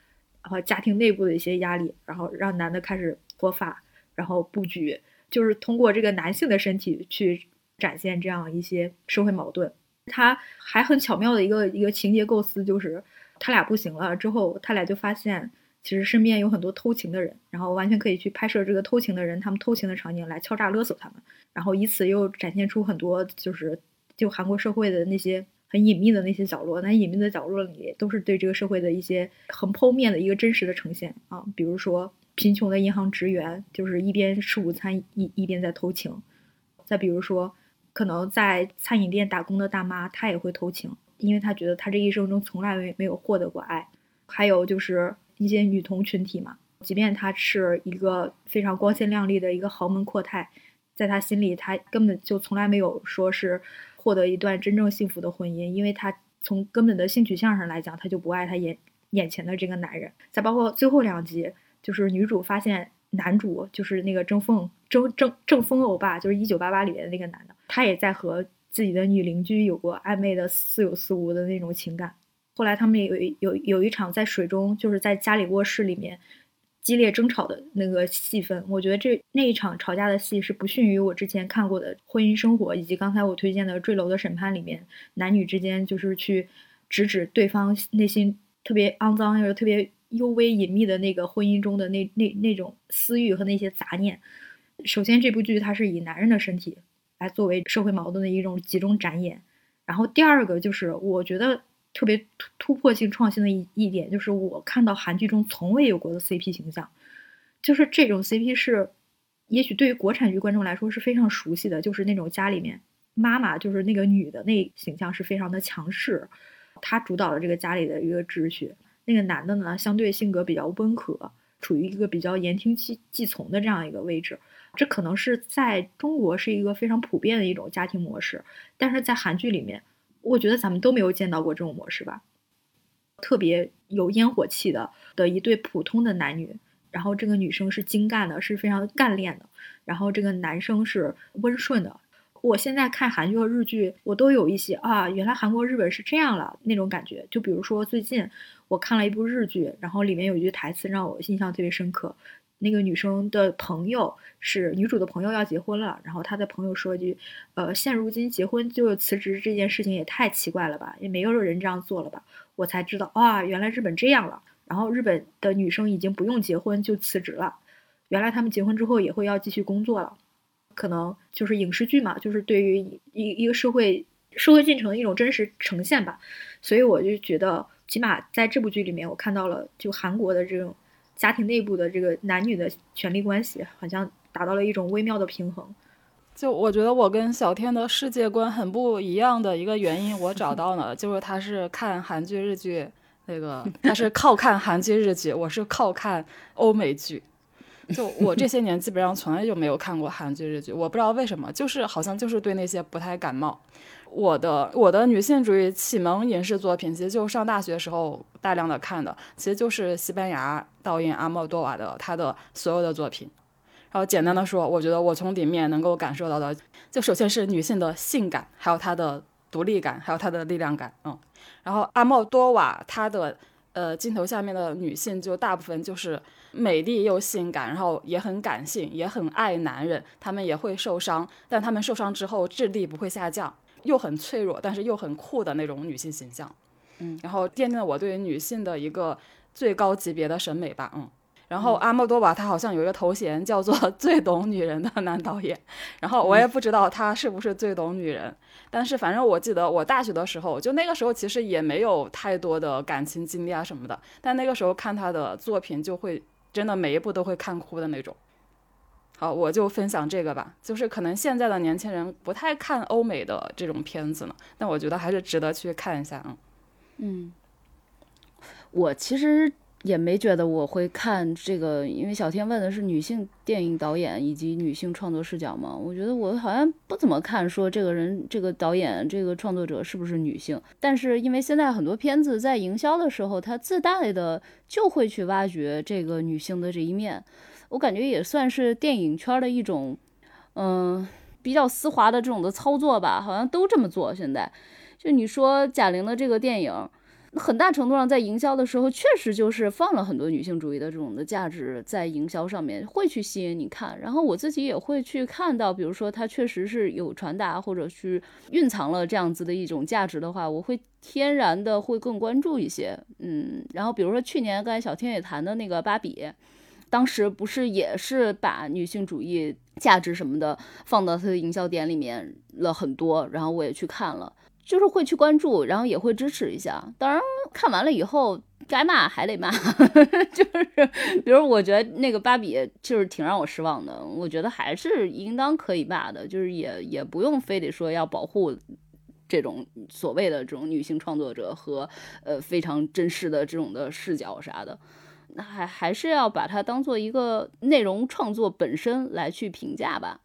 然后家庭内部的一些压力，然后让男的开始脱发，然后布局，就是通过这个男性的身体去展现这样一些社会矛盾。他还很巧妙的一个一个情节构思，就是他俩不行了之后，他俩就发现。其实身边有很多偷情的人，然后完全可以去拍摄这个偷情的人他们偷情的场景来敲诈勒索他们，然后以此又展现出很多就是就韩国社会的那些很隐秘的那些角落，那隐秘的角落里都是对这个社会的一些很剖面的一个真实的呈现啊，比如说贫穷的银行职员就是一边吃午餐一一边在偷情，再比如说可能在餐饮店打工的大妈她也会偷情，因为她觉得她这一生中从来没没有获得过爱，还有就是。一些女同群体嘛，即便她是一个非常光鲜亮丽的一个豪门阔太，在她心里，她根本就从来没有说是获得一段真正幸福的婚姻，因为她从根本的性取向上来讲，她就不爱她眼眼前的这个男人。再包括最后两集，就是女主发现男主就是那个郑凤郑郑郑丰欧巴，就是一九八八里面的那个男的，他也在和自己的女邻居有过暧昧的似有似无的那种情感。后来他们有有有一场在水中，就是在家里卧室里面激烈争吵的那个戏份。我觉得这那一场吵架的戏是不逊于我之前看过的婚姻生活，以及刚才我推荐的《坠楼的审判》里面男女之间就是去直指对方内心特别肮脏又特别幽微隐秘的那个婚姻中的那那那种私欲和那些杂念。首先，这部剧它是以男人的身体来作为社会矛盾的一种集中展演。然后第二个就是我觉得。特别突突破性创新的一一点，就是我看到韩剧中从未有过的 CP 形象，就是这种 CP 是，也许对于国产剧观众来说是非常熟悉的，就是那种家里面妈妈就是那个女的那形象是非常的强势，她主导了这个家里的一个秩序，那个男的呢相对性格比较温和，处于一个比较言听计计从的这样一个位置，这可能是在中国是一个非常普遍的一种家庭模式，但是在韩剧里面。我觉得咱们都没有见到过这种模式吧，特别有烟火气的的一对普通的男女，然后这个女生是精干的，是非常干练的，然后这个男生是温顺的。我现在看韩剧和日剧，我都有一些啊，原来韩国、日本是这样了那种感觉。就比如说最近我看了一部日剧，然后里面有一句台词让我印象特别深刻。那个女生的朋友是女主的朋友要结婚了，然后她的朋友说一句：“呃，现如今结婚就辞职这件事情也太奇怪了吧，也没有人这样做了吧？”我才知道啊，原来日本这样了。然后日本的女生已经不用结婚就辞职了，原来他们结婚之后也会要继续工作了。可能就是影视剧嘛，就是对于一一个社会社会进程的一种真实呈现吧。所以我就觉得，起码在这部剧里面，我看到了就韩国的这种。家庭内部的这个男女的权利关系，好像达到了一种微妙的平衡。就我觉得我跟小天的世界观很不一样的一个原因，我找到了，就是他是看韩剧、日剧，那个他是靠看韩剧、日剧，我是靠看欧美剧。就我这些年基本上从来就没有看过韩剧、日剧，我不知道为什么，就是好像就是对那些不太感冒。我的我的女性主义启蒙影视作品，其实就上大学时候大量的看的，其实就是西班牙导演阿莫多瓦的他的所有的作品。然后简单的说，我觉得我从里面能够感受到的，就首先是女性的性感，还有她的独立感，还有她的力量感。嗯，然后阿莫多瓦他的呃镜头下面的女性，就大部分就是美丽又性感，然后也很感性，也很爱男人，她们也会受伤，但她们受伤之后智力不会下降。又很脆弱，但是又很酷的那种女性形象，嗯，然后奠定了我对女性的一个最高级别的审美吧，嗯，然后阿莫多瓦他好像有一个头衔叫做最懂女人的男导演，然后我也不知道他是不是最懂女人，但是反正我记得我大学的时候，就那个时候其实也没有太多的感情经历啊什么的，但那个时候看他的作品就会真的每一部都会看哭的那种。啊，我就分享这个吧，就是可能现在的年轻人不太看欧美的这种片子呢，但我觉得还是值得去看一下啊。嗯，我其实也没觉得我会看这个，因为小天问的是女性电影导演以及女性创作视角嘛，我觉得我好像不怎么看说这个人、这个导演、这个创作者是不是女性。但是因为现在很多片子在营销的时候，它自带的就会去挖掘这个女性的这一面。我感觉也算是电影圈的一种，嗯，比较丝滑的这种的操作吧，好像都这么做。现在，就你说贾玲的这个电影，很大程度上在营销的时候，确实就是放了很多女性主义的这种的价值在营销上面，会去吸引你看。然后我自己也会去看到，比如说它确实是有传达或者去蕴藏了这样子的一种价值的话，我会天然的会更关注一些。嗯，然后比如说去年刚才小天也谈的那个芭比。当时不是也是把女性主义价值什么的放到他的营销点里面了很多，然后我也去看了，就是会去关注，然后也会支持一下。当然看完了以后该骂还得骂，就是比如我觉得那个芭比就是挺让我失望的，我觉得还是应当可以骂的，就是也也不用非得说要保护这种所谓的这种女性创作者和呃非常真实的这种的视角啥的。那还还是要把它当做一个内容创作本身来去评价吧，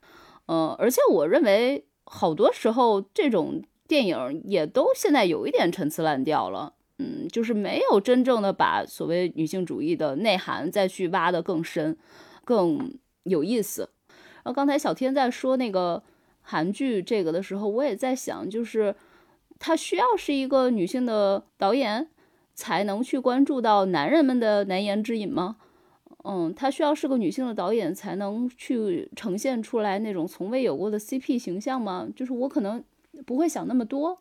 嗯，而且我认为好多时候这种电影也都现在有一点陈词滥调了，嗯，就是没有真正的把所谓女性主义的内涵再去挖得更深、更有意思。然后刚才小天在说那个韩剧这个的时候，我也在想，就是它需要是一个女性的导演。才能去关注到男人们的难言之隐吗？嗯，他需要是个女性的导演才能去呈现出来那种从未有过的 CP 形象吗？就是我可能不会想那么多。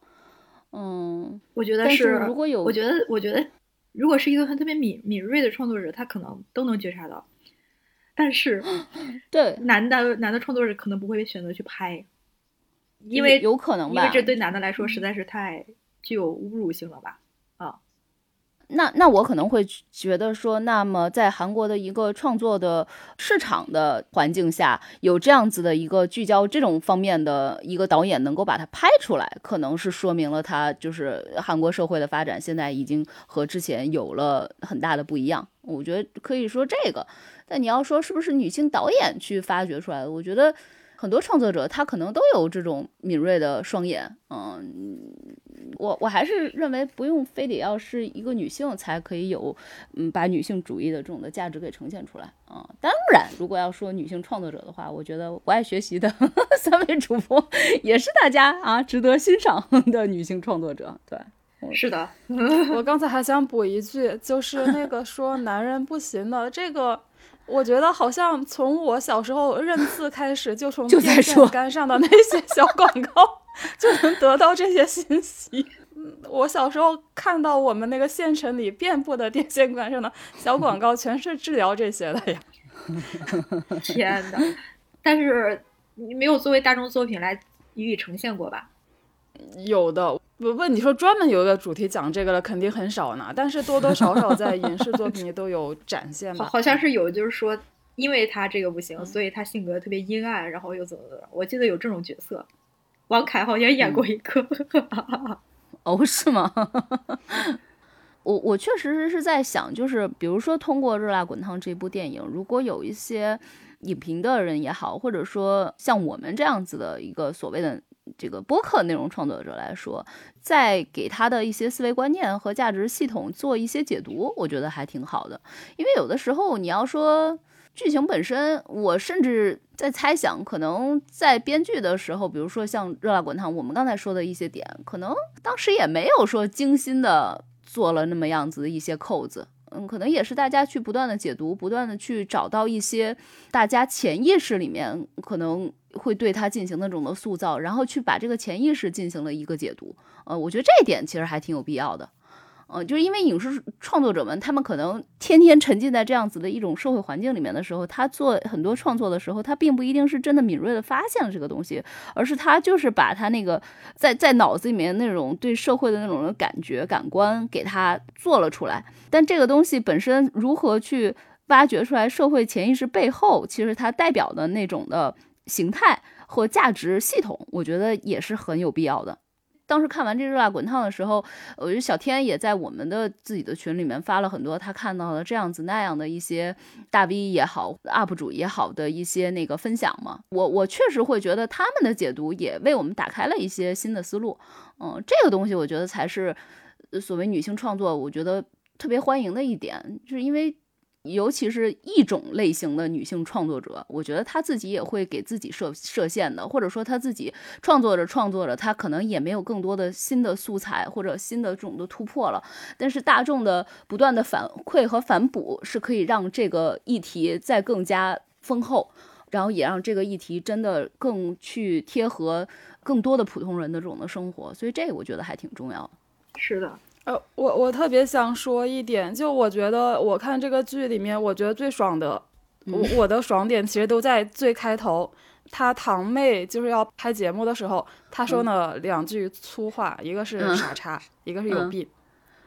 嗯，我觉得是。如果有，我觉得，我觉得，如果是一个很特别敏敏锐的创作者，他可能都能觉察到。但是，对男的男的创作者可能不会选择去拍，因为有可能吧，因为这对男的来说实在是太具有侮辱性了吧。那那我可能会觉得说，那么在韩国的一个创作的市场的环境下，有这样子的一个聚焦这种方面的一个导演能够把它拍出来，可能是说明了他就是韩国社会的发展现在已经和之前有了很大的不一样。我觉得可以说这个，但你要说是不是女性导演去发掘出来的，我觉得很多创作者他可能都有这种敏锐的双眼，嗯。我我还是认为不用非得要是一个女性才可以有，嗯，把女性主义的这种的价值给呈现出来啊。当然，如果要说女性创作者的话，我觉得不爱学习的 三位主播也是大家啊值得欣赏的女性创作者。对，是的。我刚才还想补一句，就是那个说男人不行的这个，我觉得好像从我小时候认字开始，就从电线杆上的那些小广告。就能得到这些信息。我小时候看到我们那个县城里遍布的电线杆上的小广告，全是治疗这些的呀。天哪！但是你没有作为大众作品来予以呈现过吧？有的，不不你说专门有一个主题讲这个了，肯定很少呢。但是多多少少在 影视作品里都有展现吧？好像是有，就是说，因为他这个不行，所以他性格特别阴暗，然后又怎么怎么。我记得有这种角色。王凯好像演过一个，哦，是吗？我我确实是在想，就是比如说通过《热辣滚烫》这部电影，如果有一些影评的人也好，或者说像我们这样子的一个所谓的这个播客内容创作者来说，在给他的一些思维观念和价值系统做一些解读，我觉得还挺好的。因为有的时候你要说。剧情本身，我甚至在猜想，可能在编剧的时候，比如说像《热辣滚烫》，我们刚才说的一些点，可能当时也没有说精心的做了那么样子的一些扣子，嗯，可能也是大家去不断的解读，不断的去找到一些大家潜意识里面可能会对他进行那种的塑造，然后去把这个潜意识进行了一个解读，呃，我觉得这一点其实还挺有必要的。呃，就是因为影视创作者们，他们可能天天沉浸在这样子的一种社会环境里面的时候，他做很多创作的时候，他并不一定是真的敏锐的发现了这个东西，而是他就是把他那个在在脑子里面那种对社会的那种感觉、感官给他做了出来。但这个东西本身如何去挖掘出来社会潜意识背后，其实它代表的那种的形态或价值系统，我觉得也是很有必要的。当时看完这《热辣滚烫》的时候，我觉得小天也在我们的自己的群里面发了很多他看到的这样子那样的一些大 V 也好，UP 主也好的一些那个分享嘛。我我确实会觉得他们的解读也为我们打开了一些新的思路。嗯，这个东西我觉得才是所谓女性创作，我觉得特别欢迎的一点，就是因为。尤其是一种类型的女性创作者，我觉得她自己也会给自己设设限的，或者说她自己创作着创作着，她可能也没有更多的新的素材或者新的这种的突破了。但是大众的不断的反馈和反哺是可以让这个议题再更加丰厚，然后也让这个议题真的更去贴合更多的普通人的这种的生活。所以这个我觉得还挺重要的。是的。呃，我我特别想说一点，就我觉得我看这个剧里面，我觉得最爽的，我我的爽点其实都在最开头，他堂妹就是要拍节目的时候，他说了两句粗话，一个是傻叉，一个是有病，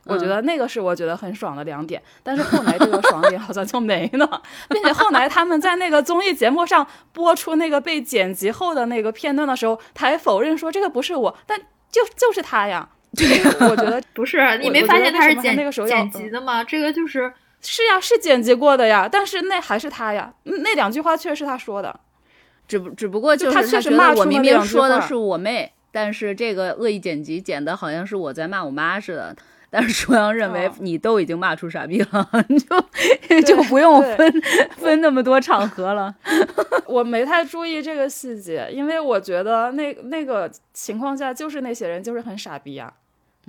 我觉得那个是我觉得很爽的两点，但是后来这个爽点好像就没了，并且后来他们在那个综艺节目上播出那个被剪辑后的那个片段的时候，他还否认说这个不是我，但就就是他呀。这个我觉得 不是，你没发现他是剪那个时候剪辑的吗？这个就是是呀，是剪辑过的呀。但是那还是他呀，那两句话确实是他说的，只不只不过就是他确实骂我明明说的是我妹，但是这个恶意剪辑剪的好像是我在骂我妈似的。但是舒阳认为你都已经骂出傻逼了，你就就不用分分那么多场合了。我没太注意这个细节，因为我觉得那那个情况下就是那些人就是很傻逼呀。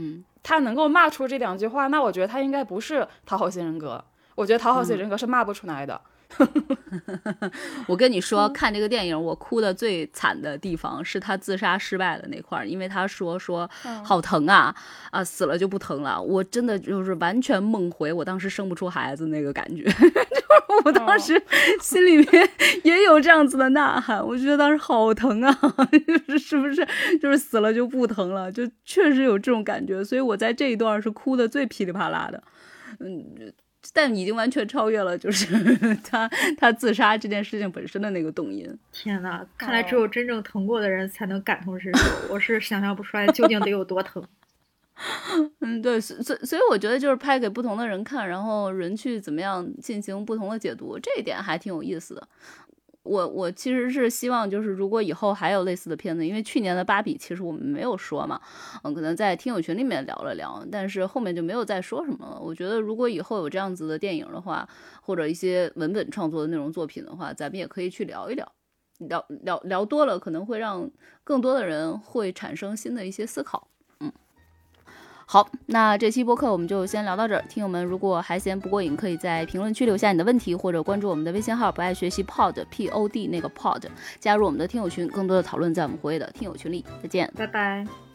嗯，他能够骂出这两句话，那我觉得他应该不是讨好型人格。我觉得讨好型人格是骂不出来的。我跟你说，看这个电影，我哭的最惨的地方是他自杀失败的那块儿，因为他说说好疼啊啊，死了就不疼了。我真的就是完全梦回我当时生不出孩子那个感觉，就是我当时心里面也有这样子的呐喊，我觉得当时好疼啊，就是是不是就是死了就不疼了，就确实有这种感觉，所以我在这一段是哭的最噼里啪啦的，嗯。但已经完全超越了，就是 他他自杀这件事情本身的那个动因。天哪，看来只有真正疼过的人才能感同身受，我是想象不出来究竟得有多疼。嗯，对，所所所以我觉得就是拍给不同的人看，然后人去怎么样进行不同的解读，这一点还挺有意思的。我我其实是希望，就是如果以后还有类似的片子，因为去年的芭比其实我们没有说嘛，嗯，可能在听友群里面聊了聊，但是后面就没有再说什么了。我觉得如果以后有这样子的电影的话，或者一些文本创作的内容作品的话，咱们也可以去聊一聊，聊聊聊多了，可能会让更多的人会产生新的一些思考。好，那这期播客我们就先聊到这儿。听友们，如果还嫌不过瘾，可以在评论区留下你的问题，或者关注我们的微信号“不爱学习 Pod P O D” 那个 Pod，加入我们的听友群，更多的讨论在我们活跃的听友群里。再见，拜拜。